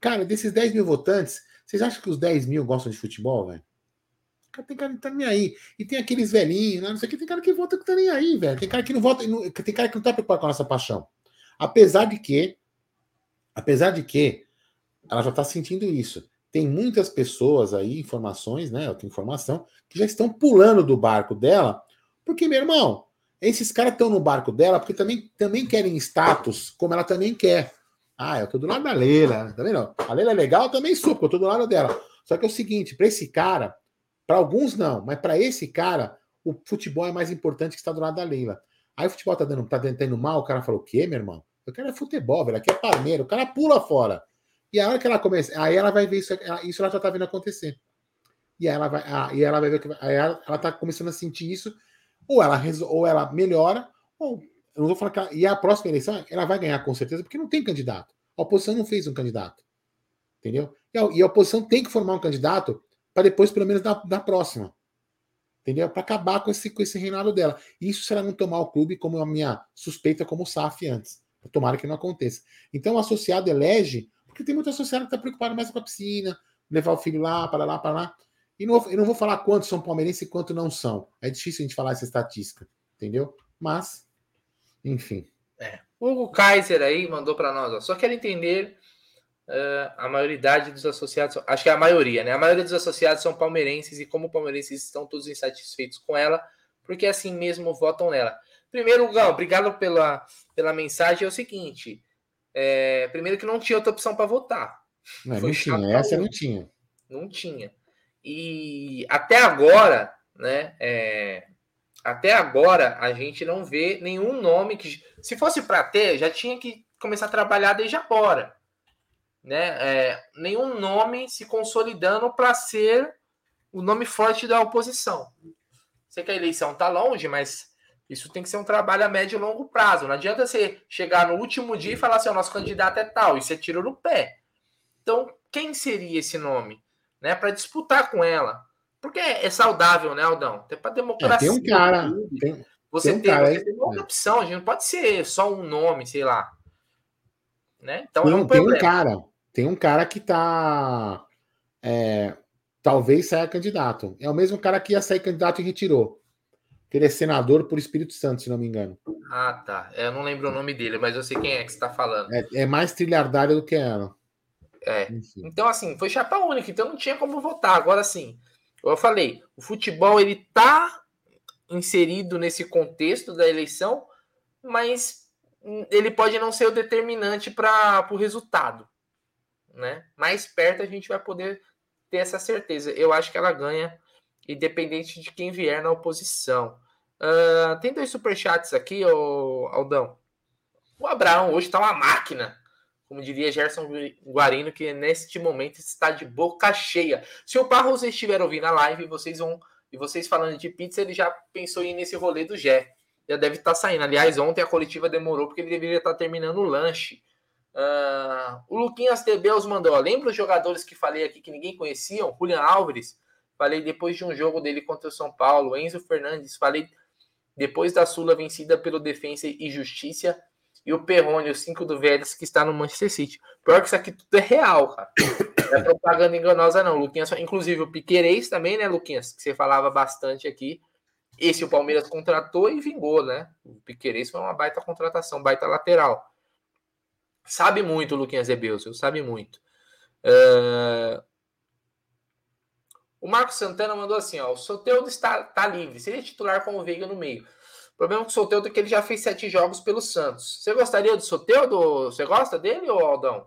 cara, desses 10 mil votantes, vocês acham que os 10 mil gostam de futebol, velho? Tem cara que tá nem aí. E tem aqueles velhinhos, né, não sei o que, tem cara que vota que tá nem aí, velho. Tem cara que não vota, tem cara que não tá preocupado com a nossa paixão. Apesar de que, apesar de que, ela já tá sentindo isso tem muitas pessoas aí, informações, né? Eu tenho informação, que já estão pulando do barco dela, porque, meu irmão, esses caras estão no barco dela porque também, também querem status, como ela também quer. Ah, eu tô do lado da Leila, tá vendo? A Leila é legal, também sou, porque eu tô do lado dela. Só que é o seguinte, para esse cara, para alguns não, mas para esse cara, o futebol é mais importante que estar do lado da Leila. Aí o futebol tá dando, tá dando mal, o cara falou: o quê, meu irmão? Eu quero é futebol, velho. Aqui é Palmeira, o cara pula fora. E a hora que ela começa, aí ela vai ver isso, isso ela já tá vendo acontecer. E aí ela vai, e ela vai ver que aí ela, ela tá começando a sentir isso, ou ela ou ela melhora, ou eu não vou falar que ela, e a próxima eleição ela vai ganhar com certeza, porque não tem candidato. A oposição não fez um candidato. Entendeu? E a, e a oposição tem que formar um candidato para depois, pelo menos, da, da próxima. Entendeu? Para acabar com esse, com esse reinado dela. Isso se ela não tomar o clube como a minha suspeita como o SAF antes. Tomara que não aconteça. Então o associado elege porque tem muita sociedade que está preocupada mais com a piscina, levar o filho lá, para lá, para lá. E não, eu não vou falar quantos são palmeirenses e quantos não são. É difícil a gente falar essa estatística, entendeu? Mas, enfim. É. O Kaiser aí mandou para nós, ó, só quero entender uh, a maioridade dos associados, acho que é a maioria, né? A maioria dos associados são palmeirenses e como palmeirenses estão todos insatisfeitos com ela, porque assim mesmo votam nela. Primeiro, Gão, obrigado pela, pela mensagem. É o seguinte: é, primeiro que não tinha outra opção para votar. Não, não tinha, essa não tinha. Não tinha. E até agora, né? É, até agora a gente não vê nenhum nome que. Se fosse para ter, já tinha que começar a trabalhar desde agora. Né? É, nenhum nome se consolidando para ser o nome forte da oposição. Sei que a eleição está longe, mas isso tem que ser um trabalho a médio e longo prazo. Não adianta você chegar no último dia e falar assim: o nosso candidato é tal, e você tira no pé. Então, quem seria esse nome? Né, para disputar com ela. Porque é saudável, né, Aldão? Até para democracia. É, tem um cara. Tem, você tem, um tem, cara, você tem uma opção, a gente não pode ser só um nome, sei lá. Né? Então, não, é um tem um cara. tem um cara que tá. É, talvez saia candidato. É o mesmo cara que ia sair candidato e retirou. Ele é senador por Espírito Santo, se não me engano. Ah, tá. Eu não lembro o nome dele, mas eu sei quem é que está falando. É, é, mais trilhardário do que ela. É. Enfim. Então, assim, foi chapa única, então não tinha como votar. Agora, sim, eu falei, o futebol ele tá inserido nesse contexto da eleição, mas ele pode não ser o determinante para o resultado. Né? Mais perto a gente vai poder ter essa certeza. Eu acho que ela ganha, independente de quem vier na oposição. Uh, tem dois superchats aqui, ô, Aldão. O Abraão hoje está uma máquina, como diria Gerson Guarino, que neste momento está de boca cheia. Se o Parros estiver ouvindo a live, vocês vão e vocês falando de pizza, ele já pensou em ir nesse rolê do Gé. Já deve estar tá saindo. Aliás, ontem a coletiva demorou porque ele deveria estar tá terminando o lanche. Uh, o Luquinhas Tebeus mandou, ó, lembra os jogadores que falei aqui que ninguém conhecia? Julian Álvares, falei depois de um jogo dele contra o São Paulo. Enzo Fernandes, falei depois da Sula vencida pelo Defensa e Justiça. E o Perrone, o 5 do Vélez, que está no Manchester City. Pior que isso aqui tudo é real, cara. Não é propaganda enganosa, não. Luquinhas, inclusive o Piquerez também, né, Luquinhas? Que você falava bastante aqui. Esse o Palmeiras contratou e vingou, né? O Piquerez foi uma baita contratação, baita lateral. Sabe muito o Luquinhas Ebeusel, sabe muito. Uh... O Marcos Santana mandou assim: ó, o Soteudo está tá livre, seria titular com o Veiga no meio. O problema com o Soteudo é que ele já fez sete jogos pelo Santos. Você gostaria do Soteudo? Você gosta dele, ou Aldão?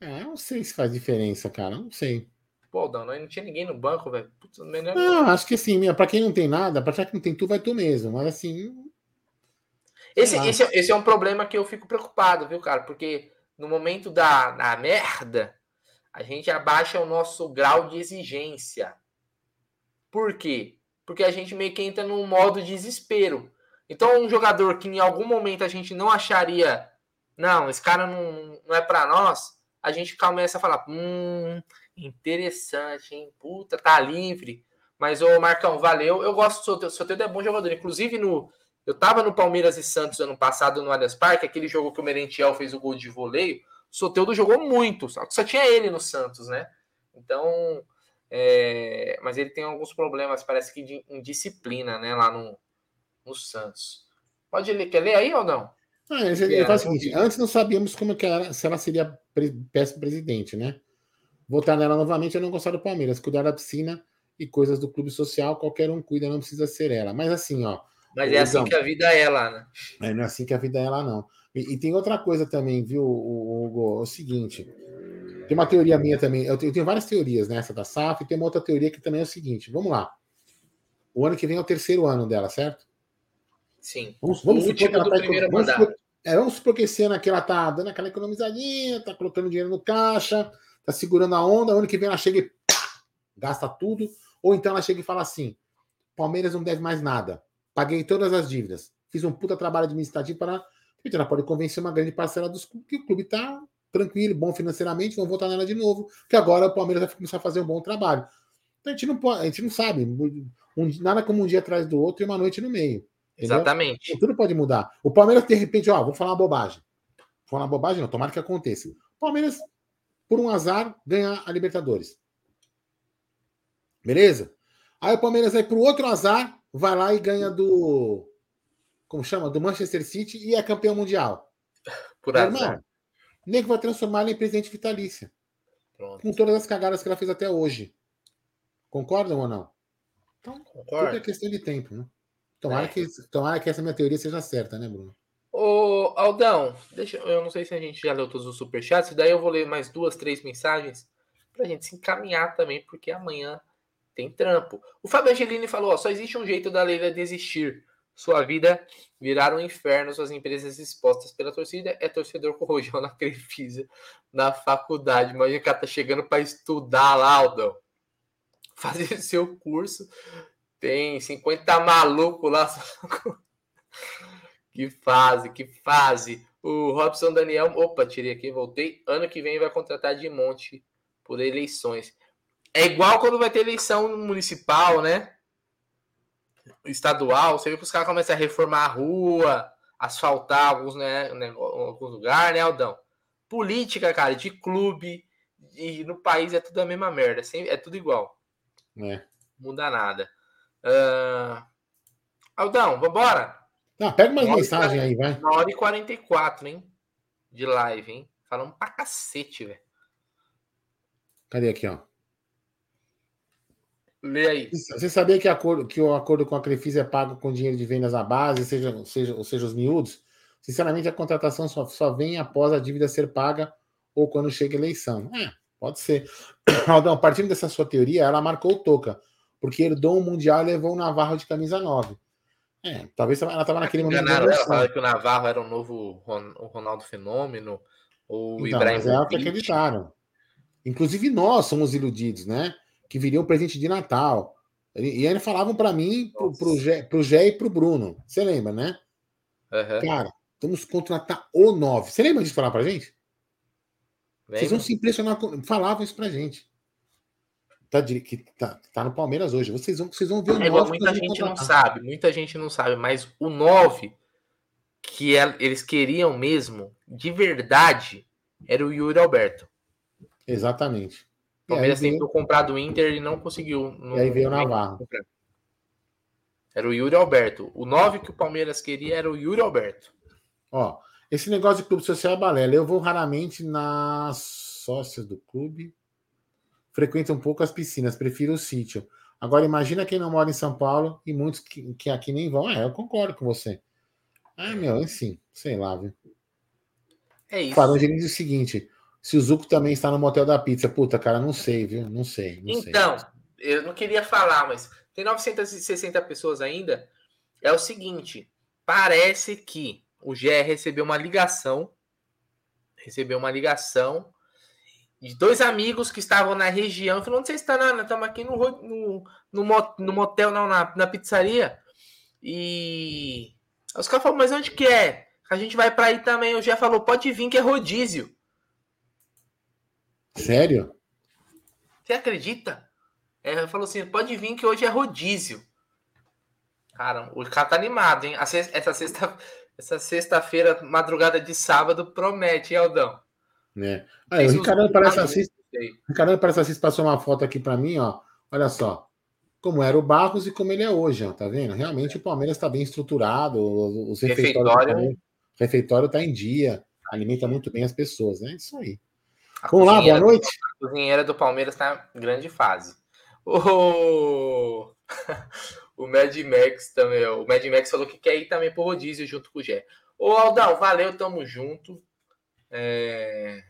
É, não sei se faz diferença, cara. Não sei. Pô, Aldão, não tinha ninguém no banco, velho. Melhor... Não, acho que sim. Para quem não tem nada, para quem não tem tu, vai tu mesmo. Mas assim. Esse, esse, é, esse é um problema que eu fico preocupado, viu, cara? Porque no momento da, da merda, a gente abaixa o nosso grau de exigência. Por quê? Porque a gente meio que entra num modo desespero. Então, um jogador que em algum momento a gente não acharia, não, esse cara não, não é para nós, a gente começa a falar, hum, interessante, hein? Puta, tá livre. Mas, ô Marcão, valeu. Eu gosto do Soteldo. O Soteldo é bom jogador. Inclusive, no, eu tava no Palmeiras e Santos ano passado no Allianz Parque, aquele jogo que o Merentiel fez o gol de voleio. O Soteldo jogou muito, só que só tinha ele no Santos, né? Então, é, mas ele tem alguns problemas, parece que de indisciplina, né? Lá no, no Santos. Pode ler, quer ler aí ou não? Ah, ele, ele faz o seguinte: antes não sabíamos como que era, se ela seria péssimo presidente, né? Votar nela novamente, eu não gostar do Palmeiras. Cuidar da piscina e coisas do clube social, qualquer um cuida, não precisa ser ela. Mas assim, ó. Mas é assim que a vida é lá, né? É, não é assim que a vida é lá, não. E, e tem outra coisa também, viu, Hugo? É o seguinte. Tem uma teoria minha também. Eu tenho, eu tenho várias teorias, né? Essa da SAF, e tem uma outra teoria que também é o seguinte. Vamos lá. O ano que vem é o terceiro ano dela, certo? Sim. Vamos, vamos supor que ela tá, vamos supor, é, vamos supor que esse ano aqui ela tá dando aquela economizadinha, tá colocando dinheiro no caixa, tá segurando a onda, ano que vem ela chega e gasta tudo, ou então ela chega e fala assim: Palmeiras não deve mais nada, paguei todas as dívidas, fiz um puta trabalho administrativo para. Ela pode convencer uma grande parcela dos clubes que o clube tá tranquilo, bom financeiramente, vão voltar nela de novo, que agora o Palmeiras vai começar a fazer um bom trabalho. Então a gente não pode, a gente não sabe, um, nada como um dia atrás do outro e uma noite no meio. Entendeu? Exatamente. Tudo pode mudar. O Palmeiras, de repente, ó, vou falar uma bobagem. Vou falar uma bobagem, não, tomara que aconteça. O Palmeiras, por um azar, ganha a Libertadores. Beleza? Aí o Palmeiras vai para o outro azar, vai lá e ganha do. Como chama? Do Manchester City e é campeão mundial. Por azar. Irmão, o nego vai transformar ela em presidente vitalícia. Pronto. Com todas as cagadas que ela fez até hoje. Concordam ou não? Então, Concordo. tudo é questão de tempo, né? Tomara, é. que, tomara que essa minha teoria seja certa, né, Bruno? Ô, Aldão, deixa, eu não sei se a gente já leu todos os superchats, daí eu vou ler mais duas, três mensagens pra gente se encaminhar também, porque amanhã tem trampo. O Fábio Angelini falou: ó, só existe um jeito da Leila desistir. Sua vida virar um inferno, suas empresas expostas pela torcida. É torcedor com rojão na Crefisa, na faculdade. Imagina que ela tá chegando para estudar lá, Aldão. Fazer seu curso tem 50 malucos lá. que fase, que fase. O Robson Daniel. Opa, tirei aqui, voltei. Ano que vem vai contratar de monte por eleições. É igual quando vai ter eleição municipal, né? Estadual. Você vê que os caras começam a reformar a rua, asfaltar alguns, né, alguns lugares, né, Aldão? Política, cara, de clube, e no país é tudo a mesma merda, é tudo igual. É. Muda nada. Uh... Aldão, vambora? Não, pega umas mensagens aí, vai. Uma hora e 44, hein? De live, hein? Falando pra cacete, velho. Cadê aqui, ó? Lê aí. Você sabia que, acordo, que o acordo com a Crefisa é pago com dinheiro de vendas à base, seja, seja, ou seja, os miúdos? Sinceramente, a contratação só, só vem após a dívida ser paga ou quando chega a eleição. É, pode ser. Aldão, partindo dessa sua teoria, ela marcou o Toca, porque herdou o Mundial e levou o Navarro de camisa 9. É, talvez ela estava naquele momento. Enganaram ela, falava que o Navarro era o novo Ronaldo Fenômeno, ou o então, Ibrahim. Mas é que acreditaram. Inclusive nós somos iludidos, né? Que viria o presente de Natal. E ainda falavam para mim, pro, pro, Gé, pro Gé e pro Bruno. Você lembra, né? Uhum. Cara, vamos contratar o 9. Você lembra disso falar pra gente? Lembra? Vocês vão se impressionar. Falavam isso pra gente. Tá, que tá, tá no Palmeiras hoje. Vocês vão, vocês vão ver o é, 9. Muita gente não sabe, muita gente não sabe, mas o 9 que é, eles queriam mesmo, de verdade, era o Yuri Alberto. Exatamente. O Palmeiras veio... tentou comprar do Inter e não conseguiu. No... E aí veio o Navarro. Era o Yuri Alberto. O 9 que o Palmeiras queria era o Yuri Alberto. Ó, esse negócio de clube social é balela. Eu vou raramente nas sócias do clube. Frequento um pouco as piscinas, prefiro o sítio. Agora imagina quem não mora em São Paulo e muitos que, que aqui nem vão. É, eu concordo com você. Ah, meu, enfim, sei lá, viu? É isso. Farão diz o seguinte: se o Zuco também está no motel da pizza. Puta, cara, não sei, viu? Não sei. Não então, sei. eu não queria falar, mas tem 960 pessoas ainda. É o seguinte: parece que o GE recebeu uma ligação. Recebeu uma ligação de dois amigos que estavam na região. Falou: onde você está? Não, estamos aqui no, no, no, no motel, não, na, na pizzaria. E os caras falaram: mas onde que é? A gente vai para aí também. O GE falou: pode vir que é rodízio. Sério? Você acredita? É, falou assim: pode vir que hoje é rodízio. Cara, o cara tá animado, hein? Essa sexta, essa sexta-feira, madrugada de sábado, promete, hein, Aldão? É. Aí, o Ricardo parece assist... Ricardo parece assist passou uma foto aqui para mim, ó. Olha só. Como era o Barros e como ele é hoje, ó. Tá vendo? Realmente o Palmeiras está bem estruturado, os refeitórios. Refeitório. O refeitório tá em dia, alimenta muito bem as pessoas, né? Isso aí. A Vamos lá, boa noite. Do, a cozinheira do Palmeiras está em grande fase. O, o Mad Max também, o Mad Max falou que quer ir também pro rodízio junto com o Gé. Ô Aldão, valeu, tamo junto. É...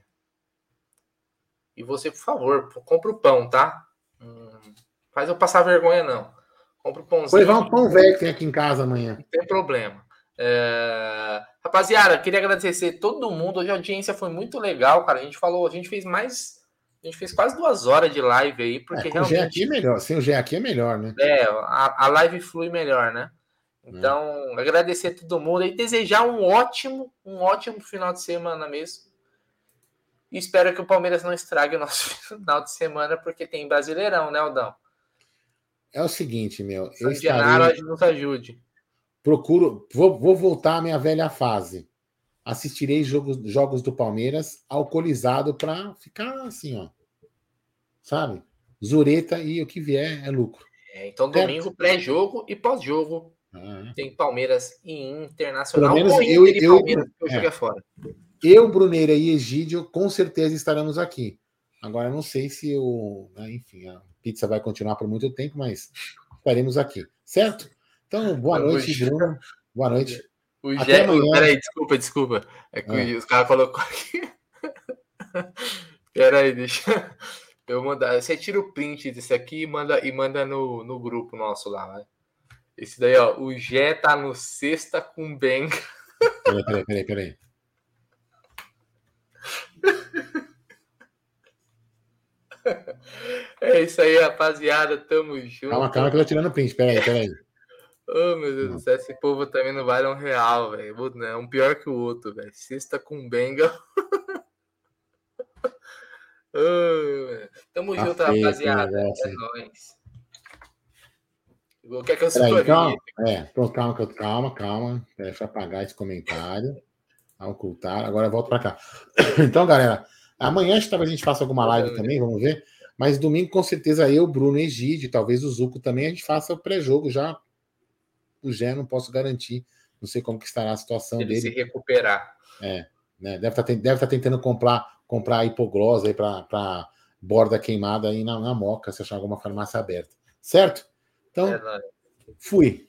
E você, por favor, compra o pão, tá? Hum, faz eu passar vergonha, não. Compra o pãozinho. Vou levar um pão velho que tem aqui em casa amanhã. Não tem problema. É... Rapaziada, queria agradecer todo mundo. Hoje a audiência foi muito legal, cara. A gente falou, a gente fez mais. A gente fez quase duas horas de live aí, porque é, realmente. O G aqui é melhor. Sem o G aqui é melhor, né? É, a, a live flui melhor, né? Então, é. agradecer a todo mundo e desejar um ótimo, um ótimo final de semana mesmo. E espero que o Palmeiras não estrague o nosso final de semana, porque tem Brasileirão, né, Aldão? É o seguinte, meu. São eu estarei... nos ajude procuro, vou, vou voltar à minha velha fase. Assistirei jogos, jogos do Palmeiras alcoolizado para ficar assim, ó. Sabe? Zureta e o que vier é lucro. É, então, domingo, pré-jogo e pós-jogo. É. Tem Palmeiras e Internacional. Pelo menos eu, eu, Palmeiras, eu, eu é. fora. Eu, Bruneira e Egídio, com certeza estaremos aqui. Agora, não sei se o. Né, enfim, a pizza vai continuar por muito tempo, mas estaremos aqui. Certo? Então, boa noite, Bruno. Boa noite. O Gé... Peraí, desculpa, desculpa. É que é. os caras colocou aqui. Peraí, deixa eu mandar. Você tira o print desse aqui e manda, e manda no, no grupo nosso lá, vai. Esse daí, ó. O Gé tá no sexta com Benga. Peraí, peraí, peraí, peraí. É isso aí, rapaziada. Tamo junto. Calma, calma que eu tô tirando print. Peraí, peraí. Oh, meu Deus do céu, esse povo também não vale um real, velho. É um pior que o outro, velho. Sexta com benga. oh, tamo tá junto, feito, rapaziada. É nóis. O que é eu Peraí, calma, é, pronto, calma, calma, calma. Deixa eu apagar esse comentário. Ocultar. Agora eu volto para cá. Então, galera, Amanhã talvez a gente faça alguma live também, vamos ver. Mas domingo, com certeza, eu, Bruno, Egide, talvez o Zuco também, a gente faça o pré-jogo já. O Gé não posso garantir. Não sei como que estará a situação Ele dele. se recuperar. É, né? Deve estar tá, deve tá tentando comprar, comprar hipoglose aí para borda queimada aí na, na moca, se achar alguma farmácia aberta. Certo? Então, é fui.